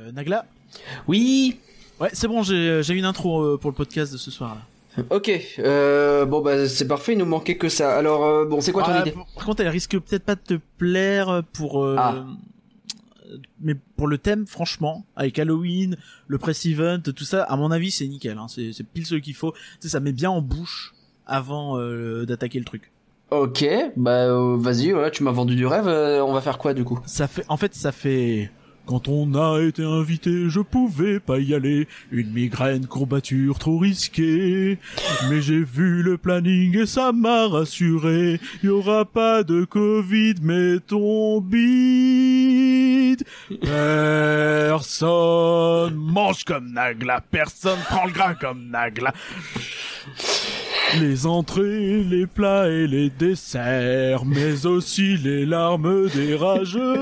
Euh, Nagla Oui Ouais, c'est bon, j'ai une intro euh, pour le podcast de ce soir. Là. Ok, euh, bon bah c'est parfait, il nous manquait que ça. Alors euh, bon, c'est quoi ton Ah, idée par- contre, elle risque peut-être pas de te plaire pour. euh, Ah. Mais pour le thème, franchement, avec Halloween, le press event, tout ça, à mon avis, c'est nickel. Hein. C'est pile ce qu'il faut. Tu sais, ça met bien en bouche avant d'attaquer le truc. Ok, bah vas-y, voilà, tu m'as vendu du rêve, on va faire quoi du coup? Ça fait, en fait, ça fait. Quand on a été invité, je pouvais pas y aller. Une migraine, courbature trop risquée. Mais j'ai vu le planning et ça m'a rassuré. Y aura pas de Covid, mais ton bide. Personne mange comme Nagla. Personne prend le gras comme Nagla. Les entrées, les plats et les desserts, mais aussi les larmes des rageux.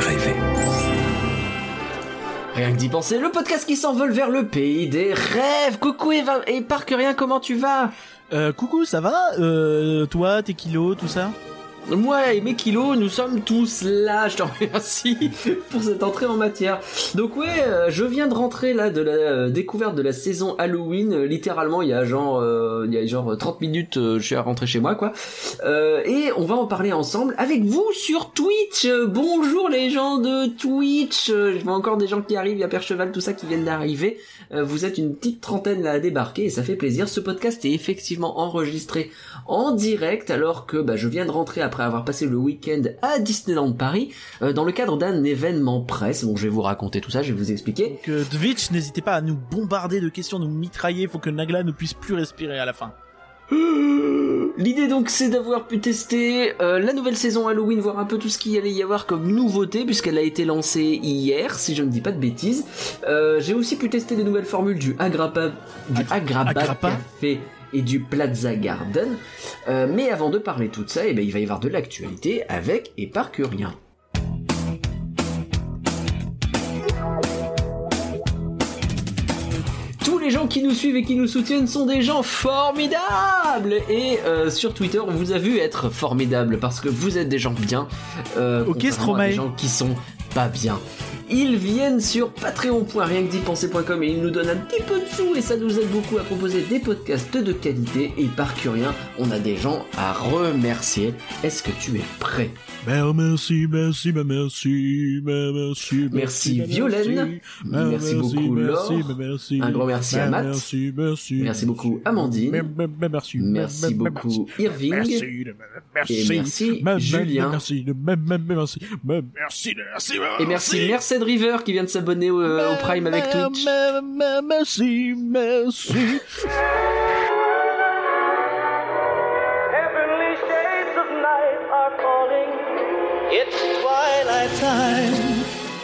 Fait rêver. Rien que d'y penser, le podcast qui s'envole vers le pays des rêves. Coucou Eva et Parkerien, comment tu vas? Euh, coucou, ça va? Euh, Toi, tes kilos, tout ça? Moi et mes kilos, nous sommes tous là. Je te remercie pour cette entrée en matière. Donc ouais, euh, je viens de rentrer là de la euh, découverte de la saison Halloween. Euh, littéralement, il y a genre, il y a genre 30 minutes, je suis à rentrer chez moi quoi. Et on va en parler ensemble avec vous sur Twitch. Bonjour les gens de Twitch. Je vois encore des gens qui arrivent, il y a Percheval, tout ça qui viennent d'arriver. Euh, vous êtes une petite trentaine là à débarquer et ça fait plaisir. Ce podcast est effectivement enregistré en direct alors que bah, je viens de rentrer après avoir passé le week-end à Disneyland Paris euh, dans le cadre d'un événement presse. Bon, je vais vous raconter tout ça, je vais vous expliquer. Donc, euh, Twitch, n'hésitez pas à nous bombarder de questions, nous mitrailler, faut que Nagla ne puisse plus respirer à la fin. L'idée donc c'est d'avoir pu tester euh, la nouvelle saison Halloween, voir un peu tout ce qu'il y allait y avoir comme nouveauté puisqu'elle a été lancée hier, si je ne dis pas de bêtises. Euh, J'ai aussi pu tester des nouvelles formules du Agrappa, du Agrappa? Café et du Plaza Garden. Euh, mais avant de parler de tout ça, eh ben, il va y avoir de l'actualité avec Éparcurien. Tous les gens qui nous suivent et qui nous soutiennent sont des gens formidables Et euh, sur Twitter, on vous a vu être formidables parce que vous êtes des gens bien. Euh, Ok, Stromae. Des gens qui sont pas bien. Ils viennent sur patreon.rienquedipenser.com et ils nous donnent un petit peu de sous et ça nous aide beaucoup à proposer des podcasts de qualité et par curien, on a des gens à remercier. Est-ce que tu es prêt? Ben, merci, merci, ben, merci, ben, merci, Merci, ben, Violaine. ben, Merci beaucoup, merci, Laure. merci, Un grand merci à Matt. Merci, merci, Merci beaucoup, Amandine. Merci, Merci beaucoup, Irving. Merci, merci, Et merci, Julien. Merci, merci, merci, merci, Et merci River qui vient de s'abonner au, au Prime avec Twitch. Merci, merci. Heavenly shades of night are calling. It's twilight time.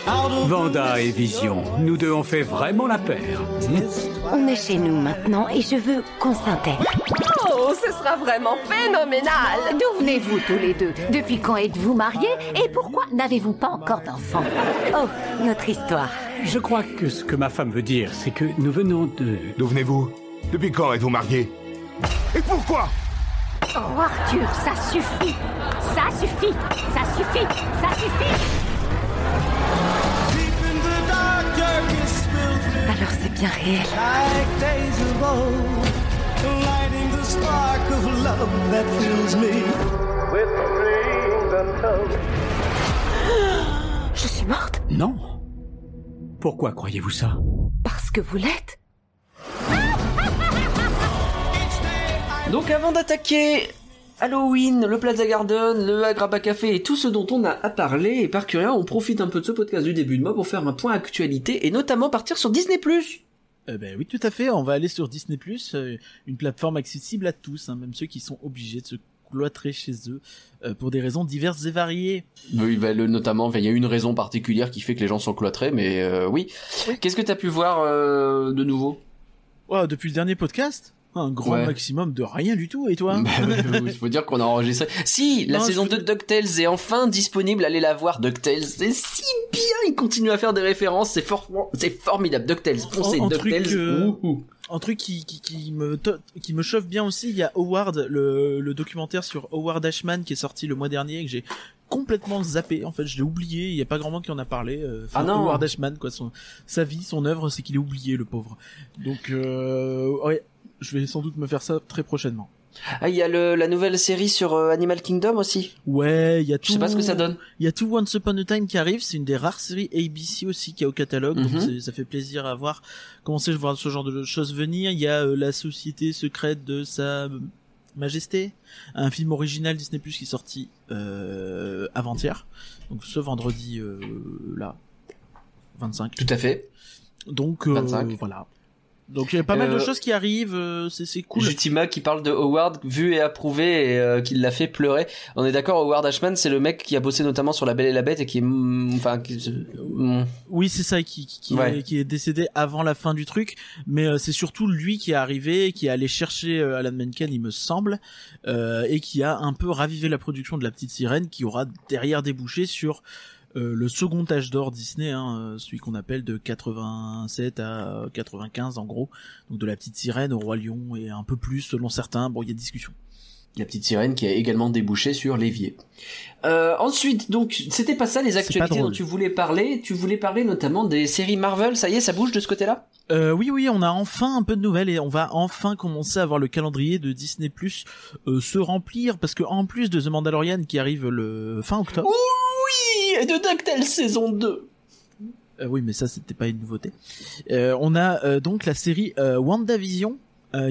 Out of Vanda et Vision, nous deux on fait vraiment la paire. On est chez nous maintenant et je veux qu'on s'intègre. Oh, ce sera vraiment phénoménal. D'où venez-vous tous les deux Depuis quand êtes-vous mariés Et pourquoi n'avez-vous pas encore d'enfants Oh, notre histoire. Je crois que ce que ma femme veut dire, c'est que nous venons de... D'où venez-vous Depuis quand êtes-vous marié Et pourquoi Oh, Arthur, ça suffit. Ça suffit. Ça suffit. Ça suffit. Alors c'est bien réel. Lighting the spark of love that fills me with dreams untold. Je suis morte Non Pourquoi croyez-vous ça? Parce que vous l'êtes. Donc avant d'attaquer Halloween, le Plaza Garden, le Agrabah Café et tout ce dont on a à parler, et par curien, on profite un peu de ce podcast du début de mois pour faire un point actualité et notamment partir sur Disney+. Euh, ben oui, tout à fait. On va aller sur Disney+, euh, une plateforme accessible à tous, hein, même ceux qui sont obligés de se cloîtrer chez eux euh, pour des raisons diverses et variées. Oui, bah, le, notamment, il y a une raison particulière qui fait que les gens sont cloîtrés, mais euh, oui. Oui. Qu'est-ce que t'as pu voir euh, de nouveau? Ouais, depuis le dernier podcast? Un grand Ouais. maximum de rien du tout, et toi Bah, ouais, Il faut dire qu'on a enregistré. Si, la Non, saison je- 2 de DuckTales est enfin disponible. Allez la voir, DuckTales. C'est si bien. Il continue à faire des références. C'est for- c'est formidable. DuckTales. Foncez, DuckTales. euh. Un truc qui, qui, qui me to- qui me chauffe bien aussi, il y a Howard, le, le documentaire sur Howard Ashman qui est sorti le mois dernier et que j'ai complètement zappé. En fait, je l'ai oublié. Il y a pas grand monde qui en a parlé. euh, enfin, Ah non. Howard Ashman, quoi, son, sa vie, son œuvre, c'est qu'il est oublié, le pauvre. Donc, euh, ouais, je vais sans doute me faire ça très prochainement. Ah, il y a le, la nouvelle série sur euh, Animal Kingdom aussi. Ouais, il y a tout. Je sais pas ce que ça donne. Il y a tout Once Upon a Time qui arrive, c'est une des rares séries ABC aussi qui est au catalogue, donc Mhm. ça fait plaisir à voir, commencer à voir ce genre de choses venir. Il y a euh, La Société Secrète de Sa Majesté, un film original Disney Plus qui est sorti euh, avant-hier, donc ce vendredi euh, là, 25. Tout à fait. Donc euh, 25. voilà. Donc il y a pas mal de Euh, choses qui arrivent, euh, c'est c'est cool. Jutima qui parle de Howard vu et approuvé et euh, qui l'a fait pleurer. On est d'accord, Howard Ashman, c'est le mec qui a bossé notamment sur La Belle et la Bête et qui est, mm, enfin, qui, mm. Oui, c'est ça qui qui, Ouais. est, qui est décédé avant la fin du truc, mais euh, c'est surtout lui qui est arrivé, qui est allé chercher euh, Alan Menken, il me semble, euh, et qui a un peu ravivé la production de la petite sirène, qui aura derrière débouché sur euh, le second âge d'or Disney, hein, euh, celui qu'on appelle de 87 à 95 en gros, donc de la petite sirène au roi lion et un peu plus selon certains. Bon, il y a discussion. La petite sirène qui a également débouché sur l'évier. Euh, ensuite, donc, c'était pas ça les actualités dont tu voulais parler. Tu voulais parler notamment des séries Marvel. Ça y est, ça bouge de ce côté-là? Euh, oui, oui, on a enfin un peu de nouvelles et on va enfin commencer à voir le calendrier de Disney Plus euh, se remplir parce que en plus de The Mandalorian qui arrive le fin octobre. Et de DuckTales saison 2. Euh, oui, mais ça c'était pas une nouveauté. Euh, on a euh, donc la série WandaVision.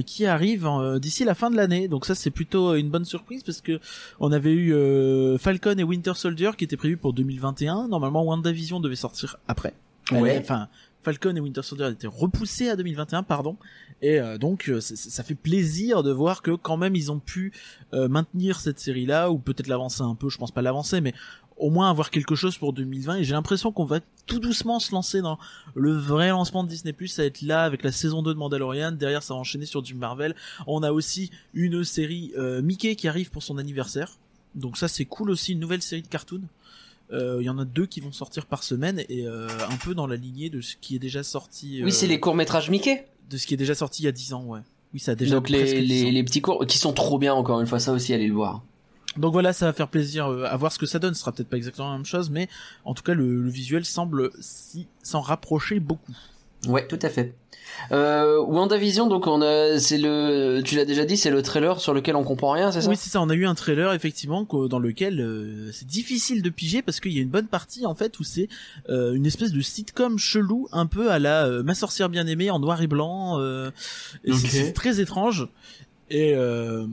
qui arrive d'ici la fin de l'année, donc ça c'est plutôt une bonne surprise parce que on avait eu Falcon et Winter Soldier qui étaient prévus pour 2021. Normalement, WandaVision devait sortir après. Ouais. Enfin, Falcon et Winter Soldier étaient repoussés à 2021, pardon. Et euh, donc, euh, ça fait plaisir de voir que quand même ils ont pu euh, maintenir cette série-là, ou peut-être l'avancer un peu. Je pense pas l'avancer, mais au moins avoir quelque chose pour 2020. Et j'ai l'impression qu'on va tout doucement se lancer dans le vrai lancement de Disney+. Ça va être là avec la saison 2 de Mandalorian. Derrière, ça va enchaîner sur du Marvel. On a aussi une série euh, Mickey qui arrive pour son anniversaire. Donc ça, c'est cool aussi, une nouvelle série de cartoons. Euh, Il y en a deux qui vont sortir par semaine et euh, un peu dans la lignée de ce qui est déjà sorti. Oui, c'est les courts-métrages Mickey. de ce qui est déjà sorti il y a 10 ans, ouais. Oui, ça a déjà Donc les, 10 les, ans. les petits cours qui sont trop bien encore une fois, ça aussi allez le voir. Donc voilà, ça va faire plaisir euh, à voir ce que ça donne. Ce sera peut-être pas exactement la même chose, mais en tout cas, le, le visuel semble si s'en rapprocher beaucoup. Ouais, tout à fait. Euh, WandaVision, donc on a, c'est le, tu l'as déjà dit, c'est le trailer sur lequel on comprend rien, c'est ça? Oui, c'est ça. On a eu un trailer effectivement dans lequel euh, c'est difficile de piger parce qu'il y a une bonne partie en fait où c'est euh, une espèce de sitcom chelou, un peu à la euh, Ma sorcière bien aimée en noir et blanc. euh, et c'est- c'est très étrange. Et euh,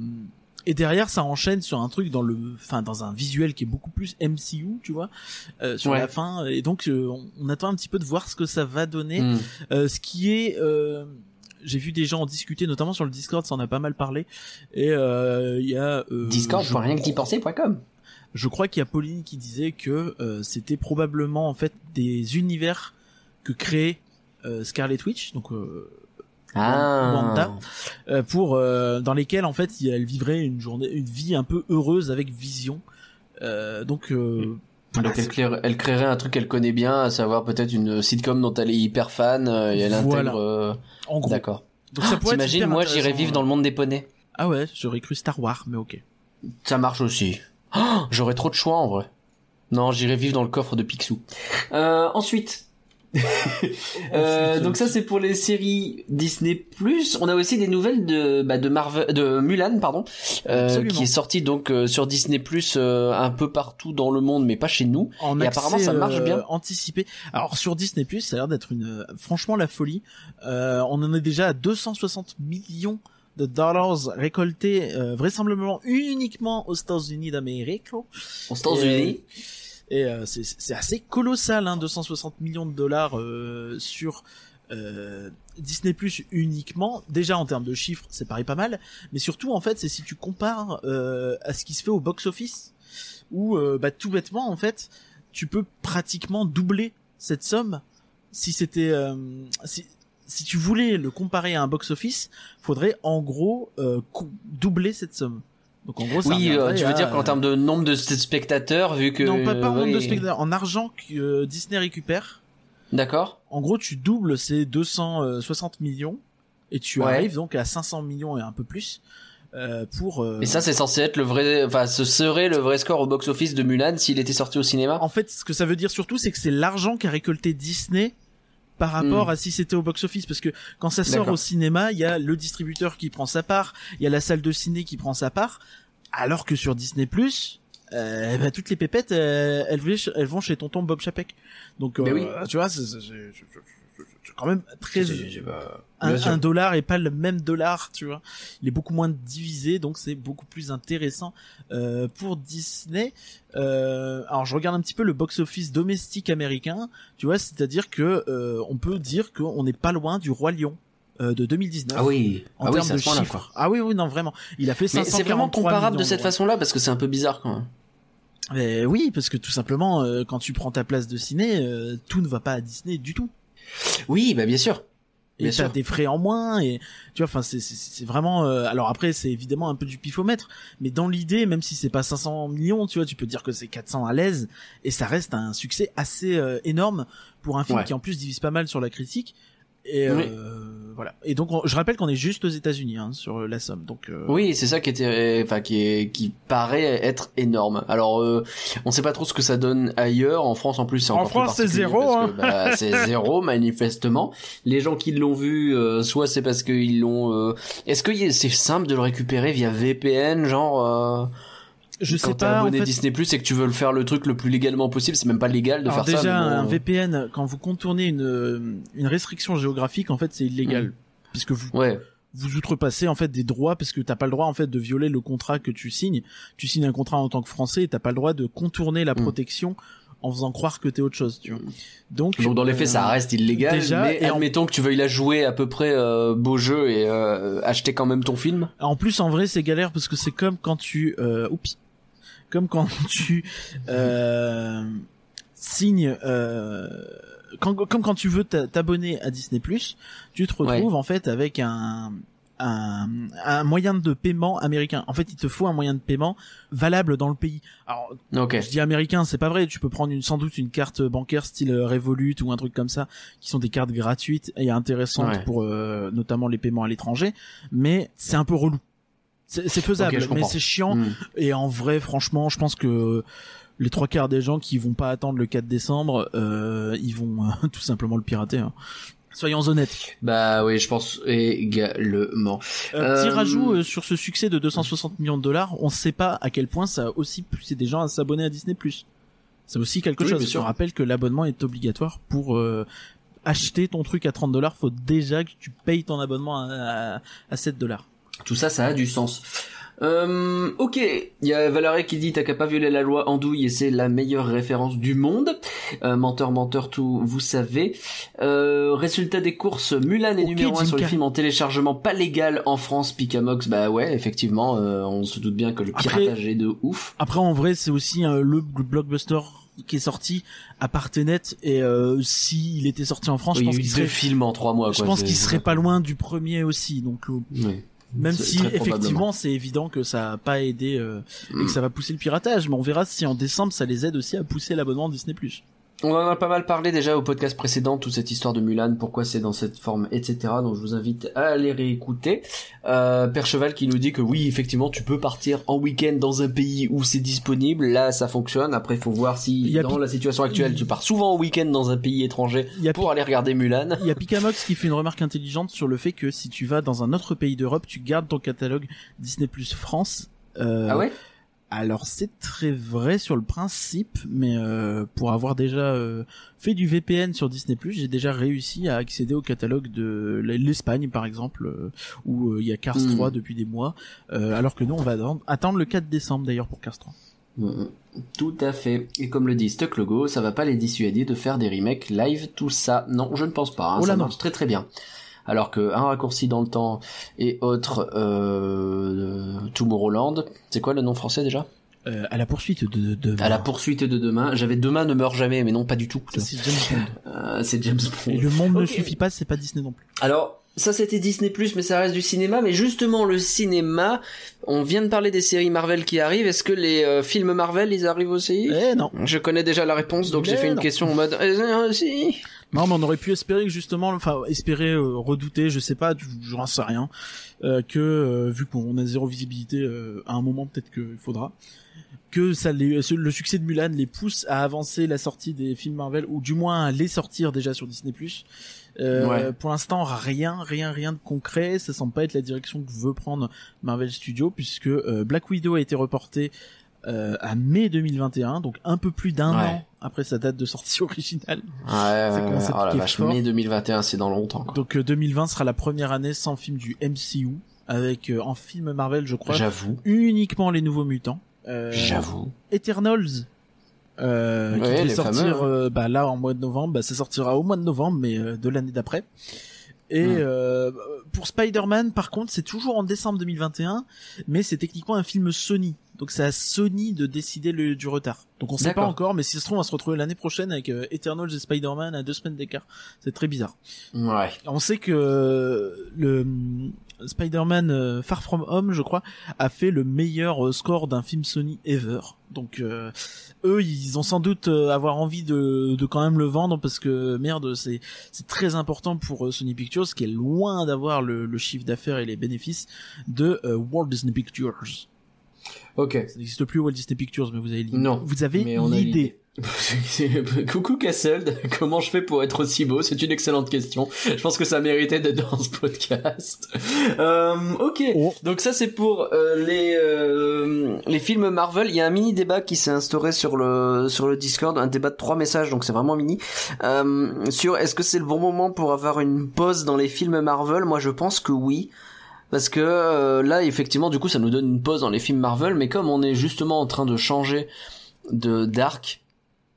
et derrière, ça enchaîne sur un truc dans le, enfin dans un visuel qui est beaucoup plus MCU, tu vois, euh, sur Ouais. la fin. Et donc, euh, on, on attend un petit peu de voir ce que ça va donner. Hmm. Euh, ce qui est, euh, j'ai vu des gens en discuter, notamment sur le Discord, ça en a pas mal parlé. Et euh, il y a euh, Discord, je, pour rien que d'y penser.com. je crois qu'il y a Pauline qui disait que euh, c'était probablement en fait des univers que créait euh, Scarlet Witch, donc euh, Ah. Wanda, euh, pour euh, dans lesquels en fait elle vivrait une journée, une vie un peu heureuse avec Vision. Euh, donc euh, Donc elle, créerait, elle créerait un truc qu'elle connaît bien, à savoir peut-être une sitcom dont elle est hyper fan euh, et elle Voilà. intègre. euh, en gros. D'accord. Donc ça pourrait être T'imagines, moi j'irais vivre dans le monde des poneys. Ah ouais, j'aurais cru Star Wars, mais ok. Ça marche aussi. Oh, J'aurais trop de choix en vrai. Non, j'irais vivre dans le coffre de Picsou. Euh, ensuite. Euh, donc ça c'est pour les séries Disney+. On a aussi des nouvelles de bah, de Marvel, de Mulan pardon, euh, qui est sorti donc euh, sur Disney+ euh, un peu partout dans le monde, mais pas chez nous. en Et accès, apparemment, ça marche euh, bien. anticipé. Alors sur Disney Plus, ça a l'air d'être une euh, franchement la folie. Euh, on en est déjà à 260 millions de dollars récoltés euh, vraisemblablement uniquement aux États-Unis d'Amérique. Aux États-Unis. Et euh, c'est assez colossal, hein, 260 millions de dollars euh, sur euh, Disney Plus uniquement. Déjà en termes de chiffres, c'est pareil pas mal, mais surtout en fait, c'est si tu compares euh, à ce qui se fait au box-office, où euh, bah, tout bêtement en fait, tu peux pratiquement doubler cette somme si c'était euh, si si tu voulais le comparer à un box-office, faudrait en gros doubler cette somme. Donc en gros, ça Oui, euh, tu veux à- dire qu'en termes de nombre de spectateurs, vu que non pas, pas en nombre de spectateurs, en argent que euh, Disney récupère. D'accord. En gros, tu doubles ces 260 millions et tu Ouais. arrives donc à 500 millions et un peu plus euh, pour. euh, Et ça, c'est censé être le vrai, enfin, ce serait le vrai score au box-office de Mulan s'il était sorti au cinéma. En fait, ce que ça veut dire surtout, c'est que c'est l'argent qu'a récolté Disney par rapport Hmm. à si c'était au box-office. Parce que quand ça sort au cinéma, il y a le distributeur qui prend sa part, il y a la salle de ciné qui prend sa part, alors que sur Disney+, euh, bah, toutes les pépettes, euh, elles, vont chez- elles vont chez tonton Bob Chapek. Donc, Mais euh, oui. tu vois, c'est quand même très... Pas- un, un dollar et pas le même dollar, tu vois. Il est beaucoup moins divisé, donc c'est beaucoup plus intéressant euh, pour Disney. Euh, alors je regarde un petit peu le box-office domestique américain, tu vois, c'est-à-dire que euh, on peut dire qu'on n'est pas loin du Roi Lion. euh, de 2019 Ah oui. en Ah oui, termes à de chiffres. quoi. Ah oui oui non vraiment. Il a fait Mais 543 c'est vraiment comparable de cette façon-là parce que c'est un peu bizarre quand même. Mais oui, parce que tout simplement euh, quand tu prends ta place de ciné, euh, tout ne va pas à Disney du tout. Oui, bah bien sûr. Et t'as des frais en moins et tu vois enfin c'est c'est c'est vraiment euh, alors après c'est évidemment un peu du pifomètre mais dans l'idée même si c'est pas 500 millions tu vois tu peux dire que c'est 400 à l'aise et ça reste un succès assez euh, énorme pour un film Ouais. qui en plus divise pas mal sur la critique et euh, Oui. voilà et donc on- je rappelle qu'on est juste aux États-Unis hein, sur la somme donc euh, Oui, c'est ça qui était, enfin qui est, qui paraît être énorme. Alors, euh, on sait pas trop ce que ça donne ailleurs. En France, en plus, c'est En encore plus France, c'est zéro, hein. bah, c'est zéro manifestement. Les gens qui l'ont vu, euh, soit c'est parce qu'ils l'ont. euh, Est-ce que c'est simple de le récupérer via VPN, genre euh, je quand sais pas en abonné fait, Disney Plus et que tu veux le faire le truc le plus légalement possible, c'est même pas légal de alors faire déjà ça. bon, un euh, VPN quand vous contournez une euh, une restriction géographique en fait c'est illégal Mm. puisque vous Ouais. vous outrepassez en fait des droits parce que t'as pas le droit en fait de violer le contrat que tu signes. Tu signes un contrat en tant que Français et t'as pas le droit de contourner la Mm. protection en faisant croire que t'es autre chose. Tu vois. Donc, Donc dans les euh, faits, ça reste illégal. déjà, mais et en- admettons que tu veuilles la jouer à peu près euh, beau jeu et euh, acheter quand même ton film. En plus, en vrai, c'est galère parce que c'est comme quand tu, euh, oups, comme quand tu euh, signes, euh, quand, comme quand tu veux t'a- t'abonner à Disney+, tu te retrouves en fait avec un, un un moyen de paiement américain. En fait, il te faut un moyen de paiement valable dans le pays. Alors, je dis américain, c'est pas vrai. Tu peux prendre une, sans doute une carte bancaire style euh, Revolut ou un truc comme ça, qui sont des cartes gratuites et intéressantes Ouais. pour euh, notamment les paiements à l'étranger. Mais c'est un peu relou. C'est faisable, mais c'est chiant. Hmm. Et en vrai, franchement, je pense que les trois quarts des gens qui vont pas attendre le 4 décembre, euh, ils vont euh, tout simplement le pirater. hein. Soyons honnêtes. Bah oui, je pense également. Euh, Petit Euh, rajout euh, sur ce succès de 260 millions de dollars, on sait pas à quel point ça a aussi poussé des gens à s'abonner à Disney+. C'est aussi quelque Oui, chose. Je rappelle que l'abonnement est obligatoire pour euh, acheter ton truc à 30 dollars. Faut déjà que tu payes ton abonnement à, à, à 7 dollars. Tout ça, ça a du sens. Euh, ok, il y a Valérie qui dit t'as qu'à pas violer la loi andouille et c'est la meilleure référence du monde. Euh, menteur, menteur, tout, vous savez. Euh, résultat des courses, Mulan est Ok, numéro 1 Jim sur le film en téléchargement pas légal en France, Picamox, bah ouais, effectivement, euh, on se doute bien que le Après- piratage est de ouf. Après, en vrai, c'est aussi euh, le blockbuster qui est sorti à Partenet et euh, s'il était sorti en France, Oui, je pense qu'il serait, films en trois mois, je quoi, pense c'est- qu'il serait pas loin du premier aussi. Donc, euh, Oui. Même si effectivement c'est évident que ça a pas aidé euh, et Mm. que ça va pousser le piratage, mais on verra si en décembre ça les aide aussi à pousser l'abonnement Disney+. On en a pas mal parlé déjà au podcast précédent, toute cette histoire de Mulan, pourquoi c'est dans cette forme, etc. Donc je vous invite à aller réécouter. Euh, Père Cheval qui nous dit que oui, effectivement, tu peux partir en week-end dans un pays où c'est disponible. Là, ça fonctionne. Après, il faut voir si dans la situation actuelle, tu pars souvent en week-end dans un pays étranger y a pour aller regarder Mulan. Il y a Picamox qui fait une remarque intelligente sur le fait que si tu vas dans un autre pays d'Europe, tu gardes ton catalogue Disney Plus France. Euh, Ah ouais? Alors c'est très vrai sur le principe, mais euh, pour avoir déjà euh, fait du VPN sur Disney+, j'ai déjà réussi à accéder au catalogue de l'Espagne par exemple, euh, où euh, il y a Cars Hmm. 3 depuis des mois, euh, alors que nous on va attendre, attendre le 4 décembre d'ailleurs pour Cars 3. Mm, Tout à fait. Et comme le dit Stuck Logo, ça va pas les dissuader de faire des remakes live, tout ça. Non, je ne pense pas. hein, Oh là ça non. très très bien. Alors que un raccourci dans le temps et autre euh, Tomorrowland, c'est quoi le nom français déjà? Euh, à la poursuite de, de, À la poursuite de demain. J'avais demain ne meurt jamais, mais non pas du tout. C'est James Bond. Euh, c'est James Bond. Et le monde ne suffit pas, c'est pas Disney non plus. Alors, ça c'était Disney+, mais ça reste du cinéma. Mais justement, le cinéma, on vient de parler des séries Marvel qui arrivent. Est-ce que les euh, films Marvel, ils arrivent aussi? Eh non. Je connais déjà la réponse, donc j'ai fait une question en mode... euh, si. Non, mais on aurait pu espérer que justement, enfin, espérer, euh, redouter, je sais pas, j'en sais rien, euh, que euh, vu qu'on a zéro visibilité, euh, à un moment peut-être qu'il faudra que ça les, le succès de Mulan les pousse à avancer la sortie des films Marvel ou du moins à les sortir déjà sur Disney+. Euh, Ouais. Pour l'instant, rien, rien, rien de concret. Ça semble pas être la direction que veut prendre Marvel Studios puisque euh, Black Widow a été reporté euh, à mai 2021, donc un peu plus d'un Ouais. an après sa date de sortie originale. Ouais, oh la vache, mai 2021, c'est dans longtemps. Quoi. Donc euh, 2020 sera la première année sans film du MCU avec euh, en film Marvel, je crois, J'avoue, uniquement les nouveaux mutants. Euh, j'avoue. Eternals. Euh, qui devait sortir fameux, euh, bah, là en mois de novembre, bah, ça sortira au mois de novembre, mais euh, de l'année d'après. Et Hmm. euh, pour Spider-Man, par contre, c'est toujours en décembre 2021, mais c'est techniquement un film Sony. Donc c'est à Sony de décider le, du retard. Donc on sait pas encore, mais si ça se trouve, on va se retrouver l'année prochaine avec euh, Eternals et Spider-Man à deux semaines d'écart. C'est très bizarre. Ouais. On sait que euh, le hum, Spider-Man euh, Far From Home, je crois, a fait le meilleur euh, score d'un film Sony ever. Donc euh, eux, ils ont sans doute euh, avoir envie de, de quand même le vendre parce que merde, c'est c'est très important pour euh, Sony Pictures, qui est loin d'avoir le, le chiffre d'affaires et les bénéfices de euh, Walt Disney Pictures. Ok. Ça n'existe plus Walt Disney Pictures, mais vous avez l'idée. Non, Vous avez l'idée. Coucou Castle, comment je fais pour être aussi beau? C'est une excellente question. Je pense que ça méritait d'être dans ce podcast. Euh, ok, Oh. donc ça c'est pour euh, les euh, les films Marvel. Il y a un mini débat qui s'est instauré sur le sur le Discord, un débat de trois messages, donc c'est vraiment mini. Euh, sur est-ce que c'est le bon moment pour avoir une pause dans les films Marvel? Moi je pense que oui. Parce que euh, là, effectivement, du coup, ça nous donne une pause dans les films Marvel, mais comme on est justement en train de changer de d'arc,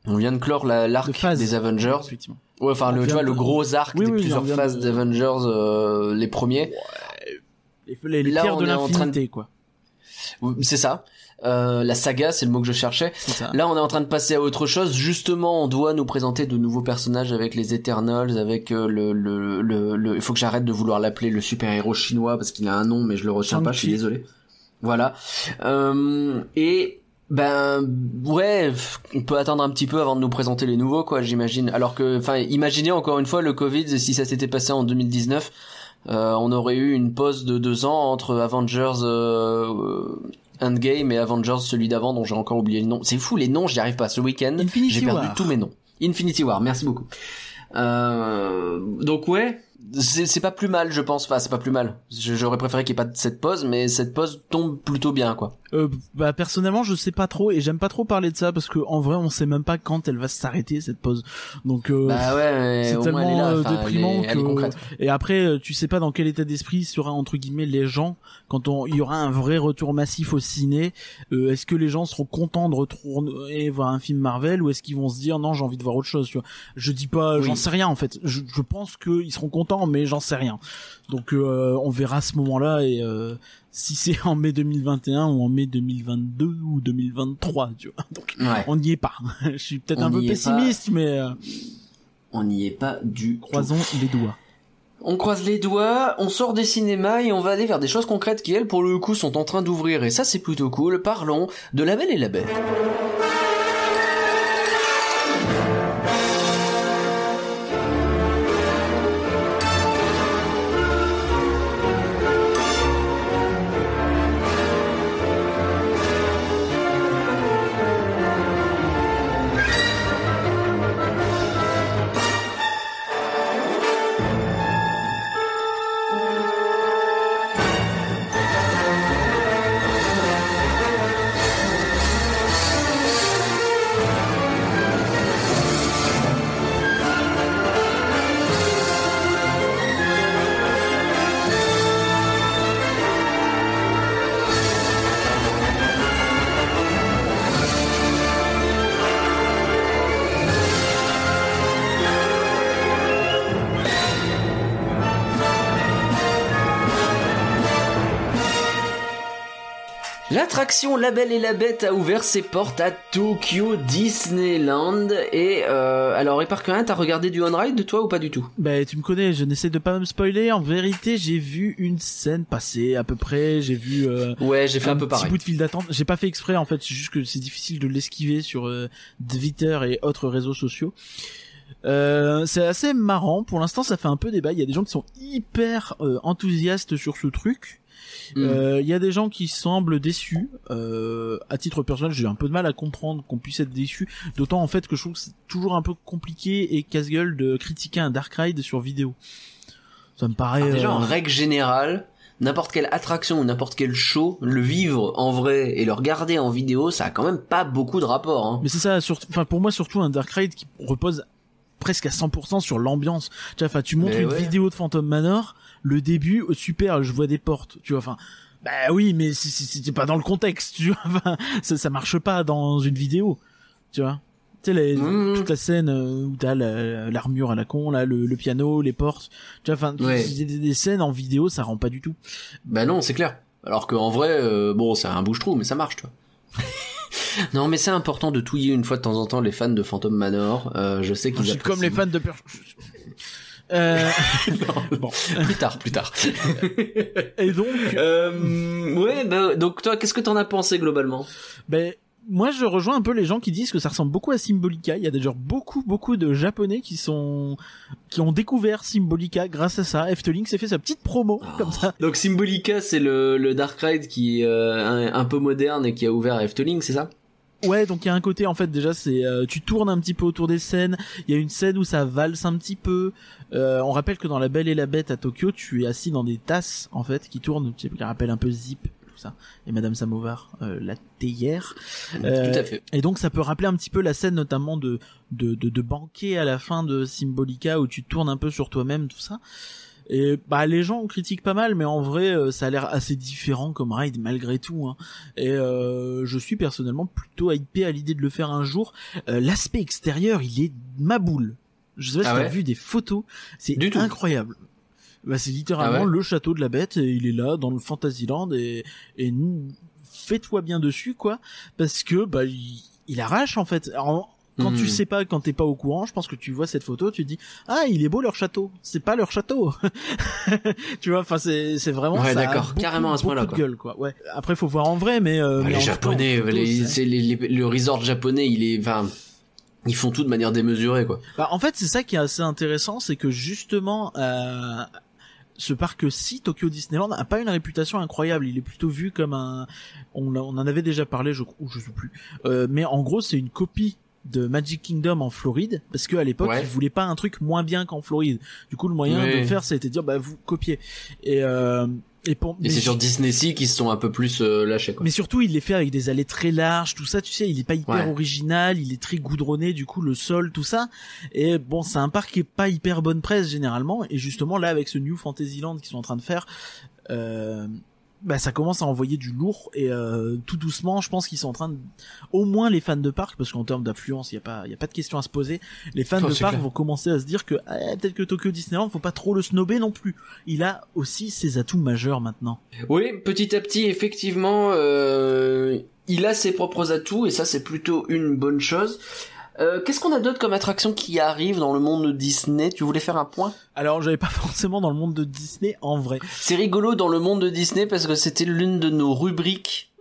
on vient de clore l'arc des Avengers. Effectivement. Ouais, enfin, le, tu vois, de- le gros arc Oui, des oui, plusieurs phases de- d'Avengers, euh, les premiers. Les, les, les Là, pierres on de est en train de- quoi. C'est ça. Euh, la saga, c'est le mot que je cherchais. Là, on est en train de passer à autre chose. Justement, on doit nous présenter de nouveaux personnages avec les Eternals, avec euh, le, le, le, le- Il faut que j'arrête de vouloir l'appeler le super-héros chinois parce qu'il a un nom, mais je le retiens pas. Je suis désolé. Voilà. Euh, et ben ouais, on peut attendre un petit peu avant de nous présenter les nouveaux, quoi. J'imagine. Alors que, enfin, imaginez encore une fois le Covid si ça s'était passé en 2019. euh, on aurait eu une pause de deux ans entre Avengers euh, Endgame et Avengers celui d'avant dont j'ai encore oublié le nom. C'est fou les noms, j'y arrive pas. Ce week-end, Infinity j'ai perdu War. tous mes noms. Infinity War, merci beaucoup. Euh, donc ouais, c'est pas plus mal, je pense. Enfin, c'est pas plus mal. J'aurais préféré qu'il n'y ait pas de cette pause, mais cette pause tombe plutôt bien, quoi. Euh, bah personnellement je sais pas trop et j'aime pas trop parler de ça parce que en vrai on sait même pas quand elle va s'arrêter cette pause donc euh, bah ouais, c'est au moins elle est tellement là. euh, elle est- déprimant elle est que concrète. et après euh, tu sais pas dans quel état d'esprit sera entre guillemets les gens quand on il y aura un vrai retour massif au ciné euh, est-ce que les gens seront contents de retourner voir un film Marvel ou est-ce qu'ils vont se dire non j'ai envie de voir autre chose tu vois je dis pas Oui. j'en sais rien en fait je, je pense qu'ils seront contents mais j'en sais rien donc euh, on verra à ce moment-là et euh, si c'est en mai 2021 ou en mai 2022 ou 2023 tu vois donc Ouais. on n'y est pas je suis peut-être un peu pessimiste mais euh, On n'y est pas du tout. croisons les doigts On croise les doigts, on sort des cinémas et on va aller vers des choses concrètes qui, elles, pour le coup, sont en train d'ouvrir. Et ça, c'est plutôt cool. Parlons de La Belle et la Bête. L'attraction La Belle et la Bête a ouvert ses portes à Tokyo Disneyland et euh, alors 1, t'as regardé du on-ride toi ou pas du tout? Bah tu me connais, je n'essaie de pas me spoiler. En vérité, j'ai vu une scène passer à peu près. J'ai vu. Euh, ouais, j'ai fait un, peu petit pareil. bout de file d'attente. J'ai pas fait exprès en fait. C'est juste que c'est difficile de l'esquiver sur euh, Twitter et autres réseaux sociaux. Euh, c'est assez marrant. Pour l'instant, ça fait un peu débat. Il y a des gens qui sont hyper euh, enthousiastes sur ce truc. Il Mm. y a des gens qui semblent déçus. Euh, à titre personnel, j'ai un peu de mal à comprendre qu'on puisse être déçu. D'autant en fait que je trouve que c'est toujours un peu compliqué et casse-gueule de critiquer un Dark Ride sur vidéo. Ça me paraît. Alors déjà, en euh, règle générale, n'importe quelle attraction ou n'importe quel show, le vivre en vrai et le regarder en vidéo, ça a quand même pas beaucoup de rapport. Hein. Mais c'est ça, surtout, enfin pour moi surtout un Dark Ride qui repose presque à 100% sur l'ambiance. Tu vois, tu montres Mais une ouais. vidéo de Phantom Manor, le début, oh, super, je vois des portes. Tu vois, enfin. Bah oui, mais c'est pas dans le contexte, tu vois. Enfin, ça, ça marche pas dans une vidéo, tu vois. Tu sais, les- Mhm. toute la scène euh, où t'as la- l'armure à la con, là, le, le piano, les portes. Tu vois, enfin, Ouais. des, scènes en vidéo, ça rend pas du tout. Bah non, c'est clair. Alors qu'en vrai, euh, bon, c'est un bouche-trou, mais ça marche, tu vois. non, mais c'est important de touiller une fois de temps en temps les fans de Phantom Manor. Euh, je sais qu'ils comme les fans de Euh, bon. plus tard, plus tard. Et donc, Euh, ouais, bah, donc toi, qu'est-ce que t'en as pensé globalement? Ben moi je rejoins un peu les gens qui disent que ça ressemble beaucoup à Symbolica. Il y a déjà beaucoup beaucoup de japonais qui sont qui ont découvert Symbolica grâce à ça. Efteling s'est fait sa petite promo comme ça. Donc Symbolica, c'est le, le Dark Ride qui est euh, un, un peu moderne et qui a ouvert à Efteling, c'est ça? Ouais, donc il y a un côté en fait déjà c'est euh, tu tournes un petit peu autour des scènes, il y a une scène où ça valse un petit peu. Euh, on rappelle que dans La Belle et la Bête à Tokyo, tu es assis dans des tasses en fait qui tournent, tu sais, qui rappellent un peu Zip tout ça et Madame Samovar euh, la théière. Euh, Tout à fait. Et donc ça peut rappeler un petit peu la scène notamment de de, de, de banquet à la fin de Symbolica où tu tournes un peu sur toi-même tout ça. Et bah les gens critiquent pas mal, mais en vrai euh, ça a l'air assez différent comme ride malgré tout. Hein. Et euh, je suis personnellement plutôt hypé à l'idée de le faire un jour. Euh, L'aspect extérieur il est ma boule. Je sais pas Ah si t'as ouais vu des photos, c'est tout. incroyable. Bah, c'est littéralement Ah ouais le château de la bête et il est là dans le Fantasyland et, et fais-toi bien dessus quoi parce que bah il, il arrache en fait. Alors, quand Hmm. tu sais pas, quand t'es pas au courant, je pense que tu vois cette photo, tu te dis ah il est beau leur château. C'est pas leur château. tu vois, enfin c'est c'est vraiment Ouais, d'accord, carrément à ce point-là, de quoi. gueule quoi. Ouais. Après faut voir en vrai, mais, euh, Bah, mais les japonais, photo, les, c'est- c'est les- les- le resort japonais, il est, enfin, ils font tout de manière démesurée, quoi. Bah, en fait, c'est ça qui est assez intéressant, c'est que justement, euh, ce parc-ci, Tokyo Disneyland, a pas une réputation incroyable. Il est plutôt vu comme un, on, on en avait déjà parlé, je ou je sais plus. Euh, mais en gros, c'est une copie de Magic Kingdom en Floride, parce que à l'époque, Ouais. ils voulaient pas un truc moins bien qu'en Floride. Du coup, le moyen de le faire, c'était de dire, bah, vous copiez. Et, euh, et pour, Et c'est sur Disney Sea qu'ils se sont un peu plus euh, lâchés, quoi. mais surtout, il les fait avec des allées très larges, tout ça, tu sais, il est pas hyper Ouais. original, il est très goudronné, du coup, le sol, tout ça. Et bon, c'est un parc qui est pas hyper bonne presse, généralement. Et justement, là, avec ce New Fantasyland qu'ils sont en train de faire, euh, bah, ça commence à envoyer du lourd. Et euh, tout doucement, je pense qu'ils sont en train de... Au moins les fans de parc, parce qu'en termes d'affluence, il y a pas, il y a pas de question à se poser. Les fans de parc clair. vont commencer à se dire que ah, peut-être que Tokyo Disneyland, faut pas trop le snober non plus. Il a aussi ses atouts majeurs maintenant. Oui, petit à petit, effectivement, euh, il a ses propres atouts et ça, c'est plutôt une bonne chose. Euh, Qu'est-ce qu'on a d'autre comme attraction qui arrive dans le monde de Disney? Tu voulais faire un point? Alors, j'avais pas forcément dans le monde de Disney en vrai. C'est rigolo dans le monde de Disney parce que c'était l'une de nos rubriques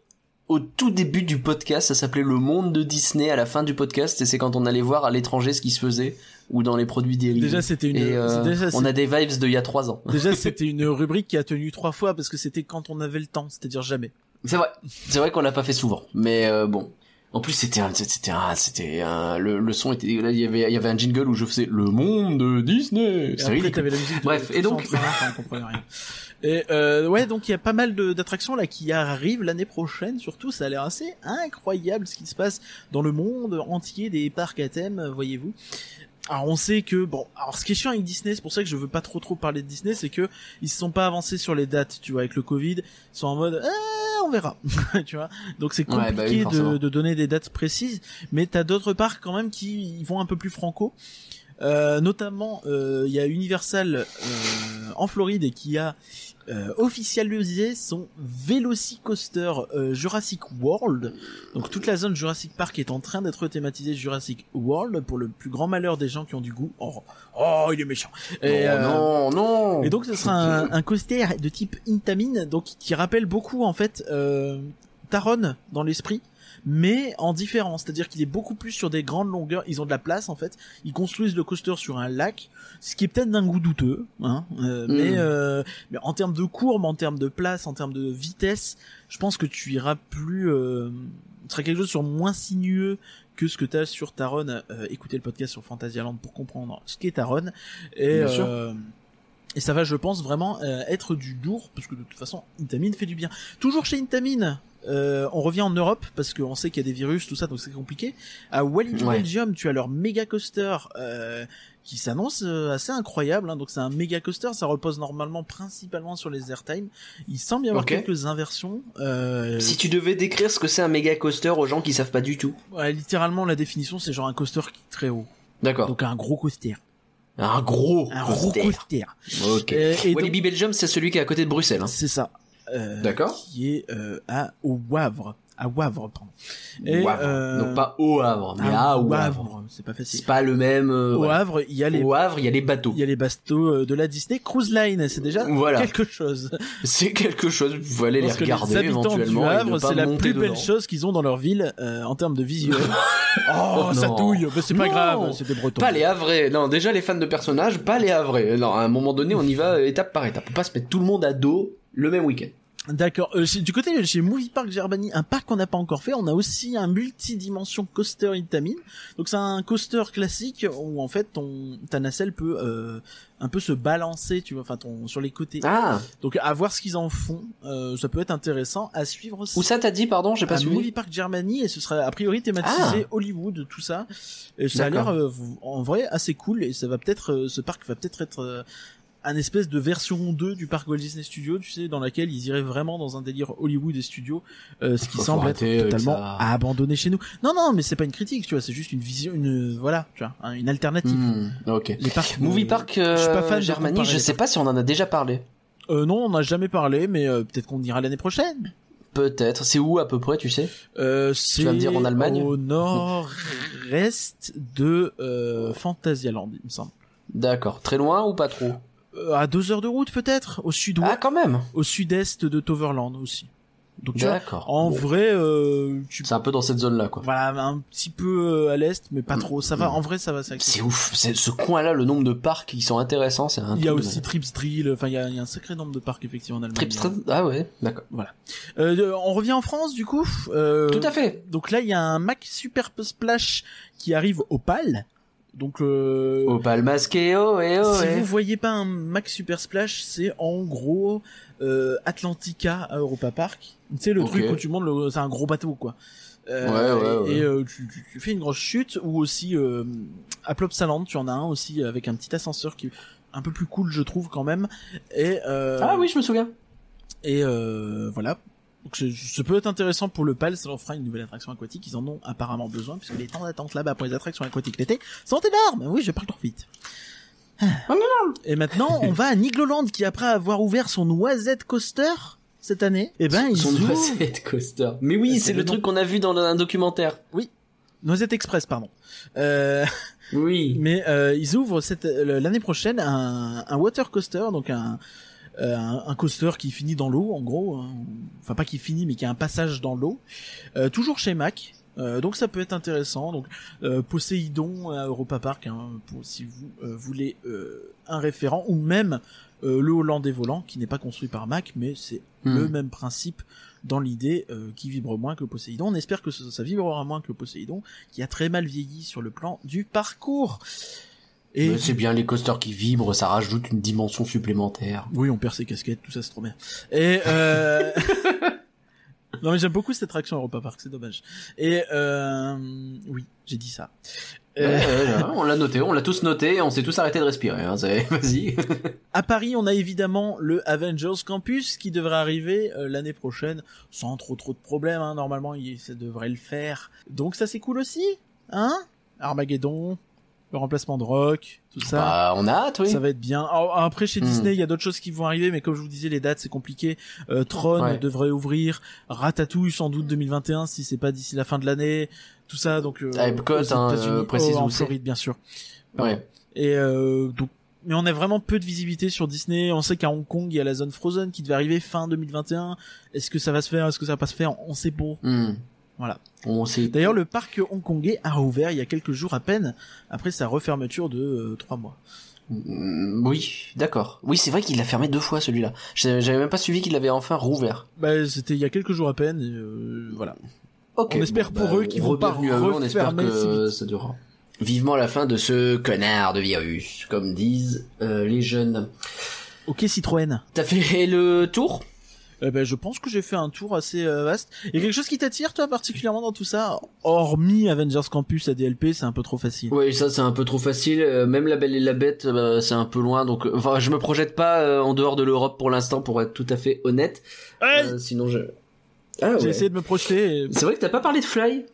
au tout début du podcast. Ça s'appelait le monde de Disney à la fin du podcast et c'est quand on allait voir à l'étranger ce qui se faisait ou dans les produits dérivés. Déjà, c'était une. Et euh, déjà, on a des vibes d'il y a trois ans. déjà, c'était une rubrique qui a tenu trois fois parce que c'était quand on avait le temps, c'est-à-dire jamais. C'est vrai, c'est vrai qu'on l'a pas fait souvent, mais euh, bon. En plus, c'était un, c'était un, c'était un, le, le son était, là, il y avait, il y avait un jingle où je faisais le monde de Disney. C'est ridicule. t'avais la musique. de- Bref, de et donc- rien. Et euh, ouais, donc il y a pas mal de- d'attractions là qui arrivent l'année prochaine. Surtout, ça a l'air assez incroyable ce qui se passe dans le monde entier des parcs à thème, voyez-vous. Alors on sait que bon, alors ce qui est chiant avec Disney, c'est pour ça que je veux pas trop trop parler de Disney, c'est que ils se sont pas avancés sur les dates, tu vois, avec le Covid, ils sont en mode eh, on verra, tu vois? Donc c'est Ouais, compliqué bah oui, de, donner des dates précises, mais t'as d'autres parcs quand même qui ils vont un peu plus franco. Euh, notamment, euh, il y a Universal euh, en Floride et qui a euh, officialisé son Velocicoaster euh, Jurassic World. Donc toute la zone Jurassic Park est en train d'être thématisée Jurassic World pour le plus grand malheur des gens qui ont du goût. Oh, oh il est méchant. Et, Oh, euh, non, non. et donc ce sera un, un coaster de type Intamin, donc qui rappelle beaucoup en fait euh, Taron dans l'esprit, mais en différent. C'est-à-dire qu'il est beaucoup plus sur des grandes longueurs. Ils ont de la place en fait. Ils construisent le coaster sur un lac, ce qui est peut-être d'un goût douteux, hein. euh, Mm. mais, euh, mais en termes de courbe, en termes de place, en termes de vitesse, je pense que tu iras plus. Euh, ce sera quelque chose sur moins sinueux que ce que tu as sur Taron. Euh, écoutez le podcast sur Fantasyland pour comprendre ce qu'est Taron. Et, Bien sûr. Et ça va, je pense, vraiment euh, être du lourd, parce que de toute façon, Intamin fait du bien. Toujours chez Intamin, euh, on revient en Europe, parce qu'on sait qu'il y a des virus, tout ça, donc c'est compliqué. À Wally du Ouais. Belgium, tu as leur méga coaster euh, qui s'annonce euh, assez incroyable. hein. donc c'est un méga coaster, ça repose normalement principalement sur les airtime. Il semble y avoir quelques inversions. Euh, Si tu devais décrire ce que c'est un méga coaster aux gens qui savent pas du tout. ouais, littéralement, la définition, c'est genre un coaster qui est très haut. D'accord. Donc un gros coaster. Un gros Un gros coaster. Ok. Et- donc- Walibi Belgium, c'est celui qui est à côté de Bruxelles. Hein. C'est ça. Euh, D'accord. Qui est euh, à au Wavre. À Wavre, pardon. Et, Wavre. euh, Donc pas au Havre, mais à, Wavre. C'est pas facile. C'est pas le même. euh, Au. Havre, il y a les Au Havre, il y a les bateaux. il y a les bateaux de la Disney Cruise Line, c'est déjà Voilà. quelque chose. C'est quelque chose. Vous pouvez aller les Parce regarder les du éventuellement. ne Havre, c'est la plus belle chose qu'ils ont dans leur ville euh, en termes de visuel. oh, Oh, ça non. douille, mais c'est pas Non. grave, c'est des Bretons. Pas les Havrais. Non, déjà les fans de personnages, pas les Havrais. Non, à un moment donné, on y va euh, étape par étape. On peut pas se mettre tout le monde à dos le même week-end. D'accord. Euh, du côté chez Movie Park Germany, un parc qu'on n'a pas encore fait, on a aussi un multidimension coaster Intamin. Donc c'est un coaster classique où en fait ton ta nacelle peut euh, un peu se balancer, tu vois, enfin ton sur les côtés. Ah, Donc à voir ce qu'ils en font, euh, ça peut être intéressant à suivre aussi. où ça t'as dit, pardon, j'ai pas à suivi. Movie Park Germany et ce sera a priori thématisé Hollywood tout ça et ça a l'air euh, en vrai assez cool et ça va peut-être euh, ce parc va peut-être être euh, un espèce de version 2 du parc Walt Disney Studios tu sais dans laquelle ils iraient vraiment dans un délire Hollywood et studio euh, ce qui semble être avec totalement ça. abandonné chez nous non non mais c'est pas une critique tu vois c'est juste une vision une voilà tu vois une alternative Hmm, ok. les parcs Movie euh, Park je suis pas fan euh, Germany, comparer je sais pas si on en a déjà parlé. euh, non on n'a jamais parlé mais euh, peut-être qu'on ira l'année prochaine Peut-être. C'est où à peu près, tu sais? Euh, c'est vas me dire en Allemagne? au nord-est de euh, Phantasialand, il me semble. D'accord. Très loin ou pas trop? Euh, à deux heures de route peut-être, au sud Ah, quand même. au sud-est de Toverland aussi. Donc tu vois, en Bon. vrai, euh, tu C'est un peu dans cette zone-là, quoi. voilà un petit peu euh, à l'est, mais pas Mm. trop. Ça va, Mm. en vrai, ça va. c'est C'est ouf. C'est ce coin-là, le nombre de parcs qui sont intéressants, c'est un Il y a aussi. Trips Drill. Enfin, il y a, il y a un sacré nombre de parcs effectivement en Allemagne. Trips Drill- Ah ouais, d'accord. Euh, on revient en France du coup. Euh, Tout à fait. Donc là, il y a un Mac Super Splash qui arrive au PAL. Donc euh, Opal masqué, oh et oh si et. vous voyez pas un Mac Super Splash, c'est en gros euh, Atlantica à Europa Park. Tu sais le truc où tu montes, le... c'est un gros bateau quoi. Euh, Ouais, ouais, ouais. Et euh, tu, tu- tu fais une grosse chute ou aussi euh, à Plopsaland, tu en as un aussi avec un petit ascenseur qui est un peu plus cool je trouve quand même. Et euh, Ah oui, je me souviens. et euh, voilà. Donc ça peut être intéressant pour le PAL, ça leur fera une nouvelle attraction aquatique. Ils en ont apparemment besoin puisque les temps d'attente là-bas pour les attractions aquatiques l'été sont énormes. Oui, je parle trop vite. Et maintenant, on va à Nigloland qui après avoir ouvert son noisette coaster cette année, eh ben ils Son ouvrent Noisette Coaster. Mais oui, C'est le truc qu'on a vu dans un documentaire. Noisette Express, pardon. Euh, Oui. mais euh, ils ouvrent cette l'année prochaine un, un water coaster, donc un, euh, un un coaster qui finit dans l'eau, en gros. hein. Enfin pas qui finit, mais qui a un passage dans l'eau. Euh, toujours chez Mac. Euh, donc ça peut être intéressant. Donc euh, Poséidon à Europa Park, hein, pour si vous euh, voulez euh, un référent, ou même euh, le Hollandais volant, qui n'est pas construit par Mac, mais c'est Hmm. le même principe dans l'idée, euh, qui vibre moins que Poséidon. On espère que ça, ça vibrera moins que Poséidon, qui a très mal vieilli sur le plan du parcours. Et C'est bien les coasters qui vibrent, ça rajoute une dimension supplémentaire. oui, on perd ses casquettes, tout ça c'est trop bien. Et euh... non mais j'aime beaucoup cette attraction Europa Park, c'est dommage. Et euh... oui, j'ai dit ça. Euh, ouais, ouais, on l'a noté, on l'a tous noté, et on s'est tous arrêté de respirer. Hein, Vas-y. À Paris, on a évidemment le Avengers Campus qui devrait arriver euh, l'année prochaine sans trop trop de problèmes. Hein. Normalement, ça devrait le faire. Donc ça c'est cool aussi, hein? Armageddon, le remplacement de Rock, tout ça. Bah, on a hâte, oui. Ça va être bien. Alors, après, chez Hmm. Disney, il y a d'autres choses qui vont arriver, mais comme je vous disais, les dates, c'est compliqué. Euh, Tron Ouais. devrait ouvrir. Ratatouille, sans doute 2021, si c'est pas d'ici la fin de l'année. Tout ça, donc, euh, À Epcot, aux hein, euh, précise Oh, en où c'est. Floride, bien sûr. Pardon. Ouais. Et, euh, donc, mais on a vraiment peu de visibilité sur Disney. On sait qu'à Hong Kong, il y a la zone Frozen qui devait arriver fin 2021. Est-ce que ça va se faire? Est-ce que ça va pas se faire? On sait pas. Hmm. Voilà. On sait. D'ailleurs, le parc hongkongais a rouvert il y a quelques jours à peine après sa refermeture de euh, trois mois. Hmm, Oui, d'accord. Oui, c'est vrai qu'il l'a fermé deux fois celui-là. J'avais même pas suivi qu'il avait enfin rouvert. Bah, c'était il y a quelques jours à peine. et, euh, voilà. Ok. On espère Bon, pour bah, eux qu'ils vont pas eux, On espère refermer si que ça durera. Vivement la fin de ce connard de virus, comme disent euh, les jeunes. Ok, Citroën. T'as fait le tour? Eh ben, je pense que j'ai fait un tour assez euh, vaste. Il y a quelque chose qui t'attire, toi, particulièrement dans tout ça? Hormis Avengers Campus à DLP, c'est un peu trop facile. Oui, ça c'est un peu trop facile. Euh, même la Belle et la Bête, euh, c'est un peu loin. Donc, euh, enfin, je me projette pas euh, en dehors de l'Europe pour l'instant, pour être tout à fait honnête. Ouais, Euh, sinon, je. Ah J'ai ouais. essayé de me projeter. et- C'est vrai que t'as pas parlé de Fly?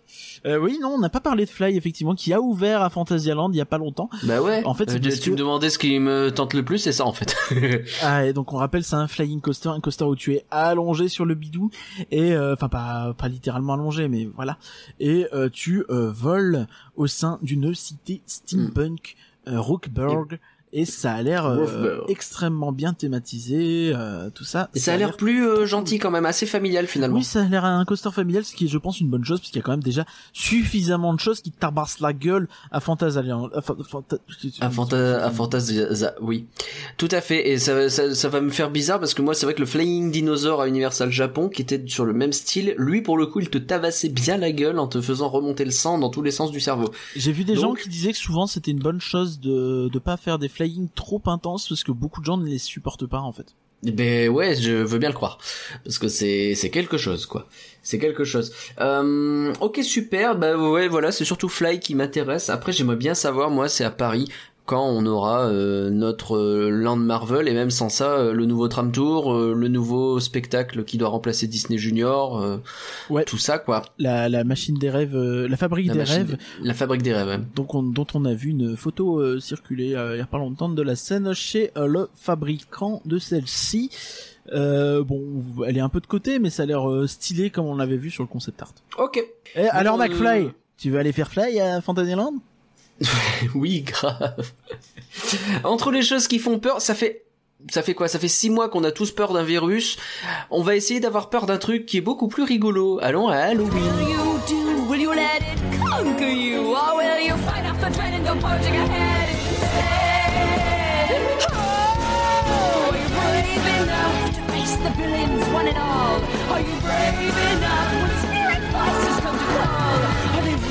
Euh, oui, non, on n'a pas parlé de Fly, effectivement, qui a ouvert à Fantasyland il y a pas longtemps. Bah ouais. En fait, c'est Euh, parce tu que- me demandais ce qui me tente le plus, c'est ça en fait. Ah, et donc on rappelle, c'est un flying coaster, un coaster où tu es allongé sur le bidou et euh, enfin pas pas littéralement allongé, mais voilà. Et euh, tu euh, voles au sein d'une cité steampunk euh, Rookburg. Et ça a l'air euh, extrêmement bien thématisé, euh, tout ça. Et ça a l'air plus euh, gentil quand même, assez familial finalement. Oui, ça a l'air un coaster familial, ce qui est, je pense, une bonne chose, parce qu'il y a quand même déjà suffisamment de choses qui tabassent la gueule à Fantasyland. à Fa- Fanta- À Fanta, à Fantasia, oui. Tout à fait. Et ça, ça, ça va me faire bizarre parce que moi, c'est vrai que le Flying Dinosaur à Universal Japon, qui était sur le même style, lui, pour le coup, il te tabassait bien la gueule en te faisant remonter le sang dans tous les sens du cerveau. J'ai vu des Donc- gens qui disaient que souvent c'était une bonne chose de de pas faire des trop intenses parce que beaucoup de gens ne les supportent pas en fait. Ben ouais, je veux bien le croire parce que c'est c'est quelque chose quoi. C'est quelque chose. Euh, ok super. Bah ouais voilà, c'est surtout Fly qui m'intéresse. Après j'aimerais bien savoir moi c'est à Paris quand on aura euh, notre euh, Land Marvel et même sans ça euh, le nouveau tram tour, euh, le nouveau spectacle qui doit remplacer Disney Junior, euh, Ouais. tout ça quoi. La la machine des rêves, euh, la fabrique La des rêves, la fabrique des rêves. ouais. donc on, dont on a vu une photo euh, circuler euh, il y a pas longtemps de la scène chez euh, le fabricant de celle-ci. Euh, bon, elle est un peu de côté, mais ça a l'air euh, stylé comme on l'avait vu sur le concept art. Ok. Eh, alors McFly, tu veux aller faire Fly à Fantasyland? Oui, grave. Entre les choses qui font peur, ça fait ça fait quoi? Ça fait six mois qu'on a tous peur d'un virus. On va essayer d'avoir peur d'un truc qui est beaucoup plus rigolo. Allons à Halloween.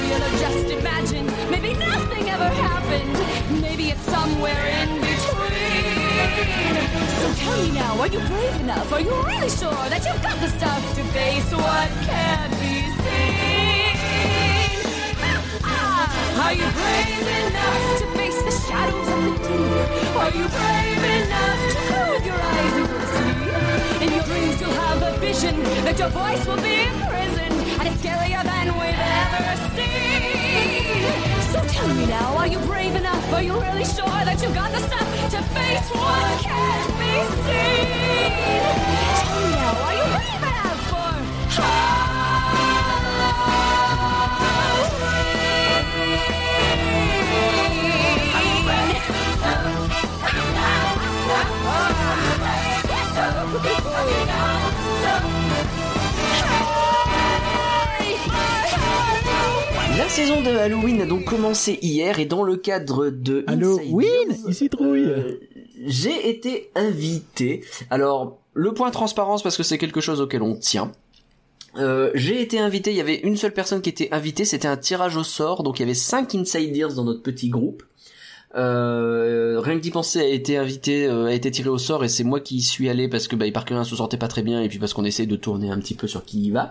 Real or just imagined? Maybe nothing ever happened. Maybe it's somewhere in between. So tell me now, are you brave enough? Are you really sure that you've got the stuff to face what can't be seen? Ah, are you brave enough to face the shadows of the deep? Are you brave enough to close your eyes and sleep? In your dreams, you'll have a vision that your voice will be imprisoned, it's scarier than we've ever seen. So tell me now, are you brave enough? Are you really sure that you've got the stuff to face what can't be seen? Tell me now, are you brave enough for La saison de Halloween a donc commencé hier et dans le cadre de Halloween Ici trouille euh, j'ai été invité. Alors le point transparence parce que c'est quelque chose auquel on tient. Euh, j'ai été invité, il y avait une seule personne qui était invitée, c'était un tirage au sort, donc il y avait cinq insiders dans notre petit groupe. Euh, rien que d'y penser a été invité, euh, a été tiré au sort et c'est moi qui y suis allé parce que bah, Parker 1 se sentait pas très bien et puis parce qu'on essaie de tourner un petit peu sur qui y va.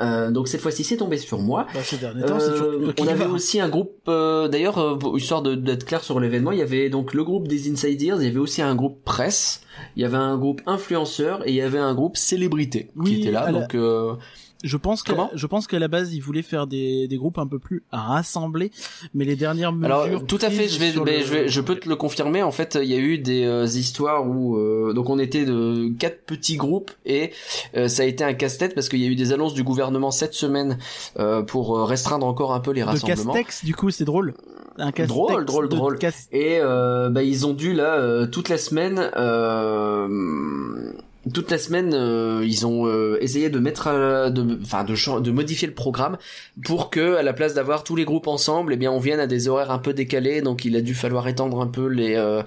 Euh, donc cette fois-ci c'est tombé sur moi. Bah, ces derniers temps, c'est toujours Euh, on avait aussi un groupe, euh, d'ailleurs, euh, histoire d'être clair sur l'événement, il y avait donc le groupe des Insiders, il y avait aussi un groupe presse, il y avait un groupe influenceur et il y avait un groupe célébrité Oui, qui était là. la- Donc euh, Je pense que je pense qu'à la base ils voulaient faire des, des groupes un peu plus rassemblés, mais les dernières mesures. Alors tout à fait, je vais, mais le- je vais, je peux te le confirmer. En fait, il y a eu des euh, histoires où euh, donc on était de quatre petits groupes et euh, ça a été un casse-tête parce qu'il y a eu des annonces du gouvernement cette semaine euh, pour euh, restreindre encore un peu les de rassemblements. Castex, du coup, c'est drôle. Un Drôle, drôle, de drôle. Et euh, bah, ils ont dû là euh, toute la semaine, euh, toute la semaine, euh, ils ont euh, essayé de mettre, à- de, enfin de, de modifier le programme pour que à la place d'avoir tous les groupes ensemble, eh bien on vienne à des horaires un peu décalés. Donc il a dû falloir étendre un peu les euh,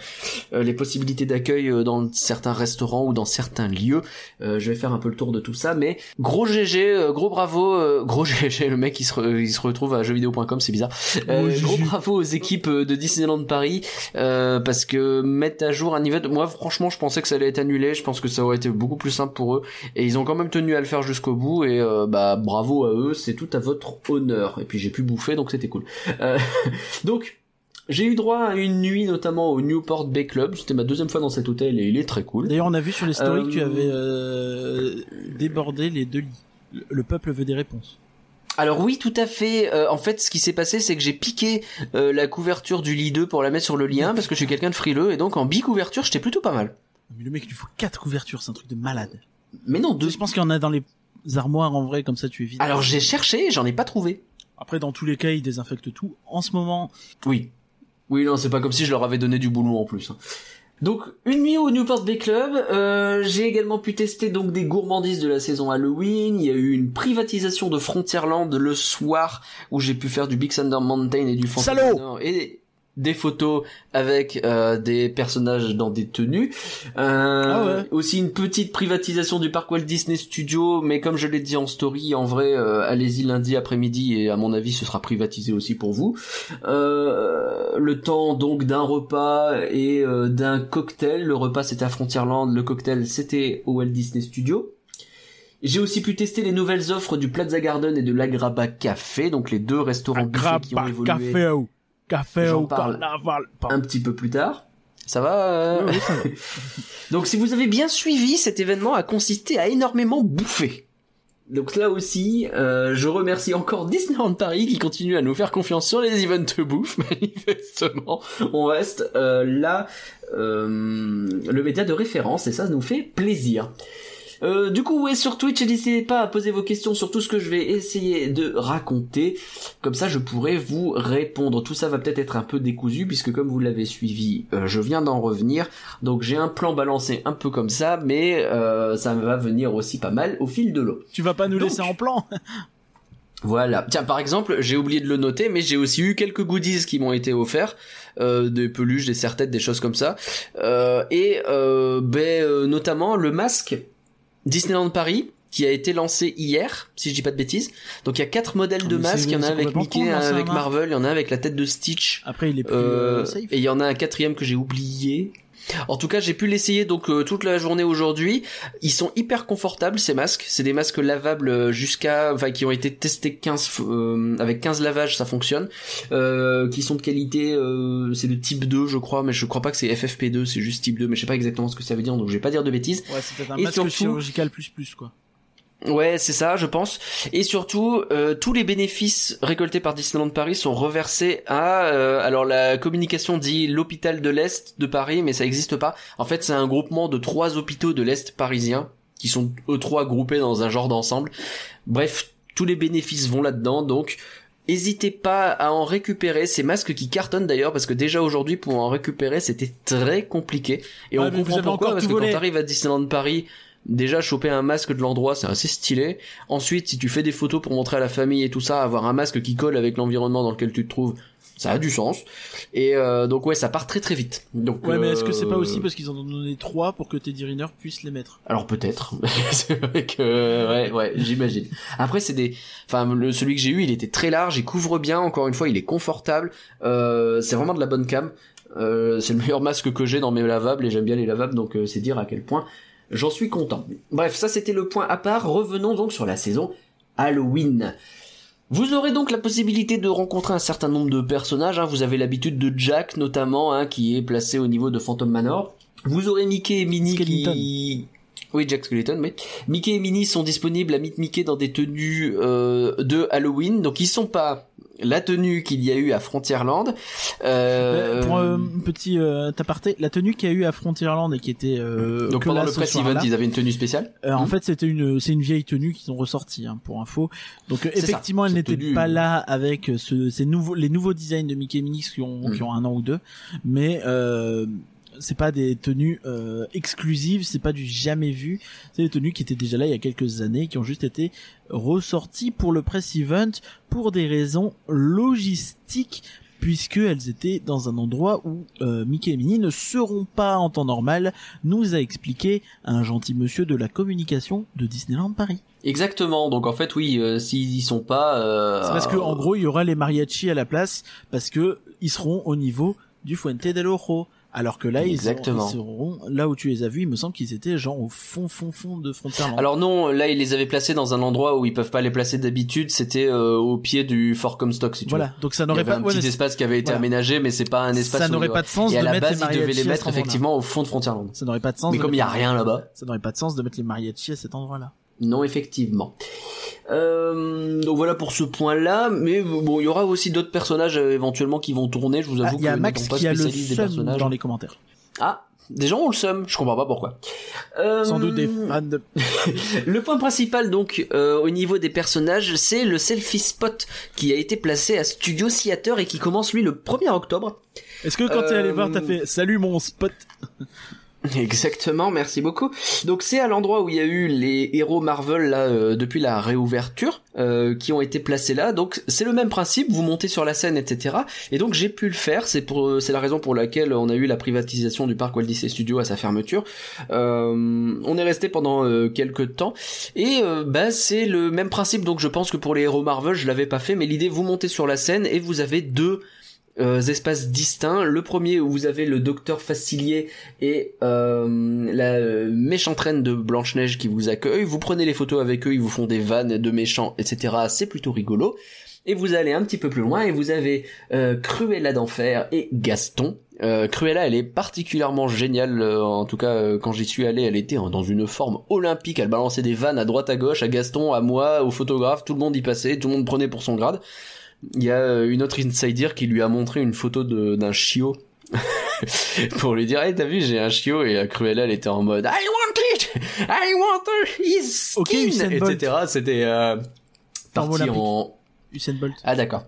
euh, les possibilités d'accueil euh, dans certains restaurants ou dans certains lieux. Euh, je vais faire un peu le tour de tout ça, mais gros GG, euh, gros bravo, euh, gros GG, le mec il se, re- il se retrouve à jeuxvideo.com, c'est bizarre. Euh, Oh, gros bravo aux équipes euh, de Disneyland Paris euh, parce que mettre à jour un event, moi franchement je pensais que ça allait être annulé, je pense que ça aurait été beaucoup plus simple pour eux et ils ont quand même tenu à le faire jusqu'au bout et euh, bah bravo à eux, c'est tout à votre honneur. Et puis j'ai pu bouffer donc c'était cool. Euh, donc j'ai eu droit à une nuit notamment au Newport Bay Club, c'était ma deuxième fois dans cet hôtel et il est très cool. D'ailleurs, on a vu sur les stories que tu avais euh, débordé les deux lits. Le- Le peuple veut des réponses. Alors oui, tout à fait. Euh, en fait, ce qui s'est passé, c'est que j'ai piqué euh, la couverture du lit 2 pour la mettre sur le lien parce que je suis quelqu'un de frileux et donc en bi-couverture, j'étais plutôt pas mal. Mais le mec, il lui faut quatre couvertures, c'est un truc de malade. Mais non, deux. Je pense qu'il y en a dans les armoires en vrai, comme ça tu évites. Alors j'ai cherché, j'en ai pas trouvé. Après, dans tous les cas, il désinfecte tout. En ce moment, Oui. Oui, non, c'est pas comme si je leur avais donné du boulot en plus. hein. Donc une nuit au Newport Bay Club, euh, j'ai également pu tester donc des gourmandises de la saison Halloween. Il y a eu une privatisation de Frontierland le soir où j'ai pu faire du Big Thunder Mountain et du Phantom Salaud Manor et des photos avec euh, des personnages dans des tenues. Euh, Ah ouais. Aussi une petite privatisation du parc Walt Disney Studio, mais comme je l'ai dit en story, en vrai, euh, allez-y lundi après-midi et à mon avis ce sera privatisé aussi pour vous. Euh, le temps donc d'un repas et euh, d'un cocktail. Le repas c'était à Frontierland, le cocktail c'était au Walt Disney Studio. J'ai aussi pu tester les nouvelles offres du Plaza Garden et de l'Agraba Café, donc les deux restaurants qui ont évolué café au, café J'en au parle. carnaval. un petit peu plus tard. Ça va euh Oui, oui, ça va. Donc si vous avez bien suivi, cet événement a consisté à énormément bouffer. Donc là aussi, euh, je remercie encore Disneyland Paris qui continue à nous faire confiance sur les events bouffe. Manifestement, on reste euh, là euh, le média de référence et ça nous fait plaisir. Euh, du coup, ouais, sur Twitch, n'hésitez pas à poser vos questions sur tout ce que je vais essayer de raconter. Comme ça, je pourrai vous répondre. Tout ça va peut-être être un peu décousu, puisque comme vous l'avez suivi, euh, je viens d'en revenir. Donc j'ai un plan balancé un peu comme ça, mais euh, ça va venir aussi pas mal au fil de l'eau. Tu vas pas nous Donc- laisser en plan Voilà. Tiens, par exemple, j'ai oublié de le noter, mais j'ai aussi eu quelques goodies qui m'ont été offerts, euh, des peluches, des serre-têtes, des choses comme ça, Euh, et euh, ben, euh, notamment le masque Disneyland Paris qui a été lancé hier, si je dis pas de bêtises. Donc il y a quatre modèles de Ah, c'est- masques, il y en a avec Mickey, de un avec. Marvel, il y en a avec la tête de Stitch. Après, il est plus Euh, euh, safe. et il y en a un quatrième que j'ai oublié. En tout cas, j'ai pu l'essayer donc euh, toute la journée aujourd'hui. Ils sont hyper confortables ces masques. C'est des masques lavables euh, jusqu'à, enfin qui ont été testés 15 f- euh, avec 15 lavages, ça fonctionne. Euh, qui sont de qualité, euh, c'est de type 2 je crois, mais je crois pas que c'est FFP2, c'est juste type 2, mais je sais pas exactement ce que ça veut dire, donc je vais pas dire de bêtises. Ouais, c'est peut-être un Et masque surtout- chirurgical plus plus quoi. Ouais, c'est ça, je pense. Et surtout, euh, tous les bénéfices récoltés par Disneyland Paris sont reversés à. euh, alors la communication dit l'hôpital de l'est de Paris, mais ça n'existe pas. En fait, c'est un groupement de trois hôpitaux de l'est parisien qui sont eux trois groupés dans un genre d'ensemble. Bref, tous les bénéfices vont là-dedans, donc. N'hésitez pas à en récupérer ces masques qui cartonnent d'ailleurs parce que déjà aujourd'hui pour en récupérer c'était très compliqué et on comprend pourquoi parce que quand volé. t'arrives à Disneyland Paris déjà choper un masque de l'endroit c'est assez stylé. Ensuite si tu fais des photos pour montrer à la famille et tout ça avoir un masque qui colle avec l'environnement dans lequel tu te trouves ça a du sens. Et euh, donc ouais ça part très très vite. Donc Ouais, mais est-ce que c'est pas euh, aussi parce qu'ils en ont donné trois pour que Teddy Riner puisse les mettre? Alors peut-être. C'est vrai que ouais ouais j'imagine. Après c'est des enfin le celui que j'ai eu il était très large il couvre bien. Encore une fois il est confortable. Euh, c'est vraiment de la bonne cam. Euh, c'est le meilleur masque que j'ai dans mes lavables et j'aime bien les lavables donc euh, c'est dire à quel point j'en suis content bref ça c'était le point à part revenons donc sur la saison Halloween vous aurez donc la possibilité de rencontrer un certain nombre de personnages. hein. Vous avez l'habitude de Jack notamment, hein, qui est placé au niveau de Phantom Manor. Vous aurez Mickey et Minnie qui... Oui, Jack Skellington, oui. Mickey et Minnie sont disponibles à Meet Mickey dans des tenues euh, de Halloween. Donc ils sont pas la tenue qu'il y a eu à Frontierland. Euh, Euh, Pour un petit euh, aparté, la tenue qu'il y a eu à Frontierland et qui était euh, donc pendant là, le press event, ils avaient une tenue spéciale? Euh, En Hmm. fait, c'était une, c'est une vieille tenue qu'ils ont ressortie hein, pour info. Donc euh, ça, effectivement, elle n'était tenue. pas là avec euh, ce, ces nouveaux, les nouveaux designs de Mickey et Minnie qui ont, Hmm. qui ont un an ou deux, mais euh, c'est pas des tenues euh, exclusives, c'est pas du jamais vu. C'est des tenues qui étaient déjà là il y a quelques années, qui ont juste été ressorties pour le press event pour des raisons logistiques puisqu'elles étaient dans un endroit où euh, Mickey et Minnie ne seront pas en temps normal, nous a expliqué un gentil monsieur de la communication de Disneyland Paris. Exactement. Donc en fait, oui, euh, s'ils y sont pas, euh, C'est parce que en gros, il y aura les mariachis à la place parce que ils seront au niveau du Fuente del Ojo. Alors que là, ils Exactement. seront, ils seront là où tu les as vus. Il me semble qu'ils étaient genre au fond, fond, fond de Frontierland. Alors non, là ils les avaient placés dans un endroit où ils peuvent pas les placer d'habitude. C'était euh, au pied du Fort Comstock, si tu voilà. veux. Donc ça Il y n'aurait avait pas. un ouais, petit espace qui avait été voilà. aménagé, mais c'est pas un espace. Ça n'aurait pas de sens Et à de la mettre base, les ils devaient les mettre effectivement au fond de Frontierland. Ça n'aurait pas de sens. Mais de comme il y a rien là-bas. Ça n'aurait pas de sens de mettre les mariachis à cet endroit-là. Non, effectivement. Euh, donc voilà pour ce point-là, mais bon, il y aura aussi d'autres personnages euh, éventuellement qui vont tourner. Je vous Ah, avoue Il y a que Max pas qui a le spécialiste des personnages. dans les commentaires. Ah, des gens ont le seum, je comprends pas pourquoi. Euh, Sans doute des fans de. Le point principal donc euh, au niveau des personnages, c'est le selfie spot qui a été placé à Studio Theater et qui commence lui le 1er octobre. Est-ce que quand t'es allé Euh, voir, t'as fait salut mon spot Exactement, merci beaucoup. Donc c'est à l'endroit où il y a eu les héros Marvel là euh, depuis la réouverture euh, qui ont été placés là. Donc c'est le même principe, vous montez sur la scène, etc. Et donc j'ai pu le faire. C'est pour euh, c'est la raison pour laquelle on a eu la privatisation du parc Walt Disney Studios à sa fermeture. Euh, on est resté pendant euh, quelques temps et bah c'est le même principe. Donc je pense que pour les héros Marvel je l'avais pas fait, mais l'idée vous montez sur la scène et vous avez deux euh, espaces distincts. Le premier où vous avez le docteur Facilier et euh, la euh, méchante reine de Blanche-Neige qui vous accueille. Vous prenez les photos avec eux, ils vous font des vannes de méchants, etc. C'est plutôt rigolo. Et vous allez un petit peu plus loin et vous avez euh, Cruella d'enfer et Gaston. Cruella, elle est particulièrement géniale. en tout cas, quand j'y suis allé, elle était dans une forme olympique. Elle balançait des vannes à droite, à gauche, à Gaston, à moi, au photographe. Tout le monde y passait, tout le monde prenait pour son grade. Il y a euh, une autre insider qui lui a montré une photo de- d'un chiot. Pour lui dire hey, t'as vu j'ai un chiot. Et la Cruella elle était en mode I want it! I want his skin! Bolt. etc c'était euh, parti en Usain Bolt. ah d'accord.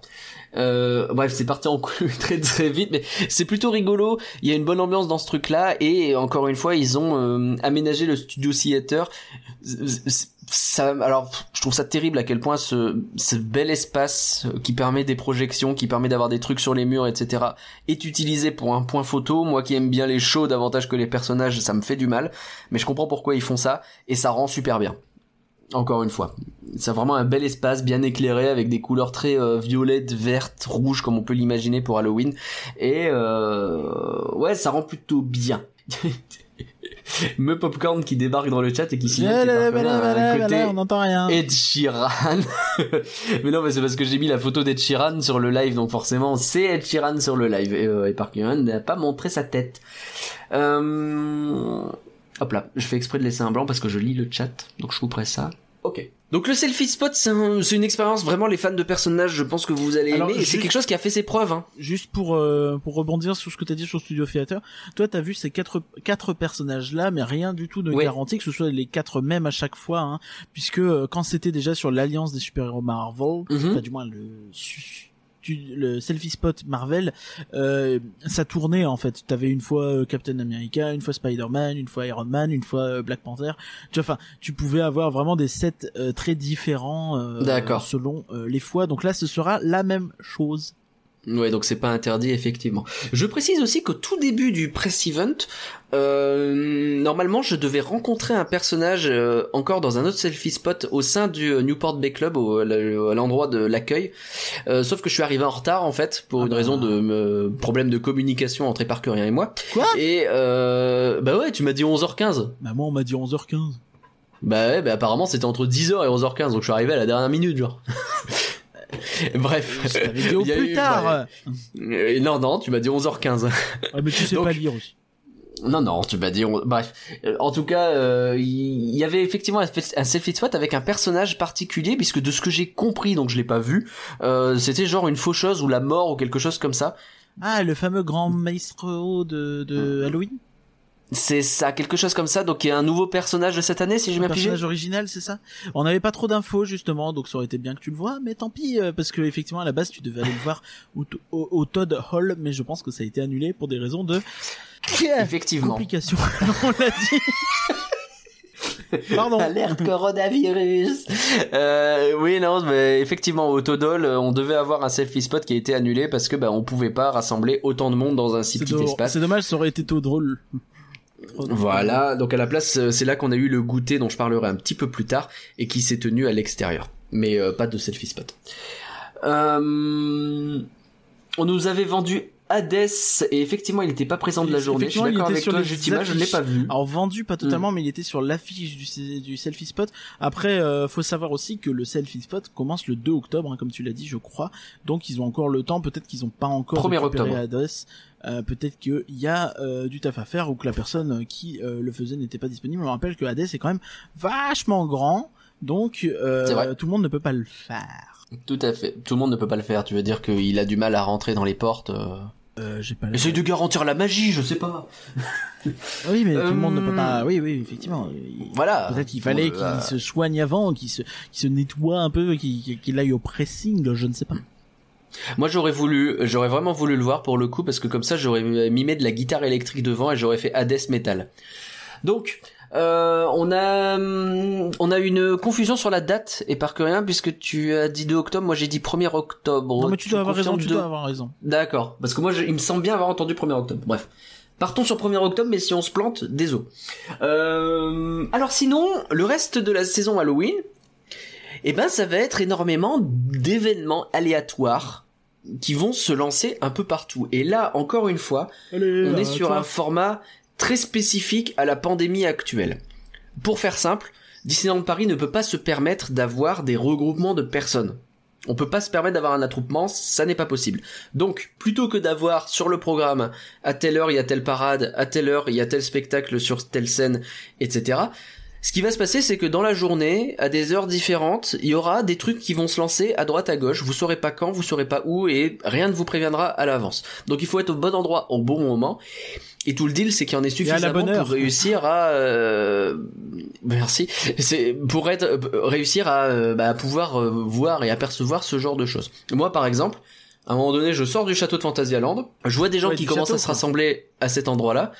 Euh, bref, c'est parti en couille très très vite, mais c'est plutôt rigolo. Il y a une bonne ambiance dans ce truc-là, et encore une fois, ils ont euh, aménagé le studio theater. Ça, alors, je trouve ça terrible à quel point ce, ce bel espace euh, qui permet des projections, qui permet d'avoir des trucs sur les murs, etc., est utilisé pour un point photo. Moi qui aime bien les shows davantage que les personnages, ça me fait du mal, mais je comprends pourquoi ils font ça, et ça rend super bien. Encore une fois, c'est vraiment un bel espace bien éclairé avec des couleurs très euh, violettes, vertes, rouges comme on peut l'imaginer pour Halloween. Et euh, ouais, ça rend plutôt bien. Me Popcorn qui débarque dans le chat et qui signe on n'entend rien. Ed Sheeran. mais non, mais c'est parce que j'ai mis la photo d'Ed Sheeran sur le live, donc forcément c'est Ed Sheeran sur le live. Et, euh, et n'a pas montré sa tête. Euh... Hop là, je fais exprès de laisser un blanc parce que je lis le chat, donc je couperai ça. Ok. Donc le selfie spot, c'est un- c'est une expérience vraiment les fans de personnages, je pense que vous allez Alors, aimer. C'est quelque chose qui a fait ses preuves. Hein. Juste pour euh, pour rebondir sur ce que t'as dit sur Studio Theater, toi t'as vu ces quatre quatre personnages là, mais rien du tout ne Oui. garantit que ce soit les quatre mêmes à chaque fois, hein, puisque euh, quand c'était déjà sur l'alliance des super héros Marvel, Mhm. enfin, du moins le le selfie spot Marvel, euh, ça tournait en fait. T'avais une fois euh, Captain America, une fois Spider-Man, une fois Iron Man, une fois euh, Black Panther. Tu vois, enfin, tu pouvais avoir vraiment des sets euh, très différents euh, D'accord. selon euh, les fois. Donc là, ce sera la même chose. Ouais, donc c'est pas interdit effectivement. Je précise aussi qu'au tout début du press event, euh, normalement je devais rencontrer un personnage euh, encore dans un autre selfie spot au sein du euh, Newport Bay Club au- à l'endroit de l'accueil. Euh, sauf que je suis arrivé en retard en fait pour Ah une bah. raison de euh, problème de communication entre Parkerien et moi. Quoi? Et euh, bah ouais, tu m'as dit 11h15. Bah moi on m'a dit 11h15. Bah ouais, bah apparemment c'était entre 10h et 11h15, donc je suis arrivé à la dernière minute, genre. Bref. Je dit au Il y a plus eu- tard. euh, non, non, tu m'as dit 11h15. Ouais, mais tu sais Donc- pas lire aussi. Non, non, tu m'as dit. on- Bref, Euh, en tout cas, euh, il y avait effectivement un un selfie spot avec un personnage particulier, puisque de ce que j'ai compris, donc je l'ai pas vu, euh, c'était genre une faucheuse ou la mort ou quelque chose comme ça. Ah, le fameux grand maestro de, de Halloween? C'est ça, quelque chose comme ça. Donc il y a un nouveau personnage de cette année, si j'ai bien personnage original, c'est ça? On n'avait pas trop d'infos justement, donc ça aurait été bien que tu le vois, mais tant pis, euh, parce que effectivement à la base tu devais aller le voir au, au, au Todd Hall, mais je pense que ça a été annulé pour des raisons de Effectivement. complications. On l'a dit. Pardon. Alerte coronavirus. Euh, oui, non, mais effectivement, au Todol, euh, on devait avoir un selfie spot qui a été annulé parce que bah, on pouvait pas rassembler autant de monde dans un si petit espace. c'est dommage, ça aurait été trop drôle. Voilà, donc à la place, euh, c'est là qu'on a eu le goûter dont je parlerai un petit peu plus tard et qui s'est tenu à l'extérieur, mais euh, pas de selfie spot. Euh, on nous avait vendu Hades et effectivement il n'était pas présent de la journée. Je suis d'accord avec sur toi, Jutima, je ne l'ai pas vu. Alors vendu pas totalement, Hmm. mais il était sur l'affiche du, du selfie spot. Après, euh, faut savoir aussi que le selfie spot commence le 2 octobre, hein, comme tu l'as dit, je crois. Donc ils ont encore le temps. Peut-être qu'ils ont pas encore 1er récupéré octobre. l'adresse. Euh, peut-être qu'il y a euh, du taf à faire ou que la personne qui euh, le faisait n'était pas disponible. On rappelle que Hades est quand même vachement grand, donc tout le monde ne peut pas le faire. Tout à fait. Tout le monde ne peut pas le faire. Tu veux dire qu'il a du mal à rentrer dans les portes. euh. J'ai pas. Essaye de garantir la magie, je sais pas. Oui, mais tout le monde ne peut pas. Oui, oui, effectivement. Il- Voilà. Peut-être qu'il fallait qu'il se soigne avant, qu'il se, qu'il se nettoie un peu, qu'il qu'il aille au pressing, je ne sais pas. Moi, j'aurais voulu, j'aurais vraiment voulu le voir pour le coup parce que comme ça, j'aurais mimé de la guitare électrique devant et j'aurais fait Hades Metal. Donc, euh, on a, hum, on a une confusion sur la date et par que rien puisque tu as dit 2 octobre, moi j'ai dit 1er octobre. non, mais tu dois avoir raison, tu dois avoir raison. D'accord, parce que moi, je- il me semble bien avoir entendu 1er octobre. Bref. Partons sur 1er octobre, mais si on se plante, désolé. Euh, alors sinon, le reste de la saison Halloween, eh ben, ça va être énormément d'événements aléatoires qui vont se lancer un peu partout. Et là, encore une fois, on est sur un format très spécifique à la pandémie actuelle. Pour faire simple, Disneyland Paris ne peut pas se permettre d'avoir des regroupements de personnes. On peut pas se permettre d'avoir un attroupement, ça n'est pas possible. Donc, plutôt que d'avoir sur le programme à telle heure il y a telle parade, à telle heure il y a tel spectacle sur telle scène, etc. Ce qui va se passer, c'est que dans la journée, à des heures différentes, il y aura des trucs qui vont se lancer à droite à gauche. Vous saurez pas quand, vous saurez pas où, et rien ne vous préviendra à l'avance. Donc il faut être au bon endroit au bon moment. Et tout le deal, c'est qu'il y en la suffisamment pour réussir à. euh, Merci. C'est pour être réussir à euh, bah, pouvoir euh, voir et apercevoir ce genre de choses. Moi, par exemple. À un moment donné, je sors du château de Fantasyland, je vois des gens Ouais, qui commencent château, à se rassembler à cet endroit-là,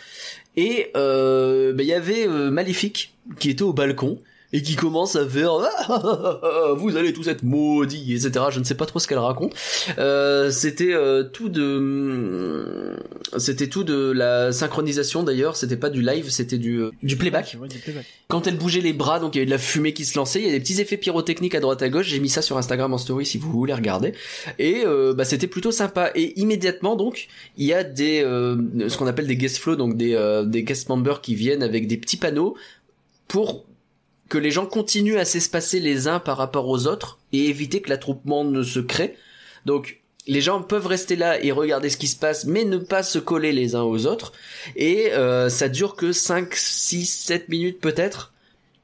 et euh, bah, il y avait euh, Maléfique qui était au balcon et qui commence à faire Ah, vous allez tous être maudits etc je ne sais pas trop ce qu'elle raconte. Euh, c'était euh, tout de c'était tout de la synchronisation d'ailleurs. C'était pas du live c'était du du playback. Ouais, du playback. quand elle bougeait les bras, donc il y avait de la fumée qui se lançait, il y a des petits effets pyrotechniques à droite à gauche, j'ai mis ça sur Instagram en story si vous voulez regarder, et euh, bah, c'était plutôt sympa. Et immédiatement donc, il y a des euh, ce qu'on appelle des guest flow, donc des, euh, des guest members qui viennent avec des petits panneaux pour que les gens continuent à s'espacer les uns par rapport aux autres et éviter que l'attroupement ne se crée. Donc les gens peuvent rester là et regarder ce qui se passe, mais ne pas se coller les uns aux autres. Et euh, ça dure que 5, 6, 7 minutes peut-être.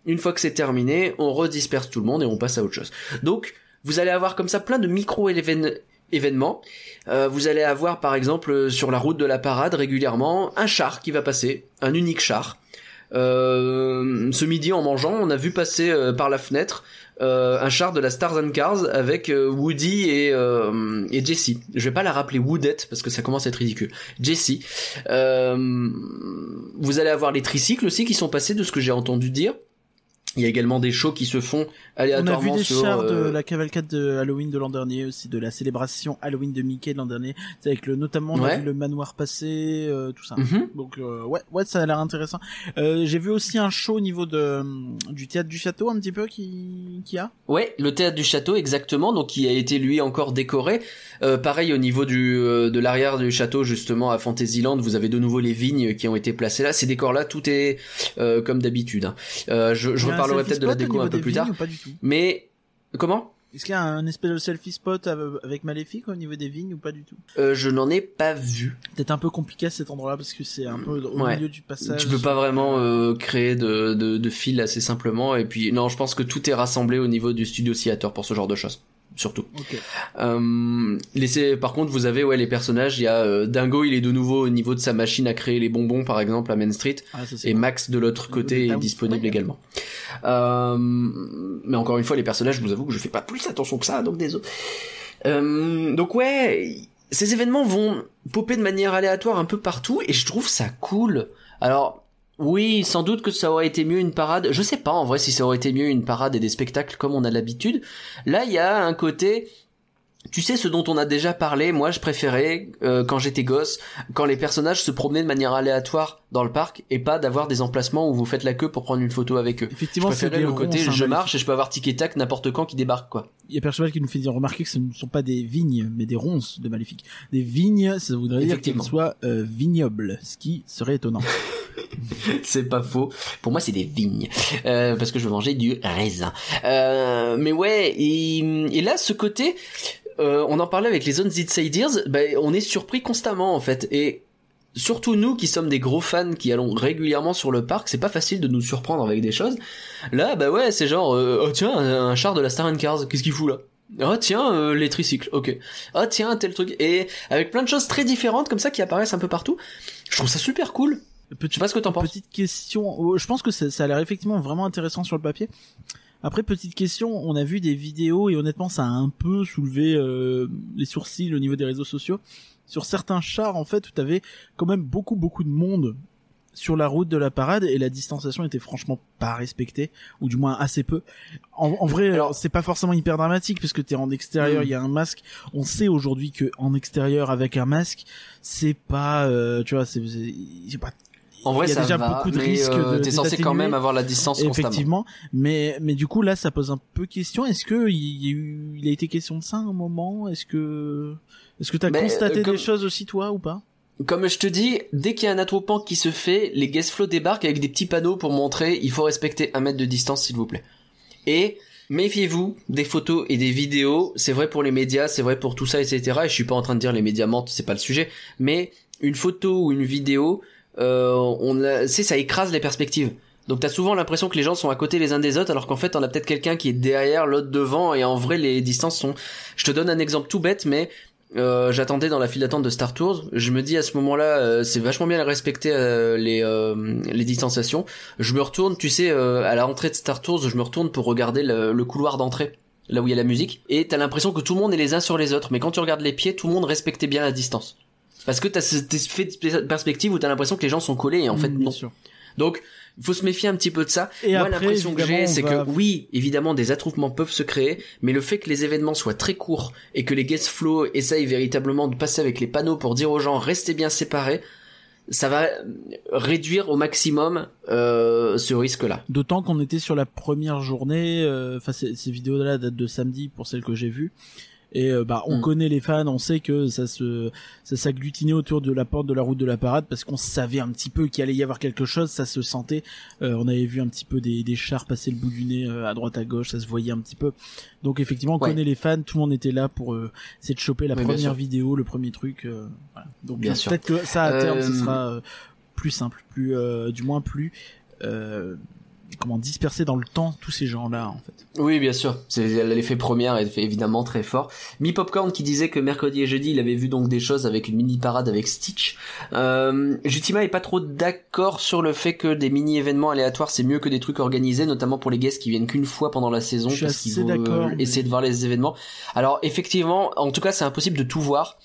Une fois que c'est terminé, on redisperse tout le monde et on passe à autre chose. Donc, vous allez avoir comme ça plein de micro-événements. Euh, vous allez avoir par exemple sur la route de la parade régulièrement un char qui va passer, un unique char. Euh, ce midi en mangeant, on a vu passer euh, par la fenêtre euh, un char de la Stars and Cars avec euh, Woody et, euh, et Jessie. Je vais pas la rappeler Woodette parce que ça commence à être ridicule. Jessie. Vous allez avoir les tricycles aussi qui sont passés de ce que j'ai entendu dire. Il y a également des shows qui se font On a vu des sur. chars de euh, la cavalcade de Halloween de l'an dernier aussi, de la célébration Halloween de Mickey de l'an dernier. C'est avec le notamment on a Ouais. vu le manoir passer, euh, tout ça. mhm. Donc euh, ouais, ouais, ça a l'air intéressant. Euh, J'ai vu aussi un show au niveau de du théâtre du château un petit peu qui qui a? Ouais, le théâtre du château exactement, donc qui a été lui encore décoré. Euh, pareil au niveau du euh, de l'arrière du château justement à Fantasyland, vous avez de nouveau les vignes qui ont été placées là. Ces décors là, tout est euh, comme d'habitude. hein. Euh, je je reparlerai peut-être de la déco un peu plus vignes tard. ou Pas du tout? Mais comment? Est-ce qu'il y a un espèce de selfie spot av- avec Maléfique au niveau des vignes ou pas du tout? Euh, je n'en ai pas vu. Peut-être un peu compliqué à cet endroit-là parce que c'est un peu au Ouais. milieu du passage. Tu peux pas vraiment euh, créer de, de, de fil assez simplement. Et puis non, je pense que tout est rassemblé au niveau du studio Theater pour ce genre de choses. Surtout. Ok. Euh, laissez, par contre, vous avez ouais les personnages. Il y a euh, Dingo, il est de nouveau au niveau de sa machine à créer les bonbons, par exemple, à Main Street. Ah, Et. Max de l'autre côté est disponible également. Euh, mais encore une fois, les personnages, je vous avoue que je fais pas plus attention que ça, donc désolé. Euh, donc ouais, ces événements vont popper de manière aléatoire un peu partout, et je trouve ça cool. Alors, oui, sans doute que ça aurait été mieux une parade. Je sais pas en vrai si ça aurait été mieux une parade et des spectacles comme on a l'habitude. Là, il y a un côté tu sais ce dont on a déjà parlé, moi je préférais euh, quand j'étais gosse, quand les personnages se promenaient de manière aléatoire dans le parc et pas d'avoir des emplacements où vous faites la queue pour prendre une photo avec eux. Effectivement, c'est le côté hein, je marche et je peux avoir tic et tac n'importe quand qui débarque quoi. Il y a Percheval qui nous fait dire remarquer que ce ne sont pas des vignes, mais des ronces de Maléfique. Des vignes, ça voudrait dire qu'elles soient euh, vignobles, ce qui serait étonnant. c'est pas faux. Pour moi, c'est des vignes. Euh, parce que je veux manger du raisin. Euh, mais ouais, et, et là, ce côté, euh, on en parlait avec les Zones Insiders, bah, on est surpris constamment, en fait. Et surtout nous qui sommes des gros fans qui allons régulièrement sur le parc, c'est pas facile de nous surprendre avec des choses. Là, bah ouais, c'est genre, euh, oh tiens, un, char de la Star and Cars, qu'est-ce qu'il fout là? Oh tiens, euh, les tricycles, ok. Oh tiens, tel truc. Et avec plein de choses très différentes comme ça qui apparaissent un peu partout. Je trouve ça super cool. Je sais pas ce que t'en penses. Petite question, oh, je pense que ça, ça a l'air effectivement vraiment intéressant sur le papier. Après, petite question, on a vu des vidéos et honnêtement, ça a un peu soulevé euh, les sourcils au niveau des réseaux sociaux. Sur certains chars, en fait, où t'avais quand même beaucoup, beaucoup de monde sur la route de la parade et la distanciation était franchement pas respectée ou du moins assez peu. En, en vrai, alors c'est pas forcément hyper dramatique parce que t'es en extérieur, il Mm. y a un masque. On sait aujourd'hui que en extérieur avec un masque, c'est pas, euh, tu vois, c'est pas En vrai, il y a ça déjà va, beaucoup de risques euh, de t'es censé quand même avoir la distance effectivement mais mais du coup là ça pose un peu question est-ce que il y a eu il a été question de ça à un moment? Est-ce que est-ce que t'as Mais, constaté euh, comme- des choses aussi toi ou pas? Comme je te dis, dès qu'il y a un attroupement qui se fait, les guest flow débarquent avec des petits panneaux pour montrer il faut respecter un mètre de distance s'il vous plaît. Et méfiez-vous des photos et des vidéos, c'est vrai pour les médias, c'est vrai pour tout ça, etc. Et je suis pas en train de dire les médias mentent, c'est pas le sujet, mais une photo ou une vidéo, euh, on a, c'est ça écrase les perspectives. Donc t'as souvent l'impression que les gens sont à côté les uns des autres, alors qu'en fait on a peut-être quelqu'un qui est derrière, l'autre devant, et en vrai les distances sont. Je te donne un exemple tout bête, mais euh, j'attendais dans la file d'attente de Star Tours. Je me dis à ce moment-là, euh, c'est vachement bien de respecter euh, les euh, les distanciations. Je me retourne, tu sais, euh, à la rentrée de Star Tours, je me retourne pour regarder le, le couloir d'entrée, là où il y a la musique, et t'as l'impression que tout le monde est les uns sur les autres. Mais quand tu regardes les pieds, tout le monde respectait bien la distance. Parce que t'as cet effet de perspective où t'as l'impression que les gens sont collés et en fait Mm, bien non. sûr. Donc il faut se méfier un petit peu de ça. Et Moi l'impression que j'ai c'est va- que oui, évidemment des attroupements peuvent se créer, mais le fait que les événements soient très courts et que les guest flow essayent véritablement de passer avec les panneaux pour dire aux gens restez bien séparés, ça va réduire au maximum euh, ce risque-là. D'autant qu'on était sur la première journée, euh, enfin ces, ces vidéos-là datent de samedi pour celles que j'ai vues. Et euh, bah on Mm. connaît les fans, on sait que ça se ça s'agglutinait autour de la porte de la route de la parade parce qu'on savait un petit peu qu'il allait y avoir quelque chose, ça se sentait. Euh, on avait vu un petit peu des, des chars passer le bout du nez euh, à droite à gauche, ça se voyait un petit peu. Donc effectivement on Ouais. connaît les fans, tout le monde était là pour euh, essayer de choper la Oui, première vidéo, le premier truc. euh, voilà. Donc Bien sûr. peut-être que ça à terme ce sera euh, plus simple, plus euh, du moins plus euh, comment disperser dans le temps tous ces gens-là en fait. Oui, bien sûr. C'est l'effet première est évidemment très fort. Mi Popcorn qui disait que mercredi et jeudi, il avait vu donc des choses avec une mini parade avec Stitch. Euh, Jutima est pas trop d'accord sur le fait que des mini événements aléatoires c'est mieux que des trucs organisés, notamment pour les guests qui viennent qu'une fois pendant la saison Je suis parce qu'ils mais- essayer de voir les événements. Alors effectivement, en tout cas, c'est impossible de tout voir.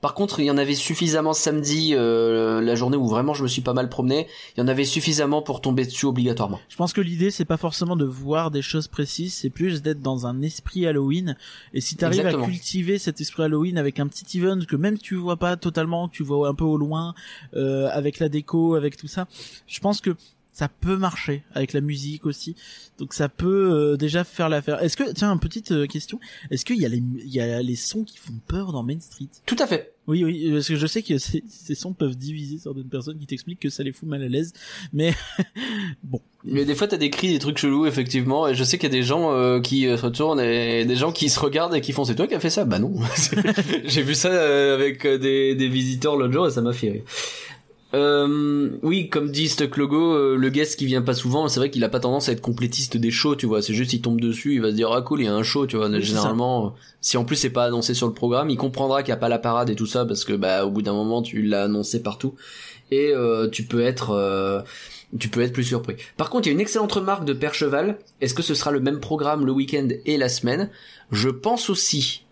Par contre, il y en avait suffisamment samedi, euh, la journée où vraiment je me suis pas mal promené. Il y en avait suffisamment pour tomber dessus obligatoirement. Je pense que l'idée c'est pas forcément de voir des choses précises, c'est plus d'être dans un esprit Halloween. Et si t'arrives à cultiver cet esprit Halloween avec un petit event que même tu vois pas totalement, que tu vois un peu au loin, euh, avec la déco, avec tout ça, je pense que ça peut marcher avec la musique aussi. Donc ça peut euh, déjà faire l'affaire. Est-ce que tiens, une petite euh, question, est-ce qu'il y a les il y a les sons qui font peur dans Main Street? Tout à fait. Oui oui, parce que je sais que ces, ces sons peuvent diviser certaines personnes qui t'expliquent que ça les fout mal à l'aise, mais bon. Mais des fois, t'as des cris, des trucs chelous, effectivement. Et je sais qu'il y a des gens euh, qui euh, se retournent et des gens qui se regardent et qui font c'est toi qui as fait ça? Bah non. J'ai vu ça euh, avec euh, des, des visiteurs l'autre jour et ça m'a fait rire. Euh, oui, comme dit Stuck Logo, euh, le guest qui vient pas souvent, c'est vrai qu'il a pas tendance à être complétiste des shows, tu vois. C'est juste il tombe dessus, il va se dire ah cool, il y a un show, tu vois. Généralement, euh, si en plus c'est pas annoncé sur le programme, il comprendra qu'il y a pas la parade et tout ça parce que bah au bout d'un moment tu l'as annoncé partout et euh, tu peux être euh, tu peux être plus surpris. Par contre, il y a une excellente remarque de Père Cheval. Est-ce que ce sera le même programme le week-end et la semaine? Je pense aussi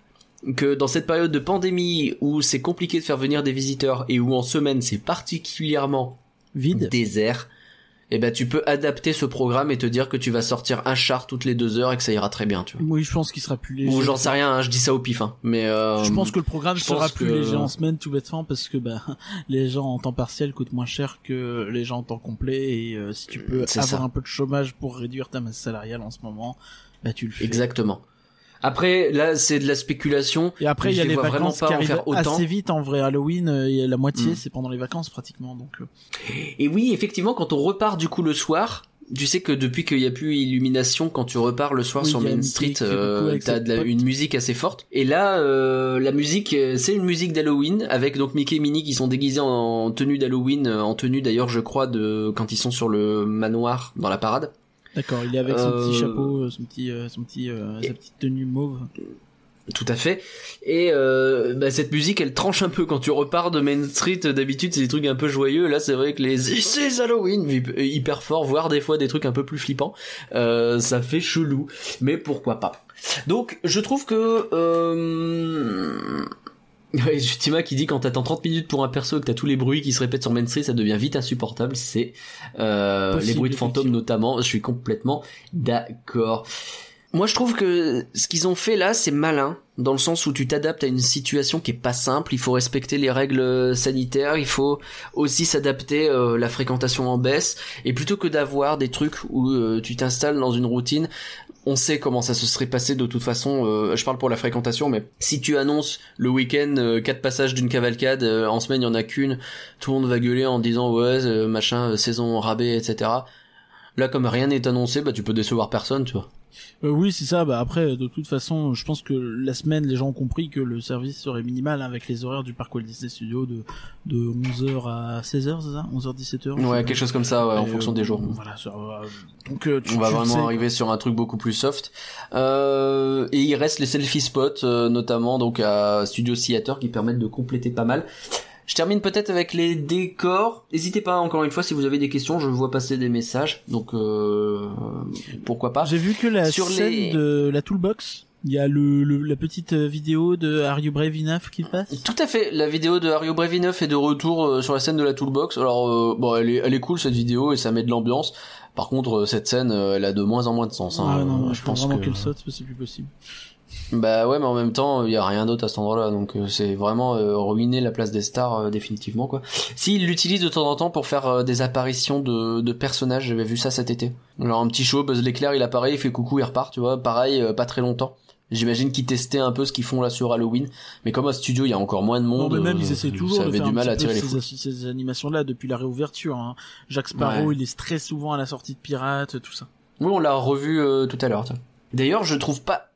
que dans cette période de pandémie où c'est compliqué de faire venir des visiteurs et où en semaine c'est particulièrement vide, désert, eh ben tu peux adapter ce programme et te dire que tu vas sortir un char toutes les deux heures et que ça ira très bien, tu vois. Oui, je pense qu'il sera plus léger. Ou j'en sais rien, hein, je dis ça au pif, hein. mais euh, Je pense que le programme sera plus que- léger en semaine tout bêtement parce que bah les gens en temps partiel coûtent moins cher que les gens en temps complet et euh, si tu peux avoir ça. un peu de chômage pour réduire ta masse salariale en ce moment, bah tu le fais. Exactement. Après, là, c'est de la spéculation. Et après il y a les vraiment vacances pas qui en arrivent assez vite en vrai Halloween, euh, et la moitié Mm. c'est pendant les vacances pratiquement donc. euh, Et oui, effectivement, quand on repart du coup le soir, tu sais que depuis qu'il y a plus illumination, quand tu repars le soir Oui, sur Main Street, euh, t'as une musique assez forte. Et là, euh, la musique, euh, c'est une musique d'Halloween avec donc Mickey et Minnie qui sont déguisés en tenue d'Halloween, en tenue d'ailleurs, je crois, de quand ils sont sur le manoir dans la parade. D'accord, il est avec son petit chapeau, euh, son petit, euh, son petit, euh, sa petite tenue mauve. Tout à fait. Et euh, bah, cette musique, elle tranche un peu quand tu repars de Main Street. D'habitude, c'est des trucs un peu joyeux. Là, c'est vrai que les c'est Halloween hy- hyper fort, voire des fois des trucs un peu plus flippants. Euh, ça fait chelou, mais pourquoi pas. Donc, je trouve que euh... Tima qui dit quand t'attends 30 minutes pour un perso et que t'as tous les bruits qui se répètent sur Main Street, ça devient vite insupportable. C'est euh, Possible, les bruits de fantômes notamment. Je suis complètement d'accord. Moi, je trouve que ce qu'ils ont fait là, c'est malin, dans le sens où tu t'adaptes à une situation qui est pas simple. Il faut respecter les règles sanitaires. Il faut aussi s'adapter euh, la fréquentation en baisse. Et plutôt que d'avoir des trucs où euh, tu t'installes dans une routine, on sait comment ça se serait passé de toute façon. euh, je parle pour la fréquentation, mais si tu annonces le week-end euh, quatre passages d'une cavalcade, euh, en semaine il y en a qu'une, tout le monde va gueuler en disant ouais euh, machin euh, saison rabais, etc. Là, comme rien n'est annoncé, bah tu peux décevoir personne, tu vois. Euh, oui, c'est ça. Bah après, de toute façon, je pense que la semaine, les gens ont compris que le service serait minimal hein, avec les horaires du parc Walt Disney Studios de de 11h à 16h, c'est ça? 11h 17h. Ouais, quelque chose comme ça, ouais, en fonction euh, des jours. Voilà, ça va. Donc euh, tu, On va tu vraiment sais. arriver sur un truc beaucoup plus soft. Euh, et il reste les selfie spots, euh, notamment donc à Studio Theater, qui permettent de compléter pas mal. Je termine peut-être avec les décors. N'hésitez pas encore une fois si vous avez des questions, je vois passer des messages, donc euh, pourquoi pas. J'ai vu que la Sur scène les- de la Toolbox, il y a le, le- la petite euh, vidéo de Are You Brave Enough qui passe. Tout à fait. La vidéo de Hario Brevineuf est de retour euh, sur la scène de la Toolbox. Alors euh, bon, elle est, elle est cool cette vidéo et ça met de l'ambiance. Par contre, euh, cette scène, elle a de moins en moins de sens. Hein. Ah non, je pense vraiment qu'elle saute, que c'est plus possible. Bah ouais, mais en même temps, il y a rien d'autre à cet endroit-là, donc euh, c'est vraiment euh, ruiner la place des stars euh, définitivement quoi. S'il l'utilise de temps en temps pour faire euh, des apparitions de, de personnages, j'avais vu ça cet été. Alors un petit show, Buzz l'éclair, il apparaît, il fait coucou, il repart, tu vois. Pareil, euh, pas très longtemps. J'imagine qu'ils testaient un peu ce qu'ils font là sur Halloween, mais comme au studio il y a encore moins de Non, monde, mais même euh, ils essaient toujours ça de faire du mal à attirer les ces, ces animations-là depuis la réouverture. Hein. Jacques Sparrow, Ouais. il est très souvent à la sortie de Pirates, tout ça. Oui, on l'a revu euh, tout à l'heure. D'ailleurs, je trouve pas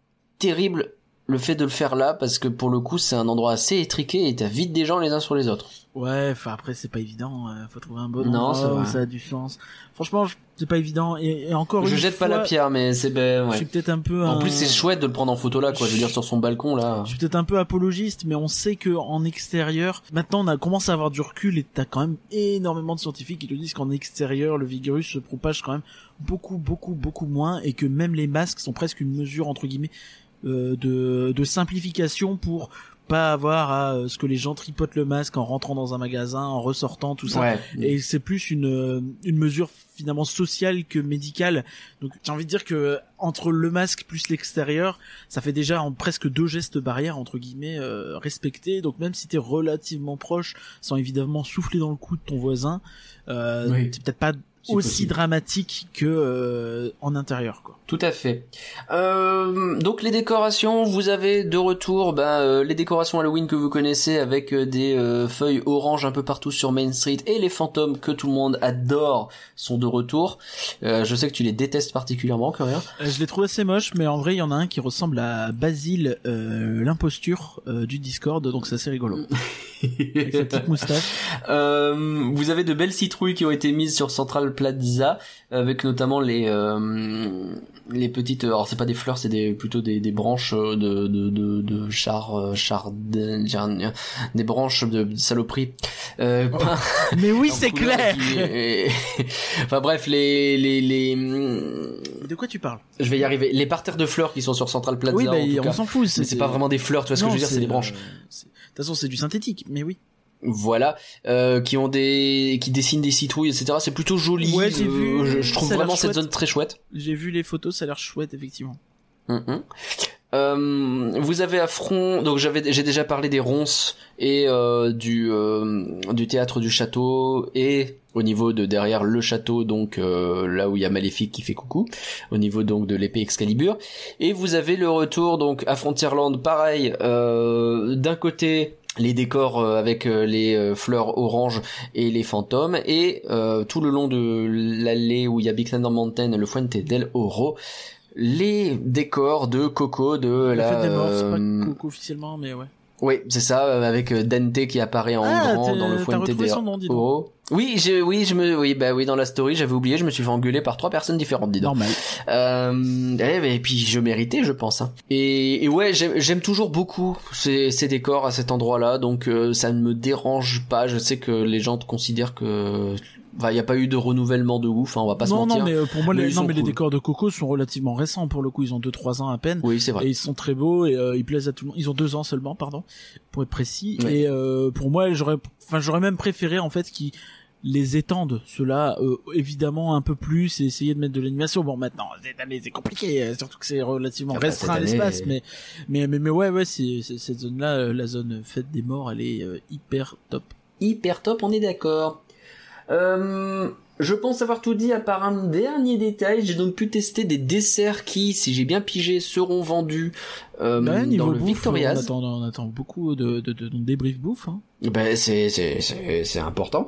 terrible le fait de le faire là parce que pour le coup, c'est un endroit assez étriqué et t'as vite des gens les uns sur les autres. Ouais, enfin après c'est pas évident, euh, faut trouver un bon Non, endroit où ça a du sens. Franchement, je- c'est pas évident et, et encore je une jette fois, pas la pierre, mais c'est ben, Je ouais. suis peut-être un peu En un- plus, c'est chouette de le prendre en photo là, quoi. Je veux dire sur son balcon là. Je suis peut-être un peu apologiste, mais on sait que en extérieur, maintenant on a commencé à avoir du recul et t'as quand même énormément de scientifiques qui te disent qu'en extérieur, le virus se propage quand même beaucoup, beaucoup, beaucoup moins et que même les masques sont presque une mesure entre guillemets de, de simplification pour pas avoir à euh, ce que les gens tripotent le masque en rentrant dans un magasin, en ressortant, tout ça. Ouais. Et c'est plus une euh, une mesure finalement sociale que médicale. Donc j'ai envie de dire que entre le masque plus l'extérieur, ça fait déjà en presque deux gestes barrières entre guillemets euh, respectés. Donc même si t'es relativement proche, sans évidemment souffler dans le cou de ton voisin, euh, Oui. t'es peut-être pas aussi possible. dramatique que euh, en intérieur quoi. Tout à fait. Euh, donc les décorations, vous avez de retour ben, euh, les décorations Halloween que vous connaissez avec euh, des euh, feuilles oranges un peu partout sur Main Street et les fantômes que tout le monde adore sont de retour. Euh, je sais que tu les détestes particulièrement, Coréen. Je les trouve assez moches, mais en vrai, il y en a un qui ressemble à Basile, euh, l'imposture euh, du Discord, donc c'est assez rigolo. Avec sa petite moustache. Euh, vous avez de belles citrouilles qui ont été mises sur Central Plaza, avec notamment les euh, les petites. Alors c'est pas des fleurs, c'est des plutôt des, des branches de de de, de char euh, chardin, chardin- des branches de saloperie. Euh, pas- Mais oui, c'est clair. qui enfin bref, les les les. De quoi tu parles? Je vais y arriver. Les parterres de fleurs qui sont sur Central Plaza. Oui, bah, en tout on s'en fout. Mais c'est pas vraiment des fleurs, tu vois ce que je veux dire, c'est des branches. Toute façon, c'est du synthétique, mais oui. voilà euh, qui ont des qui dessinent des citrouilles etc c'est plutôt joli Ouais, j'ai Euh, vu. je, je trouve vraiment cette zone très chouette J'ai vu les photos, ça a l'air chouette, effectivement. Mhm. Euh, vous avez à front donc j'avais j'ai déjà parlé des ronces et euh, du euh, du théâtre du château et au niveau de derrière le château donc là où il y a Maléfique qui fait coucou au niveau donc de l'épée Excalibur. Et vous avez le retour donc à Frontierland pareil d'un côté les décors avec les fleurs oranges et les fantômes et tout le long de l'allée où il y a Big Thunder Mountain le Fuente del Oro les décors de Coco de La, la, fête des morts, c'est euh, pas Coco officiellement, mais ouais. oui, c'est ça, euh, avec euh, Dante qui apparaît en Ah, grand dans le Fuente retrouvé del son nom, dis donc. Oro. Oui, je, oui, je me, oui, bah oui, dans la story, j'avais oublié, je me suis fait engueuler par trois personnes différentes, dis donc. Normal. Euh, eh, et puis je méritais, je pense. hein. Et, et ouais, j'aime j'aime toujours beaucoup ces, ces décors à cet endroit-là, donc euh, ça ne me dérange pas. Je sais que les gens considèrent que, il n'y a pas eu de renouvellement de ouf, hein, on va pas se mentir. non, mais euh, pour moi, Mais les, non, mais les décors de Coco sont relativement récents pour le coup. Ils ont 2-3 ans à peine. Oui, c'est vrai. Et ils sont très beaux et euh, ils plaisent à tout le monde. Ils ont deux ans seulement, pardon, pour être précis. Et euh, pour moi, j'aurais, enfin, j'aurais même préféré en fait qu'ils les étendent, cela euh, évidemment un peu plus et essayer de mettre de l'animation. Bon, maintenant cette année c'est compliqué, euh, surtout que c'est relativement Ah bah, restreint année- l'espace, mais mais mais mais ouais ouais, c'est cette zone-là, euh, la zone fête des morts, elle est euh, hyper top. hyper top, on est d'accord. Euh, je pense avoir tout dit à part un dernier détail. J'ai donc pu tester des desserts qui, si j'ai bien pigé, seront vendus euh, niveau dans le bouffe, Victoria's. on attend, on attend beaucoup de de, de, de débrief bouffe. Hein. Ben c'est c'est c'est c'est important.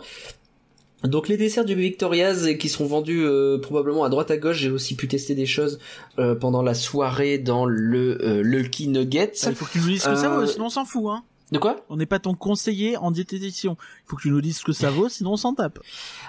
Donc les desserts du Victoria's qui seront vendus euh, probablement à droite à gauche. J'ai aussi pu tester des choses euh, pendant la soirée dans le euh, Lucky Nuggets. Ah, il faut que tu nous dises que ça Euh, sinon on s'en fout. Hein. De quoi? On n'est pas ton conseiller en diététicien. Il faut que tu nous dises ce que ça vaut, sinon on s'en tape.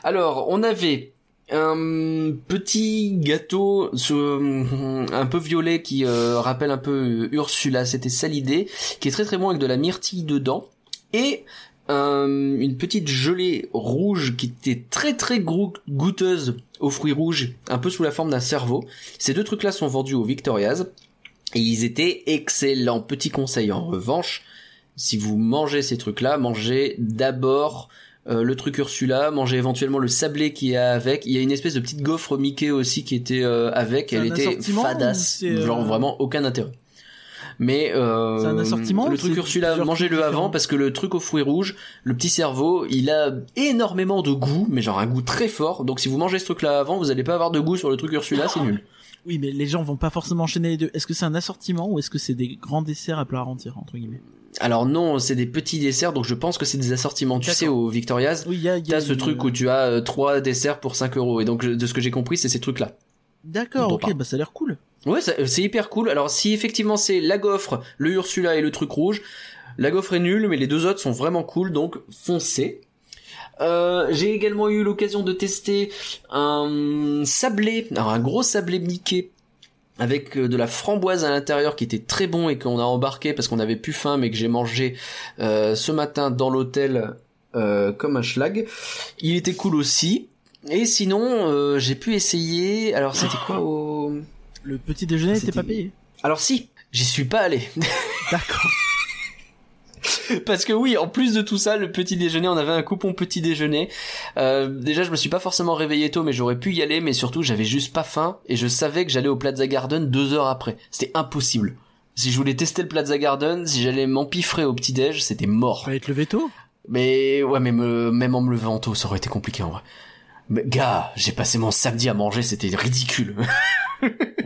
Alors, on avait un petit gâteau ce- un peu violet qui euh, rappelle un peu Ursula, c'était ça l'idée, qui est très très bon avec de la myrtille dedans et euh, une petite gelée rouge qui était très très goûteuse aux fruits rouges, un peu sous la forme d'un cerveau. Ces deux trucs-là sont vendus au Victoria's et ils étaient excellents. Petit conseil en revanche, si vous mangez ces trucs-là, mangez d'abord euh, le truc Ursula, mangez éventuellement le sablé qui est avec. Il y a une espèce de petite gaufre Mickey aussi qui était euh, avec. Elle était fadasse, euh, genre vraiment aucun intérêt. Mais euh, C'est un assortiment le truc Ursula, mangez-le avant parce que le truc aux fruits rouges, le petit cerveau, il a énormément de goût, mais genre un goût très fort. Donc si vous mangez ce truc-là avant, vous allez pas avoir de goût sur le truc Ursula, c'est nul. Oui, mais les gens vont pas forcément enchaîner les deux. Est-ce que c'est un assortiment ou est-ce que c'est des grands desserts à plat entier entre guillemets? Alors non, c'est des petits desserts, donc je pense que c'est des assortiments. Tu sais, au Victoria's, Oui, y a, il y a t'as ce une- truc où tu as euh, trois desserts pour 5 euros. Et donc, de ce que j'ai compris, c'est ces trucs-là. D'accord, ok, pas. bah ça a l'air cool. Ouais, ça- c'est hyper cool. Alors, si effectivement c'est la gaufre, le Ursula et le truc rouge, la gaufre est nulle, mais les deux autres sont vraiment cool, donc foncez. Euh, j'ai également eu l'occasion de tester un sablé, alors un gros sablé Mickey avec euh, de la framboise à l'intérieur qui était très bon et qu'on a embarqué parce qu'on avait plus faim mais que j'ai mangé euh, ce matin dans l'hôtel euh, comme un schlag. Il était cool aussi. Et sinon, euh, j'ai pu essayer. Alors, c'était quoi au Le petit déjeuner n'était pas payé. alors si, j'y suis pas allé. D'accord. Parce que oui, en plus de tout ça, le petit déjeuner, on avait un coupon petit déjeuner. Euh, déjà, je me suis pas forcément réveillé tôt, mais j'aurais pu y aller, mais surtout, j'avais juste pas faim et je savais que j'allais au Plaza Garden deux heures après. C'était impossible. Si je voulais tester le Plaza Garden, si j'allais m'empiffrer au petit déj, c'était mort. Fallait te lever tôt? Mais ouais, mais me- même en me levant tôt, ça aurait été compliqué en vrai. Mais gars, j'ai passé mon samedi à manger, c'était ridicule.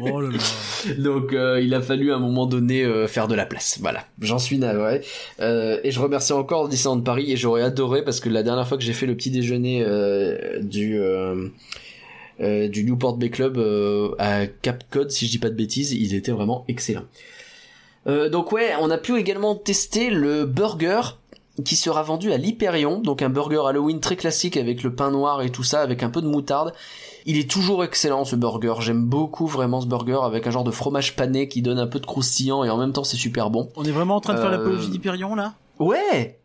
Oh là là. Donc euh, il a fallu à un moment donné euh, faire de la place. Voilà, j'en suis navré. Euh, et je remercie encore Disneyland Paris et j'aurais adoré parce que la dernière fois que j'ai fait le petit déjeuner euh, du du Newport Bay Club euh, à Cap Cod, si je dis pas de bêtises, il était vraiment excellent. Euh, donc ouais, on a pu également tester le burger qui sera vendu à l'Hyperion, donc un burger Halloween très classique avec le pain noir et tout ça, avec un peu de moutarde. Il est toujours excellent ce burger, j'aime beaucoup vraiment ce burger avec un genre de fromage pané qui donne un peu de croustillant et en même temps c'est super bon. On est vraiment en train de faire Euh, l'apologie d'Hyperion là? Ouais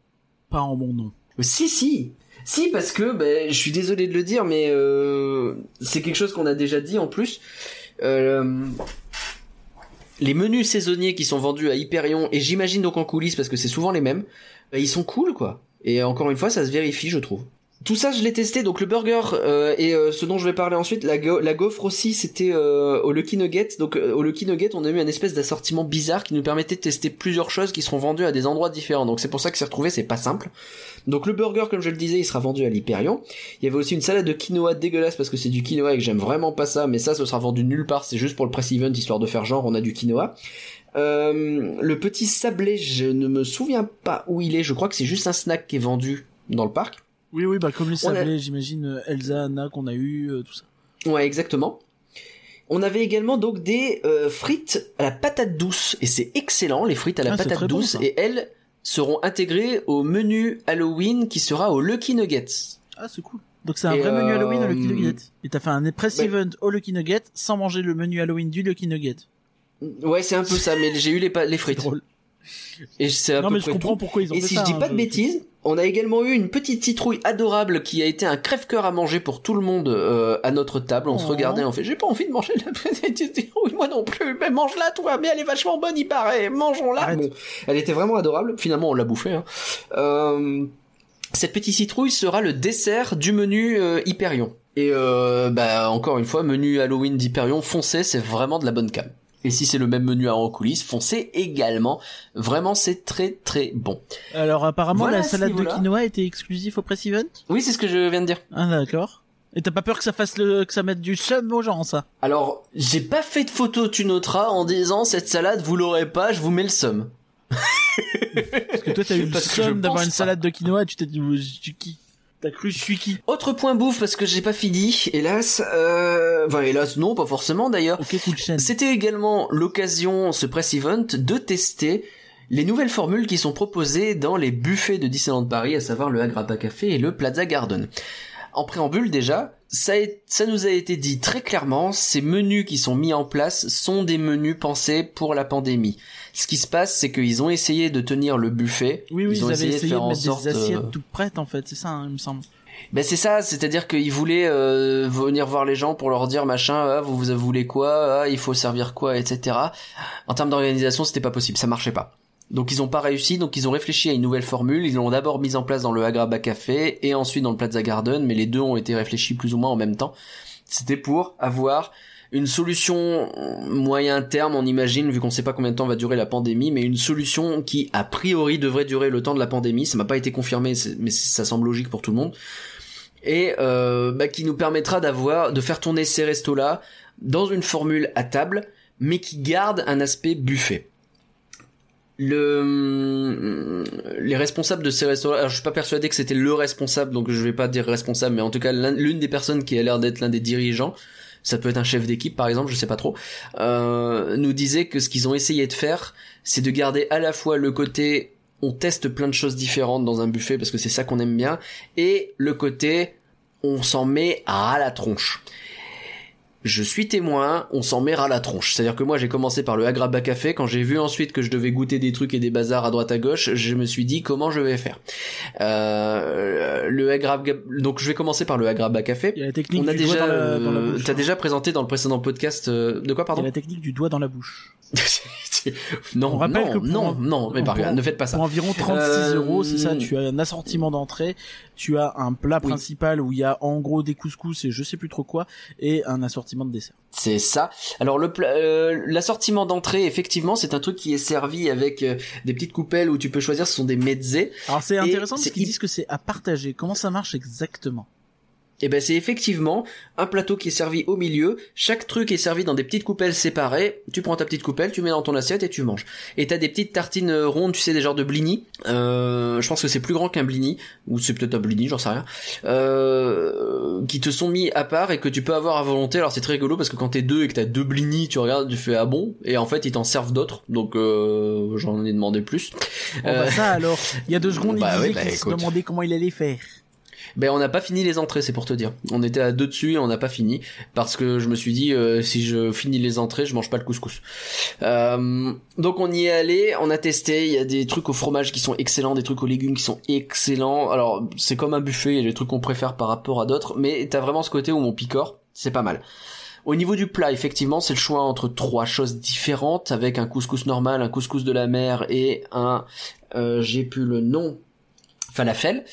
Pas en mon nom. Si si si parce que ben, je suis désolé de le dire mais euh, c'est quelque chose qu'on a déjà dit en plus. Euh, les menus saisonniers qui sont vendus à Hyperion et j'imagine donc en coulisses parce que c'est souvent les mêmes, ben, ils sont cool quoi. Et encore une fois ça se vérifie je trouve. Tout ça je l'ai testé donc le burger euh, et euh, ce dont je vais parler ensuite la, gaufre aussi c'était euh, au Lucky Nugget donc euh, au Lucky Nugget on a eu un espèce d'assortiment bizarre qui nous permettait de tester plusieurs choses qui seront vendues à des endroits différents donc c'est pour ça que c'est retrouvé c'est pas simple donc le burger, comme je le disais, il sera vendu à l'Hyperion. Il y avait aussi une salade de quinoa dégueulasse parce que c'est du quinoa et que j'aime vraiment pas ça, mais ça, ce sera vendu nulle part. C'est juste pour le press event histoire de faire genre on a du quinoa. Le petit sablé, je ne me souviens pas où il est. Je crois que c'est juste un snack qui est vendu dans le parc. Oui, oui, bah comme les On a- j'imagine euh, Elsa, Anna qu'on a eu, euh, tout ça. Ouais, exactement. On avait également donc des euh, frites à la patate douce et c'est excellent les frites à la Ah, patate bon, douce et elles seront intégrées au menu Halloween qui sera au Lucky Nuggets. Ah, c'est cool. Donc c'est un Et, vrai menu Halloween au Lucky Nugget. Et t'as fait un press bah- event au Lucky Nugget sans manger le menu Halloween du Lucky Nugget. Ouais, c'est un peu ça, mais j'ai eu les, frites. drôle. Et c'est à Non peu mais je près comprends tout. pourquoi ils ont Et fait si ça. je dis hein, pas de bêtises, on a également eu une petite citrouille adorable qui a été un crève-cœur à manger pour tout le monde euh, à notre table. On se Oh. regardait, on fait j'ai pas envie de manger la petite citrouille, moi non plus. Mais mange-la toi, mais elle est vachement bonne, il paraît. Mangeons-la. Bon, elle était vraiment adorable. Finalement, on l'a bouffée. Hein. Euh, cette petite citrouille sera le dessert du menu euh, Hyperion. Et bah encore une fois, menu Halloween d'Hyperion foncé, c'est vraiment de la bonne cam. Et si c'est le même menu à en coulisses, foncé également. Vraiment, c'est très très bon. Alors apparemment Voilà, la salade de quinoa était exclusive au press event. Oui, c'est ce que je viens de dire. Ah d'accord. Et t'as pas peur que ça fasse le, que ça mette du seum aux gens ça? Alors, j'ai pas fait de photo, tu noteras, en disant cette salade, vous l'aurez pas, je vous mets le somme. Parce que toi t'as eu le seum d'avoir une salade de quinoa et tu t'es dit qui? T'as cru je suis qui Autre point bouffe, parce que j'ai pas fini, hélas. Euh... Enfin, hélas, non, pas forcément d'ailleurs. C'était également l'occasion, ce press event, de tester les nouvelles formules qui sont proposées dans les buffets de Disneyland Paris, à savoir le Agrappa Café et le Plaza Garden. En préambule déjà, ça, est- ça nous a été dit très clairement, ces menus qui sont mis en place sont des menus pensés pour la pandémie. Ce qui se passe, c'est qu'ils ont essayé de tenir le buffet. Oui oui ils, ont essayé de essayé de, faire en mettre sorte, des assiettes euh, toutes prêtes en fait, c'est ça hein, il me semble. ben c'est ça, c'est-à-dire qu'ils voulaient euh, venir voir les gens pour leur dire machin, ah, vous vous voulez quoi, ah, il faut servir quoi, etc. En termes d'organisation, c'était pas possible, ça marchait pas. Donc ils ont pas réussi, donc ils ont réfléchi à une nouvelle formule. Ils l'ont d'abord mise en place dans le Agraba Café et ensuite dans le Plaza Garden, mais les deux ont été réfléchis plus ou moins en même temps. C'était pour avoir une solution moyen terme, on imagine, vu qu'on sait pas combien de temps va durer la pandémie, mais une solution qui a priori devrait durer le temps de la pandémie. Ça m'a pas été confirmé, mais ça semble logique pour tout le monde et euh, bah, qui nous permettra d'avoir de faire tourner ces restos là dans une formule à table mais qui garde un aspect buffet le les responsables de ces restaurants alors je suis pas persuadé que c'était le responsable donc je vais pas dire responsable mais en tout cas l'un- l'une des personnes qui a l'air d'être l'un des dirigeants ça peut être un chef d'équipe par exemple je sais pas trop euh, nous disait que ce qu'ils ont essayé de faire c'est de garder à la fois le côté on teste plein de choses différentes dans un buffet parce que c'est ça qu'on aime bien et le côté on s'en met à la tronche. Je suis témoin, on s'en met à la tronche. C'est-à-dire que moi j'ai commencé par le Agraba Café, quand j'ai vu ensuite que je devais goûter des trucs et des bazars à droite à gauche, je me suis dit comment je vais faire? Euh, le Agraba, donc je vais commencer par le Agraba Café. Il y a la technique On a du doigt déjà, dans la, dans la euh, bouche. t'as déjà présenté dans le précédent podcast euh, de quoi Il y pardon? a la technique du doigt dans la bouche. Non, On rappelle non, que pour non, mais par pour- ne faites pas ça. Pour environ 36 Euh, euros, c'est ça, tu as un assortiment d'entrée, tu as un plat Oui. principal où il y a en gros des couscous et je sais plus trop quoi, et un assortiment de dessert. C'est ça. Alors le euh, l'assortiment d'entrée, effectivement, c'est un truc qui est servi avec euh, des petites coupelles où tu peux choisir. Ce sont des mezzés. Alors c'est intéressant parce c'est qu'ils disent que c'est à partager. Comment ça marche exactement? Et ben c'est effectivement un plateau qui est servi au milieu. Chaque truc est servi dans des petites coupelles séparées. Tu prends ta petite coupelle, tu mets dans ton assiette et tu manges. Et t'as des petites tartines euh, rondes, tu sais, des genres de blini. Euh, je pense que c'est plus grand qu'un blini, ou c'est peut-être un blini, j'en sais rien. Euh, qui te sont mis à part et que tu peux avoir à volonté. Alors c'est très rigolo parce que quand t'es deux et que t'as deux blini, tu regardes, tu fais ah bon, et en fait ils t'en servent d'autres. Donc euh, j'en ai demandé plus. Bon, bah, ça alors, il y a deux secondes, bah il oui, bah, se demandait comment il allait faire. Ben on n'a pas fini les entrées, c'est pour te dire. On était à deux dessus et on n'a pas fini parce que je me suis dit euh, si je finis les entrées, je mange pas le couscous. Euh, donc on y est allé, on a testé. Il y a des trucs au fromage qui sont excellents, des trucs aux légumes qui sont excellents. Alors c'est comme un buffet, il y a des trucs qu'on préfère par rapport à d'autres, mais t'as vraiment ce côté où mon picore, c'est pas mal. Au niveau du plat, effectivement, c'est le choix entre trois choses différentes, avec un couscous normal, un couscous de la mer et un, euh, j'ai plus le nom, falafel.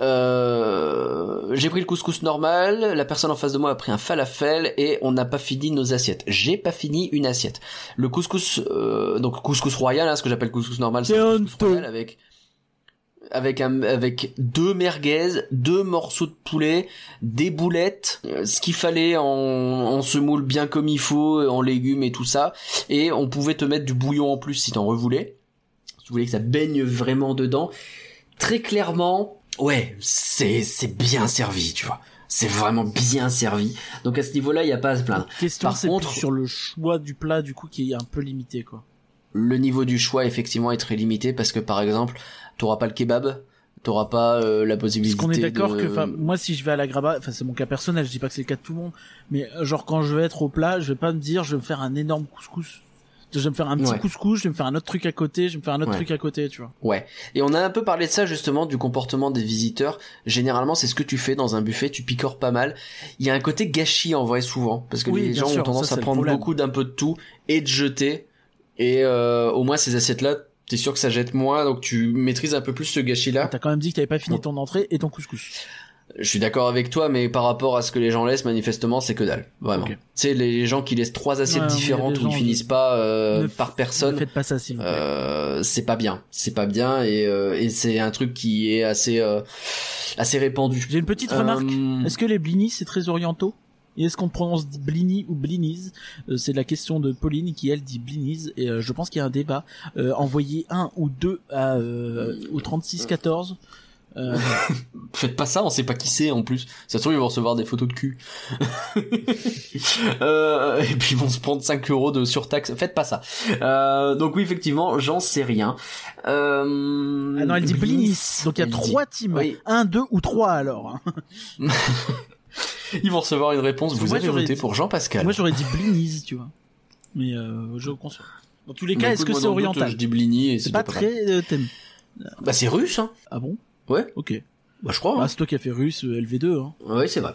Euh, j'ai pris le couscous normal, la personne en face de moi a pris un falafel et on n'a pas fini nos assiettes. J'ai pas fini une assiette. Le couscous, euh, donc couscous royal, hein, ce que j'appelle couscous normal, c'est un couscous royal avec avec un avec deux merguez, deux morceaux de poulet, des boulettes, euh, ce qu'il fallait en, en semoule bien comme il faut, en légumes et tout ça. Et on pouvait te mettre du bouillon en plus si t'en revoulais. Si tu voulais que ça baigne vraiment dedans. Très clairement, ouais, c'est c'est bien servi, tu vois. C'est vraiment bien servi. Donc à ce niveau-là, il y a pas à se plaindre. Question, Par c'est contre, plus sur le choix du plat du coup qui est un peu limité quoi. le niveau du choix effectivement est très limité parce que par exemple, t'auras pas le kebab, t'auras pas euh, la Parce possibilité. qu'on est d'accord de- que, enfin, moi si je vais à la Graba, enfin c'est mon cas personnel, je dis pas que c'est le cas de tout le monde, mais euh, genre quand je vais être au plat, je vais pas me dire je vais me faire un énorme couscous. Je vais me faire un petit Ouais. couscous, je vais me faire un autre truc à côté, je vais me faire un autre Ouais. truc à côté, tu vois. Ouais. Et on a un peu parlé de ça justement du comportement des visiteurs. Généralement, c'est ce que tu fais dans un buffet, tu picores pas mal. Il y a un côté gâchis en vrai souvent parce que Oui, les gens sûr, ont tendance ça, à prendre beaucoup d'un peu de tout et de jeter. Et euh, au moins ces assiettes là, t'es sûr que ça jette moins, donc tu maîtrises un peu plus ce gâchis là. T'as quand même dit que t'avais pas fini ton entrée et ton couscous. Je suis d'accord avec toi, mais par rapport à ce que les gens laissent, manifestement, c'est que dalle. Vraiment. Ok. Tu sais, les gens qui laissent trois assiettes Ouais, différentes où ils finissent pas euh, par personne. Ne faites pas ça s'il vous plaît. Euh, c'est pas bien, c'est pas bien et, euh, et c'est un truc qui est assez euh, assez répandu. J'ai une petite Euh, remarque. Est-ce que les blinis c'est très orientaux? Et est-ce qu'on prononce blini ou blinis? Euh, C'est la question de Pauline qui elle dit blinis et euh, je pense qu'il y a un débat. Euh, envoyer un ou deux à euh, au 36 14. Euh, Faites pas ça, on sait pas qui c'est en plus. Ça se trouve ils vont recevoir des photos de cul. Euh, et puis ils vont se prendre 5 euros de surtaxe. Faites pas ça. Euh, donc oui effectivement, j'en sais rien. Euh, ah non, elle dit blinis. Donc il y a elle trois dit- teams. Oui. Un, deux ou trois alors. hein. Ils vont recevoir une réponse. Vous Moi, avez voté dit- pour Jean-Pascal. Moi j'aurais dit blinis, tu vois. Mais je conçois. Dans tous les cas, est-ce que c'est doute, oriental Je dis Blini et C'est pas mal. très thème. Bah c'est russe hein. Ah bon? Ouais. Ok. Bah je crois. hein. Bah, c'est toi qui as fait russe euh, LV2. Hein. Oui, c'est vrai.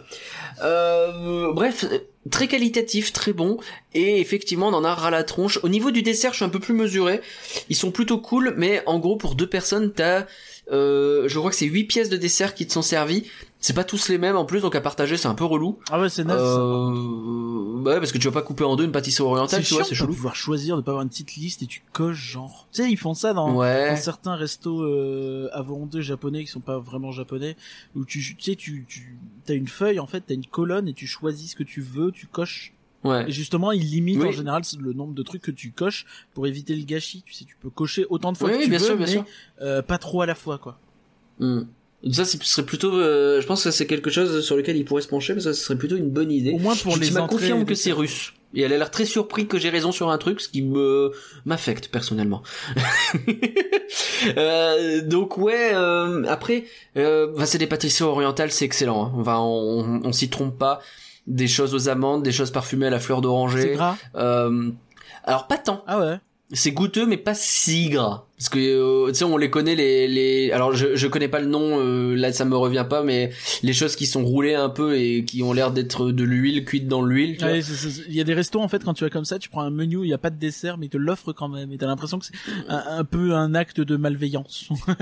Euh, bref, euh, très qualitatif, très bon, et effectivement, on en a ras la tronche. Au niveau du dessert, je suis un peu plus mesuré. Ils sont plutôt cool, mais en gros, pour deux personnes, t'as, euh, je crois que c'est huit pièces de dessert qui te sont servies. C'est pas tous les mêmes en plus, donc à partager, c'est un peu relou. Ah ouais, c'est naze. Euh, bah ouais, parce que tu vas pas couper en deux une pâtisserie orientale, tu vois, c'est chelou. pouvoir choisir, de pas avoir une petite liste et tu coches genre. Tu sais, ils font ça dans, Ouais. dans certains restos euh, à volonté japonais qui sont pas vraiment japonais, où tu, tu sais, tu, tu as une feuille en fait, t'as une colonne et tu choisis ce que tu veux, tu coches. Ouais. Et justement, ils limitent Oui. en général le nombre de trucs que tu coches pour éviter le gâchis. Tu sais, tu peux cocher autant de fois Oui, que tu bien veux, sûr, bien mais sûr. euh, pas trop à la fois quoi. Hmm. Ça, c'est- ce serait plutôt, euh, je pense que c'est quelque chose sur lequel il pourrait se pencher, parce que ce serait plutôt une bonne idée. Au moins pour les Tu m'as et que c'est russe. Et elle a l'air très surpris que j'ai raison sur un truc, ce qui me m'affecte personnellement. Euh, donc ouais, euh, après, euh, bah, c'est des pâtisseries orientales, c'est excellent. hein. Enfin, on, on s'y trompe pas. Des choses aux amandes, des choses parfumées à la fleur C'est d'oranger. gras. Euh, alors pas tant. Ah ouais. C'est goûteux, mais pas si gras. Parce que euh, tu sais, on les connaît les les. Alors je je connais pas le nom, euh, là ça me revient pas, mais les choses qui sont roulées un peu et qui ont l'air d'être de l'huile cuite dans l'huile. Ouais, Il y a des restos en fait quand tu vas comme ça, tu prends un menu, il y a pas de dessert, mais ils te l'offrent quand même. Et t'as l'impression que c'est un, un peu un acte de malveillance.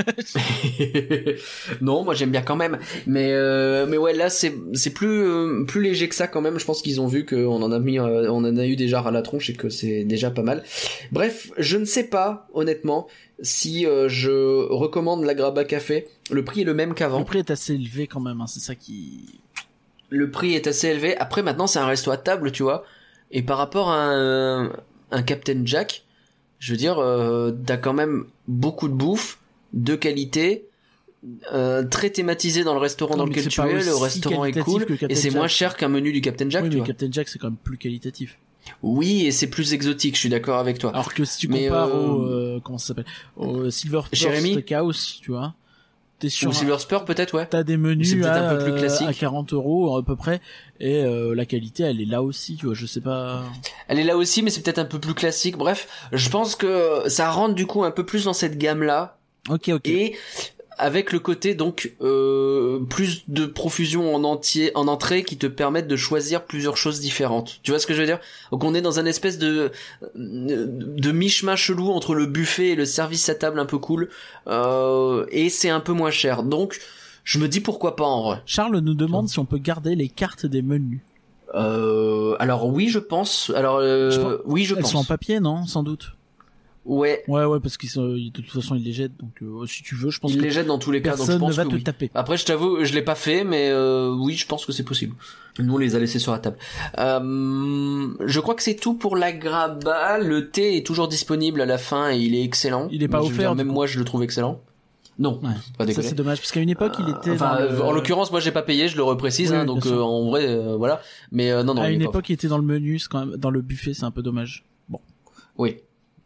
non, moi j'aime bien quand même. Mais euh, mais ouais, là c'est c'est plus euh, plus léger que ça quand même. Je pense qu'ils ont vu qu'on en a mis, euh, on en a eu déjà à la tronche et que c'est déjà pas mal. Bref, je ne sais pas honnêtement si euh, je recommande la Graba Café. Le prix est le même Le qu'avant. prix est assez élevé quand même, hein, c'est ça qui. le prix est assez élevé. Après, maintenant, c'est un resto à table, tu vois. Et par rapport à un, un Captain Jack, je veux dire, euh, t'as quand même beaucoup de bouffe, de qualité, euh, très thématisé dans le restaurant dans lequel tu es. Le restaurant est cool et c'est moins cher qu'un menu du Captain Jack, oui, tu mais vois. Captain Jack c'est quand même plus qualitatif. Oui, et c'est plus exotique. Je suis d'accord avec toi. Alors que si tu Mais, compares euh, au euh, comment ça s'appelle au Silver Steakhouse, tu vois, t'es sur Ou Silver Spur, peut-être, ouais. T'as des menus à, un peu plus euh, classique. à 40 euros à peu près et euh, la qualité elle est là aussi, tu vois. Je sais pas. Elle est là aussi, mais c'est peut-être un peu plus classique. Bref, je pense que ça rentre du coup un peu plus dans cette gamme-là. Ok, ok. Et avec le côté donc euh, plus de profusion en entier, en entrée, qui te permettent de choisir plusieurs choses différentes. Tu vois ce que je veux dire? Donc on est dans un espèce de de mi-chemin chelou entre le buffet et le service à table un peu cool, euh, et c'est un peu moins cher. Donc je me dis pourquoi pas en vrai. Charles nous demande si on peut garder les cartes des menus. Euh, alors oui, je pense. Alors euh, Je pense- oui, je Elles pense. sont en papier, non? Sans doute. Ouais, Ouais, ouais, parce qu'ils sont, de toute façon ils les jettent. Donc euh, si tu veux, je pense il que les jette dans tous les cas. Donc je personne ne pense va que te oui. taper. Après, je t'avoue, je l'ai pas fait, mais euh, oui, je pense que c'est possible. Nous, on les a laissés sur la table. Euh, je crois que c'est tout pour la graba. Le thé est toujours disponible à la fin et il est excellent. Il est pas offert, dire, Même moi, je le trouve excellent. Non, Ouais. pas Ça c'est dommage parce qu'à une époque il était. Enfin, dans le- euh, en l'occurrence, moi, j'ai pas payé, je le reprécise. Hein, donc, euh, en vrai, euh, voilà. Mais euh, non, non. à une époque il était dans le menu, c'est quand même dans le buffet, c'est un peu dommage. Bon. Oui,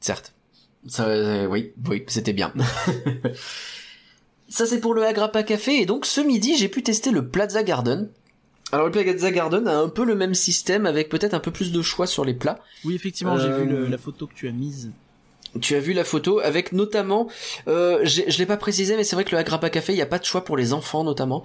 certes. Ça, euh, oui, oui, c'était bien. Ça c'est pour le Agrappa Café et donc ce midi j'ai pu tester le Plaza Garden. Alors le Plaza Garden a un peu le même système avec peut-être un peu plus de choix sur les plats. Oui, effectivement, j'ai Euh, vu le- la photo que tu as mise. Tu as vu la photo avec notamment, euh, je l'ai pas précisé mais c'est vrai que le Agrappa Café il y a pas de choix pour les enfants notamment.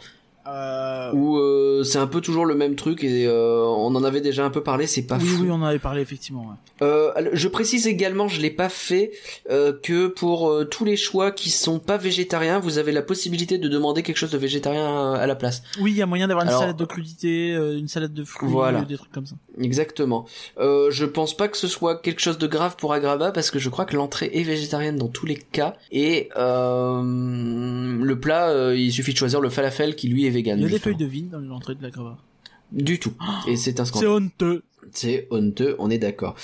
Euh... Où euh, c'est un peu toujours le même truc et euh, on en avait déjà un peu parlé, c'est pas Oui, fou. oui, on en avait parlé effectivement. ouais. Euh, je précise également, je l'ai pas fait, euh, que pour euh, tous les choix qui sont pas végétariens, vous avez la possibilité de demander quelque chose de végétarien à, la place. Oui, il y a moyen d'avoir une Alors- salade de crudités, euh, une salade de fruits, Voilà. des trucs comme ça. Exactement. Euh, je pense pas que ce soit quelque chose de grave pour Agraba parce que je crois que l'entrée est végétarienne dans tous les cas et euh, le plat, euh, il suffit de choisir le falafel qui lui est vegan. Il y a des feuilles de vigne dans l'entrée de la grava. Du tout. Et c'est un C'est scandale. honteux. C'est honteux, on est d'accord.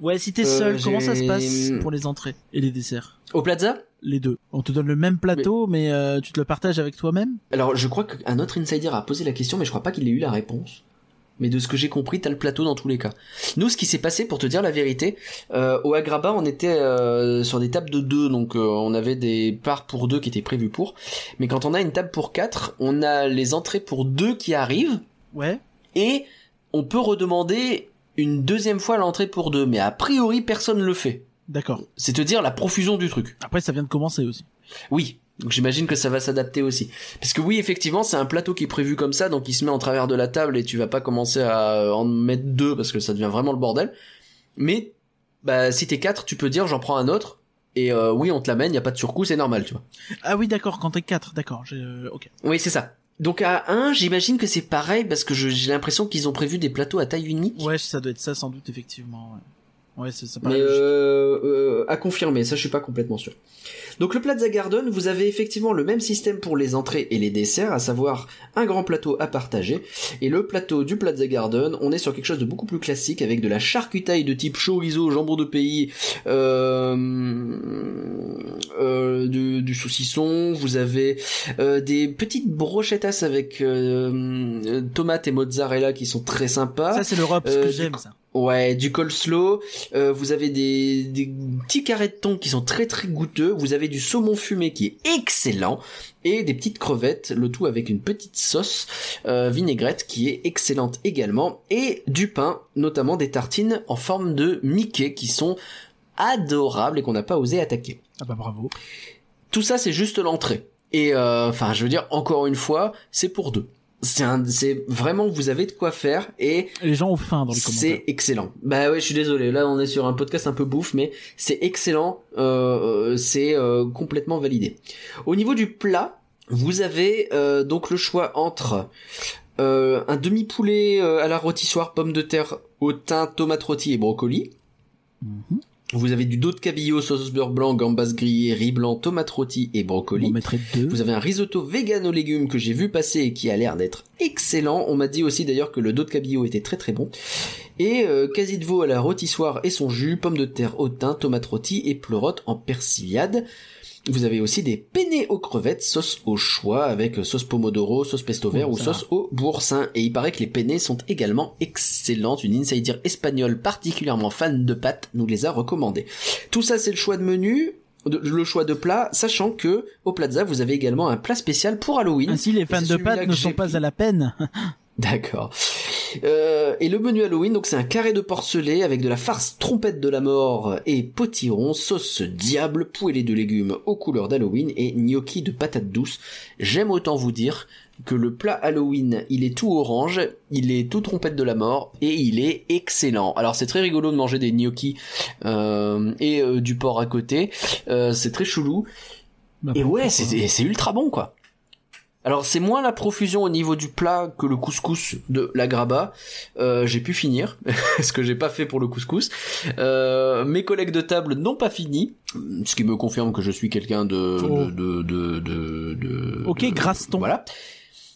Ouais, si t'es Euh, seul, comment ça se passe pour les entrées et les desserts Au Plaza? Les deux. On te donne le même plateau, mais, euh, tu te le partages avec toi-même? Alors, je crois qu'un autre insider a posé la question, mais je crois pas qu'il ait eu la réponse. Mais de ce que j'ai compris, t'as le plateau dans tous les cas. Nous, ce qui s'est passé, pour te dire la vérité, euh, au Agraba, on était euh, sur des tables de deux, donc euh, on avait des parts pour deux qui étaient prévues pour. Mais quand on a une table pour quatre, on a les entrées pour deux qui arrivent, Ouais. et on peut redemander une deuxième fois l'entrée pour deux. Mais a priori, personne le fait. D'accord. C'est te dire la profusion du truc. Après, ça vient de commencer aussi. Oui, donc j'imagine que ça va s'adapter aussi. Parce que oui, effectivement, c'est un plateau qui est prévu comme ça, donc il se met en travers de la table et tu vas pas commencer à en mettre deux parce que ça devient vraiment le bordel. Mais bah si t'es quatre, tu peux dire j'en prends un autre. Et euh, oui, on te l'amène, y a pas de surcoût, c'est normal, tu vois. Ah oui, d'accord, quand t'es 4, d'accord. j'ai- euh, Ok. Oui, c'est ça. Donc à 1, j'imagine que c'est pareil parce que j'ai l'impression qu'ils ont prévu des plateaux à taille unique. Ouais, ça doit être ça sans doute, effectivement. Ouais, ouais c'est ça Mais euh, euh, à confirmer, ça je suis pas complètement sûr. Donc le Plaza Garden, vous avez effectivement le même système pour les entrées et les desserts, à savoir un grand plateau à partager. Et le plateau du Plaza Garden, on est sur quelque chose de beaucoup plus classique avec de la charcutaille de type chorizo, jambon de pays, euh, euh, du, du saucisson. Vous avez euh, des petites brochettas avec tomates et mozzarella qui sont très sympas. Ça, c'est l'Europe, ce que j'aime, ça. Ouais, du coleslaw. Euh, vous avez des, des petits carrés de thon qui sont très très goûteux. Vous avez du saumon fumé qui est excellent et des petites crevettes, le tout avec une petite sauce euh, vinaigrette qui est excellente également et du pain, notamment des tartines en forme de Mickey qui sont adorables et qu'on n'a pas osé attaquer. Ah bah bravo. Tout ça, c'est juste l'entrée. Et euh, enfin, je veux dire, encore une fois, c'est pour deux. C'est vraiment vous avez de quoi faire et les gens ont faim dans les commentaires. c'est excellent. Bah ouais, je suis désolé. Là, on est sur un podcast un peu bouffe, mais c'est excellent. Euh, c'est euh, complètement validé. Au niveau du plat, vous avez euh, donc le choix entre euh, un demi poulet à la rôtissoire, pommes de terre au thym, tomate rôtie et brocoli. Mhm. Vous avez du dos de cabillaud, sauce beurre blanc, gambas grillées, riz blanc, tomate rôtie et brocoli. Deux. Vous avez un risotto vegan aux légumes que j'ai vu passer et qui a l'air d'être excellent. On m'a dit aussi d'ailleurs que le dos de cabillaud était très très bon. Et euh, quasi de veau à la rôtissoire et son jus, pommes de terre au thym, tomate rôtie et pleurote en persillade. Vous avez aussi des penne aux crevettes, sauce au choix avec sauce pomodoro, sauce pesto vert Oh, ou sauce au boursin. Et il paraît que les penne sont également excellentes. Une insider espagnole particulièrement fan de pâtes nous les a recommandées. Tout ça c'est le choix de menu, le choix de plat, sachant que au Plaza vous avez également un plat spécial pour Halloween. Ainsi, les fans de pâtes ne sont pas à la peine. D'accord. Euh, et le menu Halloween, donc c'est un carré de porcelet avec de la farce trompette de la mort et potiron, sauce diable, poêlée de légumes aux couleurs d'Halloween et gnocchi de patates douces. J'aime autant vous dire que le plat Halloween, il est tout orange, il est tout trompette de la mort et il est excellent. Alors c'est très rigolo de manger des gnocchis euh, et euh, du porc à côté. Euh, c'est très chelou. Bah, Et ouais, c'est c'est ultra bon quoi. Alors c'est moins la profusion au niveau du plat que le couscous de la graba. Euh, j'ai pu finir, ce que j'ai pas fait pour le couscous. Euh, mes collègues de table n'ont pas fini, ce qui me confirme que je suis quelqu'un de, Oh. de, de, de, de, Ok, grasse-ton. Voilà.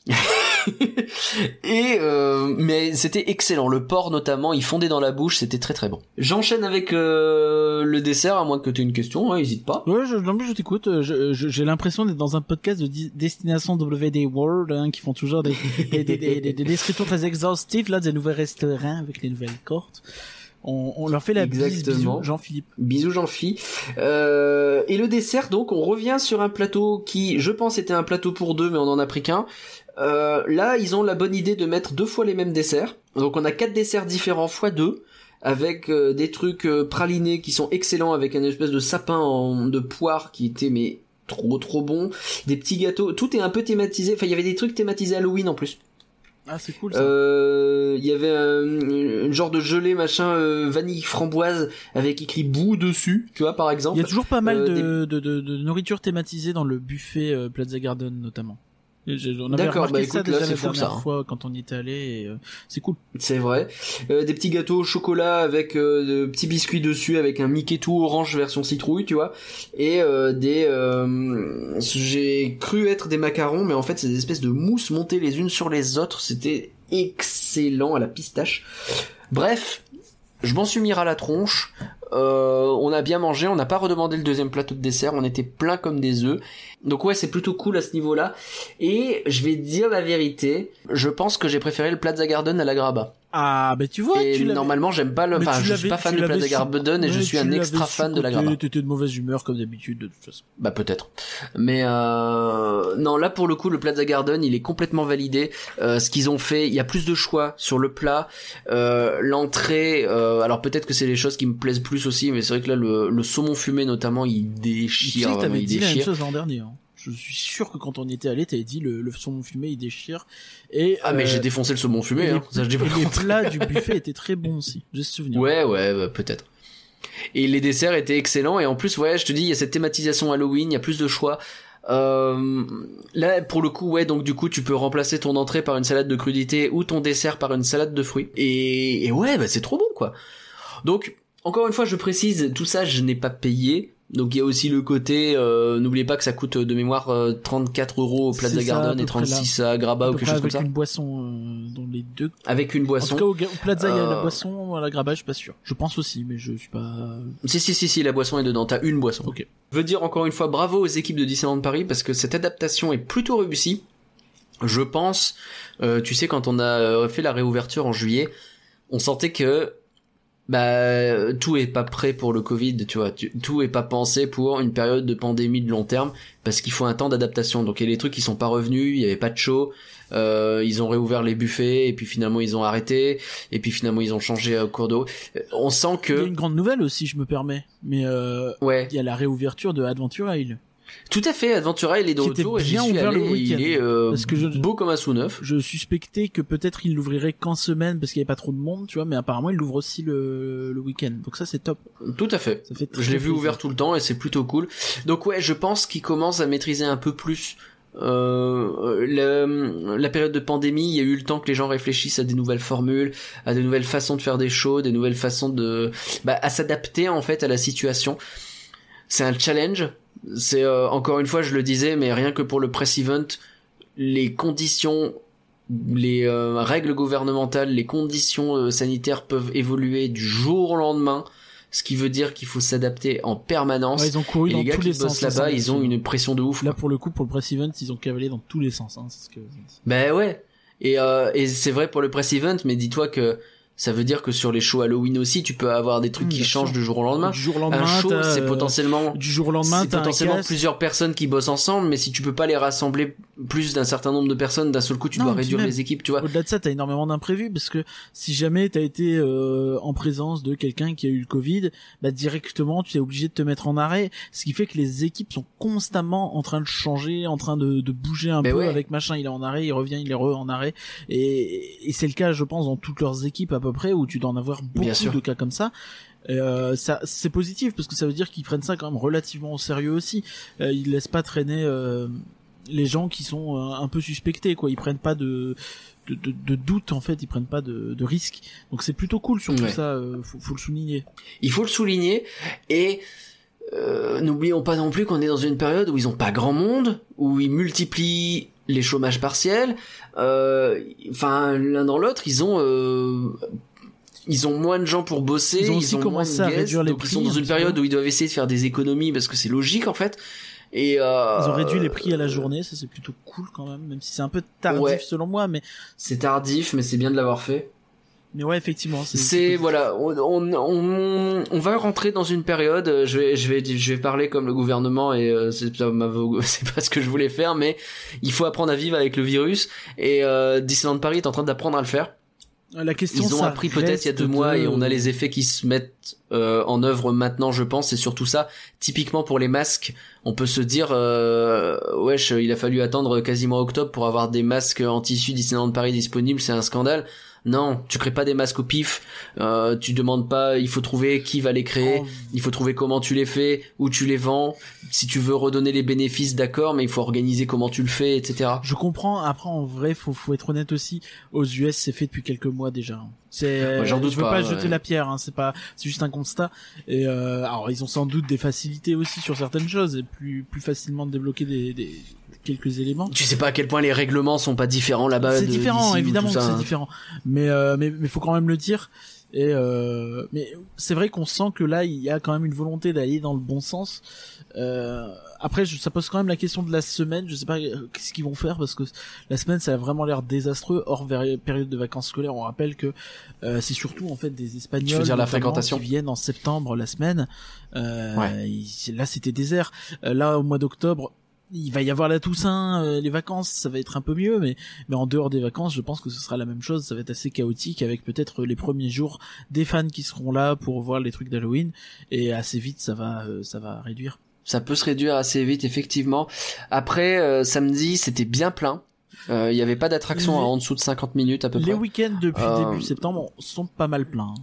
Et euh, mais c'était excellent. Le porc notamment, il fondait dans la bouche, c'était très très bon. J'enchaîne avec euh, le dessert, à moins que tu aies une question, hein, hésite pas. Ouais, je, non, mais je t'écoute. J'ai l'impression d'être dans un podcast de Destination WD World, hein, qui font toujours des, des, des, des, des- des descriptions très exhaustives, là, des nouveaux restaurants avec les nouvelles cortes. On, on leur fait la bise, Exactement. bisous, Jean-Philippe. Bisous Jean-Phi. Euh, et le dessert, donc, on revient sur un plateau qui, je pense, était un plateau pour deux, mais on en a pris qu'un. Euh, là, ils ont la bonne idée de mettre deux fois les mêmes desserts. Donc, on a quatre desserts différents fois deux, avec euh, des trucs euh, pralinés qui sont excellents, avec un espèce de sapin en, de poire qui était mais trop trop bon. Des petits gâteaux, tout est un peu thématisé. Enfin, il y avait des trucs thématisés Halloween en plus. Ah, c'est cool ça. Euh, Il y avait un, un genre de gelée machin euh, vanille framboise avec écrit bout dessus, tu vois par exemple. Il y a toujours pas mal euh, de, de, de, de nourriture thématisée dans le buffet euh, Plaza Garden notamment. On avait D'accord, bah écoute, là, déjà la fou, dernière ça, hein. fois quand on y était allé. euh, c'est cool. C'est vrai. Euh, des petits gâteaux au chocolat avec euh, de petits biscuits dessus avec un Mickey tout orange version citrouille, tu vois. Et euh, des... euh, J'ai cru être des macarons, mais en fait c'est des espèces de mousses montées les unes sur les autres. C'était excellent à la pistache. Bref, je m'en suis mis à la tronche. Euh, on a bien mangé, on n'a pas redemandé le deuxième plateau de dessert, on était plein comme des œufs. Donc ouais, c'est plutôt cool à ce niveau-là. Et je vais dire la vérité, je pense que j'ai préféré le Plaza Garden à la Graba. Ah, bah tu vois, et tu normalement, j'aime pas le, enfin, tu je suis pas fan tu Plaza sous- Garden et je suis tu un extra fan de la Graba. T'étais de mauvaise humeur comme d'habitude de toute façon. Bah peut-être. Mais euh, non, là pour le coup, le Plaza Garden, il est complètement validé. Euh, ce qu'ils ont fait, il y a plus de choix sur le plat, euh, l'entrée. euh, alors peut-être que c'est les choses qui me plaisent plus aussi, mais c'est vrai que là, le, le saumon fumé notamment, il Tu déchire. sais vraiment, t'avais il dit la même déchire. chose l'an dernier. hein. Je suis sûr que quand on y était allé, t'avais dit le, le saumon fumé il déchire. Et Ah mais euh, j'ai défoncé le saumon fumé, hein. les- ça je dis pas et le les contraire. plats du buffet étaient très bons aussi. J'ai ce souvenir. Ouais, ouais, bah, peut-être. Et les desserts étaient excellents. Et en plus, ouais, je te dis, il y a cette thématisation Halloween, il y a plus de choix. Euh, là, pour le coup, ouais, donc du coup, tu peux remplacer ton entrée par une salade de crudité ou ton dessert par une salade de fruits. Et, et ouais, bah, c'est trop bon, quoi. Donc, encore une fois, je précise, tout ça, je n'ai pas payé. Donc il y a aussi le côté, euh, n'oubliez pas que ça coûte de mémoire euh, 34 euros au Plaza Garden et près là. 36 à Graba ou quelque chose comme avec ça. une boisson euh, dans les deux. Avec une En boisson. tout cas, au, au Plaza, il y a la Euh, boisson, à la Graba, je suis pas sûr. Je pense aussi, mais je suis pas. Si, si, si, si, la boisson est dedans. T'as une boisson. Ok. Je veux dire encore une fois bravo aux équipes de Disneyland Paris parce que cette adaptation est plutôt réussie. Je pense, euh, tu sais, quand on a euh, fait la réouverture en juillet, on sentait que bah tout est pas prêt pour le Covid, tu vois, tu- tout est pas pensé pour une période de pandémie de long terme parce qu'il faut un temps d'adaptation. Donc il y a des trucs qui sont pas revenus, il y avait pas de show, euh, ils ont réouvert les buffets et puis finalement ils ont arrêté et puis finalement ils ont changé au cours d'eau. Euh, On sent Il y a que une grande nouvelle aussi, je me permets. Mais euh, ouais, il y a la réouverture de Adventure Isle. Tout à fait, Adventura il est de retour et bien ouvert allé le week-end. il est euh, Parce que je- beau comme un sous neuf. Je suspectais que peut-être il l'ouvrirait qu'en semaine parce qu'il y avait pas trop de monde, tu vois, mais apparemment il l'ouvre aussi le, le week-end. Donc ça c'est top. Tout à fait. Ça fait Je l'ai vu ouvert tout le temps et c'est plutôt cool. Donc ouais, je pense qu'il commence à maîtriser un peu plus euh, le- la période de pandémie, il y a eu le temps que les gens réfléchissent à des nouvelles formules, à des nouvelles façons de faire des shows, des nouvelles façons de, bah, à s'adapter en fait à la situation. C'est un challenge. C'est euh, encore une fois, je le disais, mais rien que pour le press event, les conditions, les euh, règles gouvernementales, les conditions euh, sanitaires peuvent évoluer du jour au lendemain. Ce qui veut dire qu'il faut s'adapter en permanence. Ouais, ils ont couru Et dans les gars tous qui les bossent sens, là-bas, ils ont une pression de ouf. Là, pour le coup, pour le press event, ils ont cavalé dans tous les sens. Hein, c'est ce que... Ben ouais. Et, euh, et c'est vrai pour le press event, mais dis-toi que ça veut dire que sur les shows Halloween aussi, tu peux avoir des trucs Mm, qui changent sûr. du jour au lendemain. Du jour au lendemain, un show, c'est euh, potentiellement du jour au lendemain, c'est potentiellement plusieurs personnes qui bossent ensemble, mais si tu peux pas les rassembler plus d'un certain nombre de personnes d'un seul coup, tu Non, dois réduire même, les équipes, tu vois. Au-delà de ça, t'as énormément d'imprévus parce que si jamais t'as été euh, en présence de quelqu'un qui a eu le Covid, bah directement tu es obligé de te mettre en arrêt, ce qui fait que les équipes sont constamment en train de changer, en train de, de bouger un Mais peu ouais. avec machin, il est en arrêt, il revient, il est re en arrêt, et, et c'est le cas, je pense, dans toutes leurs équipes à peu près où tu dois en avoir beaucoup Bien sûr. de cas comme ça. Euh, ça c'est positif parce que ça veut dire qu'ils prennent ça quand même relativement au sérieux aussi. Euh, ils laissent pas traîner euh, les gens qui sont euh, un peu suspectés quoi. Ils prennent pas de de, de, de doute en fait, ils prennent pas de, de risques. Donc c'est plutôt cool sur tout Ouais. ça. euh, faut, faut le souligner. Il faut le souligner. Et euh, n'oublions pas non plus qu'on est dans une période où ils ont pas grand monde, où ils multiplient les chômages partiels. Euh, Enfin, l'un dans l'autre, ils ont euh, ils ont moins de gens pour bosser, Ils ont ils aussi ont moins à réduire les donc ils sont prix dans un une petit période où ils doivent essayer de faire des économies parce que c'est logique en fait. Et euh, Ils ont réduit les prix à la journée, ça c'est plutôt cool quand même, même si c'est un peu tardif Ouais. selon moi, mais C'est tardif, mais c'est bien de l'avoir fait. mais ouais effectivement. C'est voilà, on, on, on, on va rentrer dans une période. euh, Je vais je vais je vais parler comme le gouvernement et euh, c'est pas ce que je voulais faire, mais il faut apprendre à vivre avec le virus. Et euh, Disneyland Paris est en train d'apprendre à le faire. La question Ils ont ça appris peut-être il y a deux mois de- et on a les effets qui se mettent euh, en œuvre maintenant, je pense. Et surtout ça, typiquement pour les masques, on peut se dire, euh, wesh, il a fallu attendre quasiment octobre pour avoir des masques en tissu Disneyland Paris disponibles, c'est un scandale. Non, tu crées pas des masques au pif. Euh, tu demandes pas. Il faut trouver qui va les créer. Oh. Il faut trouver comment tu les fais, où tu les vends. Si tu veux redonner les bénéfices, d'accord, mais il faut organiser comment tu le fais, etc. Je comprends. Après, en vrai, faut, faut être honnête aussi. Aux US, c'est fait depuis quelques mois déjà. C'est, Ouais, j'en doute je veux pas, pas, ouais. jeter la pierre. Hein, c'est pas, c'est juste un constat. Et euh, alors, ils ont sans doute des facilités aussi sur certaines choses et plus, plus facilement de débloquer des, des quelques éléments. Tu sais pas à quel point les règlements sont pas différents là-bas. C'est différent, évidemment c'est hein. différent. Mais euh, mais mais faut quand même le dire. Et euh, mais c'est vrai qu'on sent que là il y a quand même une volonté d'aller dans le bon sens. Euh, après, je, ça pose quand même la question de la semaine. Je sais pas euh, qu'est-ce qu'ils vont faire parce que la semaine ça a vraiment l'air désastreux. Hors période de vacances scolaires, on rappelle que euh, c'est surtout en fait des Espagnols Tu veux dire la notamment, fréquentation qui viennent en septembre la semaine. Euh, Ouais. là c'était désert. Euh, là au mois d'octobre. Il va y avoir la Toussaint, euh, les vacances, ça va être un peu mieux, mais mais en dehors des vacances, je pense que ce sera la même chose. Ça va être assez chaotique avec peut-être les premiers jours des fans qui seront là pour voir les trucs d'Halloween et assez vite ça va euh, ça va réduire. Ça peut se réduire assez vite, effectivement. Après, euh, samedi, c'était bien plein. Euh, Il y avait pas d'attraction Les- à en dessous de 50 minutes à peu Les près. week-ends depuis Euh, début septembre sont pas mal pleins.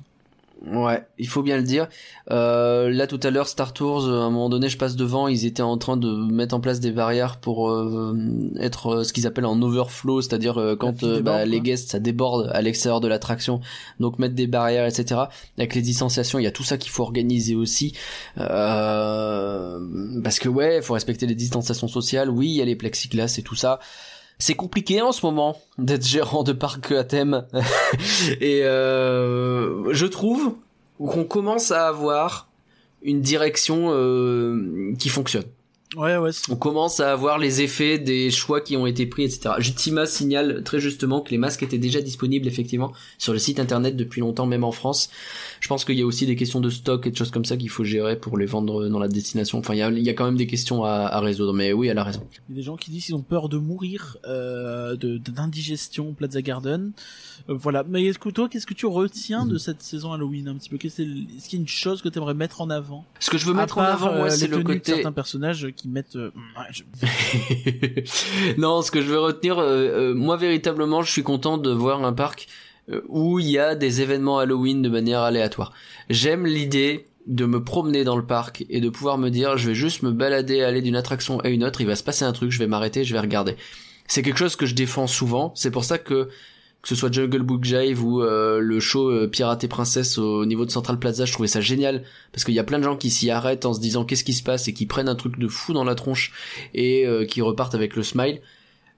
Ouais, il faut bien le dire. Euh, là tout à l'heure, Star Tours, euh, à un moment donné, je passe devant, ils étaient en train de mettre en place des barrières pour euh, être euh, ce qu'ils appellent en overflow, c'est-à-dire euh, quand déborde, bah, les guests ça déborde à l'extérieur de l'attraction, donc mettre des barrières, etc. Avec les distanciations, il y a tout ça qu'il faut organiser aussi, euh, parce que ouais, il faut respecter les distanciations sociales. Oui, il y a les plexiglas et tout ça. C'est compliqué en ce moment d'être gérant de parc à thème. et euh, je trouve qu'on commence à avoir une direction euh, qui fonctionne. Ouais ouais. On commence à avoir les effets des choix qui ont été pris, etc. Tima signale très justement que les masques étaient déjà disponibles effectivement sur le site internet depuis longtemps, même en France. Je pense qu'il y a aussi des questions de stock et de choses comme ça qu'il faut gérer pour les vendre dans la destination. Enfin, il y a, il y a quand même des questions à, à résoudre. Mais oui, elle a raison. Il y a des gens qui disent qu'ils ont peur de mourir euh, d'indigestion au Plaza Garden. Euh, voilà. Mais est-ce que toi, qu'est-ce que tu retiens de cette saison Halloween un petit peu? Est-ce qu'il y a une chose que tu aimerais mettre en avant? Ce que je veux À mettre en avant, moi, euh, c'est les le tenues de côté. certains personnages qui mettent. euh, je- non, ce que je veux retenir, euh, euh, moi véritablement, je suis content de voir un parc où il y a des événements Halloween de manière aléatoire. J'aime l'idée de me promener dans le parc et de pouvoir me dire je vais juste me balader, aller d'une attraction à une autre, il va se passer un truc, je vais m'arrêter, je vais regarder. C'est quelque chose que je défends souvent, c'est pour ça que que ce soit Jungle Book Jive ou euh, le show euh, Pirate et Princesse au niveau de Central Plaza, je trouvais ça génial parce qu'il y a plein de gens qui s'y arrêtent en se disant qu'est-ce qui se passe et qui prennent un truc de fou dans la tronche et euh, qui repartent avec le smile.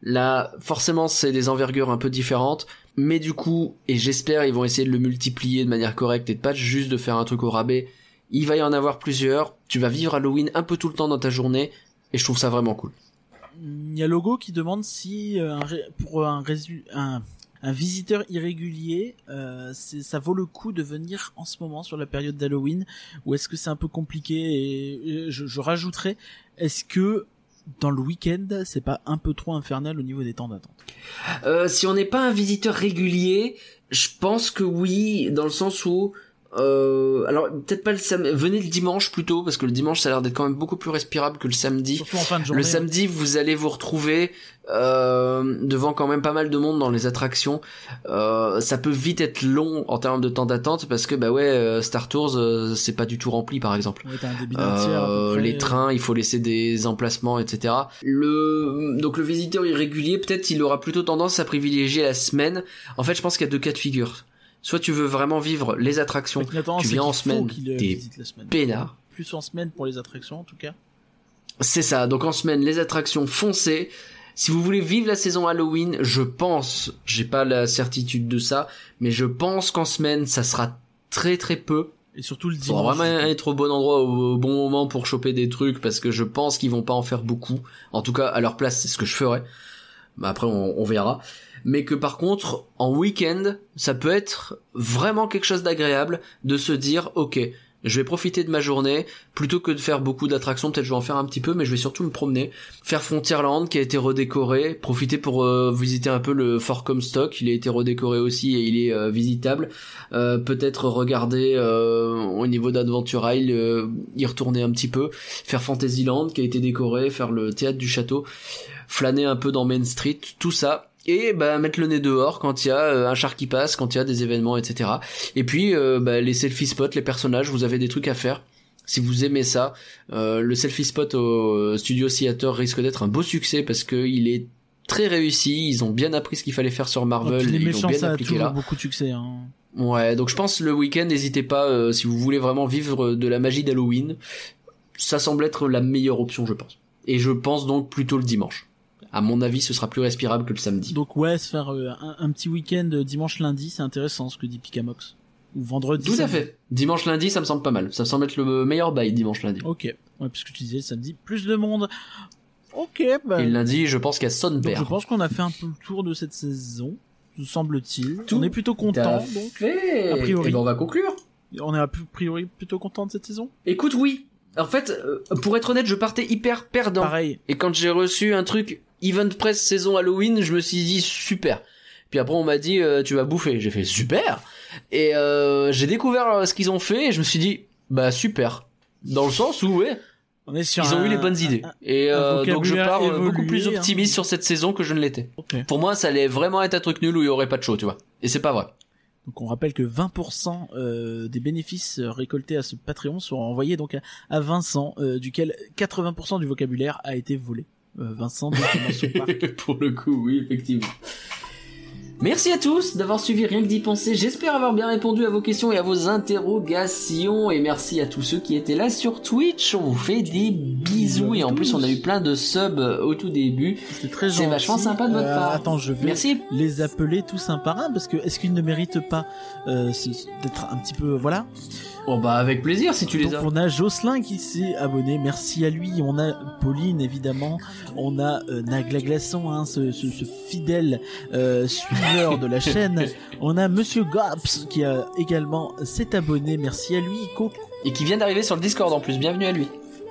Là, forcément, c'est des envergures un peu différentes, mais du coup, et j'espère ils vont essayer de le multiplier de manière correcte et de pas juste de faire un truc au rabais. Il va y en avoir plusieurs. Tu vas vivre Halloween un peu tout le temps dans ta journée et je trouve ça vraiment cool. Il y a Logo qui demande si pour un, résu- un, un visiteur irrégulier, euh, ça vaut le coup de venir en ce moment sur la période d'Halloween ou est-ce que c'est un peu compliqué et, je, je rajouterais, est-ce que dans le week-end, c'est pas un peu trop infernal au niveau des temps d'attente? Euh, si on n'est pas un visiteur régulier, je pense que oui, dans le sens où euh, alors peut-être pas le samedi, venez le dimanche plutôt parce que le dimanche ça a l'air d'être quand même beaucoup plus respirable que le samedi. Surtout en fin de journée. Le samedi, vous allez vous retrouver euh, devant quand même pas mal de monde dans les attractions. Euh, ça peut vite être long en termes de temps d'attente parce que bah ouais, euh, Star Tours euh, c'est pas du tout rempli par exemple. Ouais, un débit Euh, près. les trains, il faut laisser des emplacements, etc. Le donc le visiteur irrégulier, peut-être il aura plutôt tendance à privilégier la semaine. En fait, je pense qu'il y a deux cas de figure. Soit tu veux vraiment vivre les attractions, tu viens en semaine, euh, t'es peinard. Plus en semaine pour les attractions en tout cas. C'est ça. Donc en semaine, les attractions foncées. Si vous voulez vivre la saison Halloween, je pense, j'ai pas la certitude de ça, mais je pense qu'en semaine, ça sera très très peu. Et surtout le Il faudra dimanche. vraiment être au bon endroit au, au bon moment pour choper des trucs parce que je pense qu'ils vont pas en faire beaucoup. En tout cas, à leur place, c'est ce que je ferais. Bah après, on, on verra. Mais que par contre, en week-end, ça peut être vraiment quelque chose d'agréable de se dire, ok, je vais profiter de ma journée plutôt que de faire beaucoup d'attractions. Peut-être je vais en faire un petit peu, mais je vais surtout me promener, faire Frontierland qui a été redécoré, profiter pour euh, visiter un peu le Fort Comstock. Il a été redécoré aussi et il est euh, visitable. Euh, peut-être regarder au niveau d'Adventure Isle, y retourner un petit peu, faire Fantasyland qui a été décoré, faire le théâtre du château, flâner un peu dans Main Street, tout ça. Et bah mettre le nez dehors quand il y a euh, un char qui passe, quand il y a des événements, etc. Et puis euh, bah, les selfie spots, les personnages, vous avez des trucs à faire. Si vous aimez ça, euh, le selfie spot au studio Theater risque d'être un beau succès parce que il est très réussi. Ils ont bien appris ce qu'il fallait faire sur Marvel. puis les ils méchants, bien ça a appliqué toujours là. beaucoup de succès. Hein. Ouais, donc je pense le week-end, n'hésitez pas euh, si vous voulez vraiment vivre de la magie d'Halloween. Ça semble être la meilleure option, je pense. Et je pense donc plutôt le dimanche. À mon avis, ce sera plus respirable que le samedi. Donc ouais, se faire euh, un, un petit week-end euh, dimanche-lundi, c'est intéressant ce que dit Picamox. Ou vendredi. Tout à fait. Dimanche lundi, ça me semble pas mal. Ça me semble être le meilleur bail dimanche lundi. Ok. Ouais, puisque tu disais le samedi, plus de monde. Ok, bah. Et le lundi, je pense qu'il y a son donc je pense qu'on a fait un peu le tour de cette saison, semble-t-il. On est plutôt content, donc. fait. a priori. Eh ben, on va conclure. On est a priori plutôt content de cette saison? Écoute, oui. En fait, euh, pour être honnête, je partais hyper perdant. Pareil. Et quand j'ai reçu un truc Event Press saison Halloween, je me suis dit super. Puis après on m'a dit euh, tu vas bouffer. J'ai fait super. Et euh, j'ai découvert euh, ce qu'ils ont fait et je me suis dit bah super. Dans le sens où ouais, On est sur ils ont un- eu les bonnes idées. Et un euh, donc je pars euh, beaucoup plus hein. optimiste sur cette saison que je ne l'étais. Pour moi, ça allait vraiment être un truc nul où il y aurait pas de show, tu vois. Et c'est pas vrai. Donc on rappelle que 20% euh, des bénéfices euh, récoltés à ce Patreon seront envoyés donc à, à Vincent, euh, duquel 80% du vocabulaire a été volé. Euh, Vincent de Park. Pour le coup, oui, effectivement. Merci à tous d'avoir suivi Rien que d'y penser. J'espère avoir bien répondu à vos questions et à vos interrogations. Et merci à tous ceux qui étaient là sur Twitch. On vous fait des bisous. Et en plus, on a eu plein de subs au tout début. C'est très C'est gentil. vachement sympa de votre Euh, part. Attends, je vais Merci. les appeler tous un par un parce que est-ce qu'ils ne méritent pas euh, d'être un petit peu voilà Bon bah avec plaisir si tu les Donc as. on a Jocelyn qui s'est abonné, merci à lui. On a Pauline évidemment, on a euh, Nagla Glaçon, hein, ce, ce- ce fidèle euh, suiveur de la chaîne. On a Monsieur Gops qui a également s'est abonné, merci à lui. Et qui vient d'arriver sur le Discord en plus. Bienvenue à lui.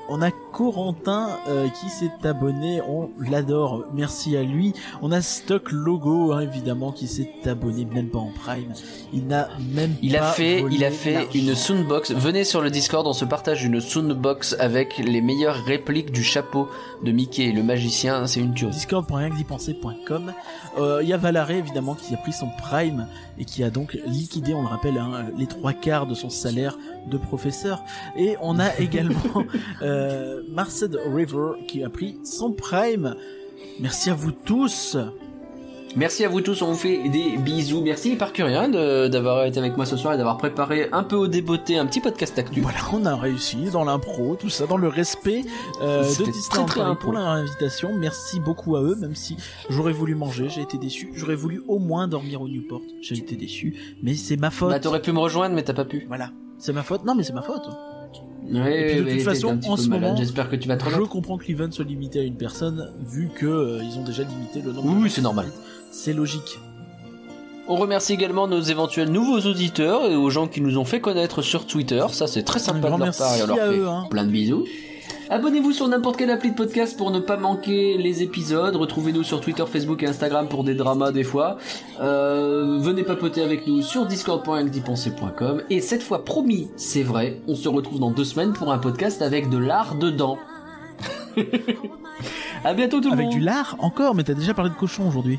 On a Corentin euh, qui s'est abonné, on l'adore, merci à lui. On a Stock Logo hein, évidemment qui s'est abonné même pas en Prime. Il n'a même Il a fait, volé il a fait une soundbox. Venez sur le Discord, on se partage une soundbox avec les meilleures répliques du chapeau de Mickey, le magicien. C'est une tuerie. discord.rienquedipenser.com Euh, Il y a Valaré évidemment qui a pris son prime et qui a donc liquidé, on le rappelle, hein, les trois quarts de son salaire de professeur. Et on a également euh, Marced River qui a pris son prime. Merci à vous tous. Merci à vous tous, on vous fait des bisous. Merci de- d'avoir été avec moi ce soir et d'avoir préparé un peu au débeauté un petit podcast actu. Voilà, on a réussi dans l'impro, tout ça, dans le respect euh, de Disney pour leur invitation. Merci beaucoup à eux, même si j'aurais voulu manger, j'ai été déçu. J'aurais voulu au moins dormir au Newport, j'ai été déçu. Mais c'est ma faute. Bah t'aurais pu me rejoindre mais t'as pas pu. Voilà, c'est ma faute. Non, mais c'est ma faute. Ouais, Et puis de toute façon, en ce moment, j'espère que tu vas je comprends que l'event soit limité à une personne, vu que euh, ils ont déjà limité le nombre. Oui, de oui, c'est normal. C'est logique. On remercie également nos éventuels nouveaux auditeurs et aux gens qui nous ont fait connaître sur Twitter. Ça, c'est très sympa de leur part et on leur fait eux, hein. plein de bisous. Abonnez-vous sur n'importe quelle appli de podcast pour ne pas manquer les épisodes. Retrouvez-nous sur Twitter, Facebook et Instagram pour des dramas des fois. Euh, venez papoter avec nous sur discord.acdipenser.com. Et cette fois, promis, c'est vrai, on se retrouve dans deux semaines pour un podcast avec de l'art dedans. à bientôt tout le Avec monde. du lard encore, mais t'as déjà parlé de cochon aujourd'hui.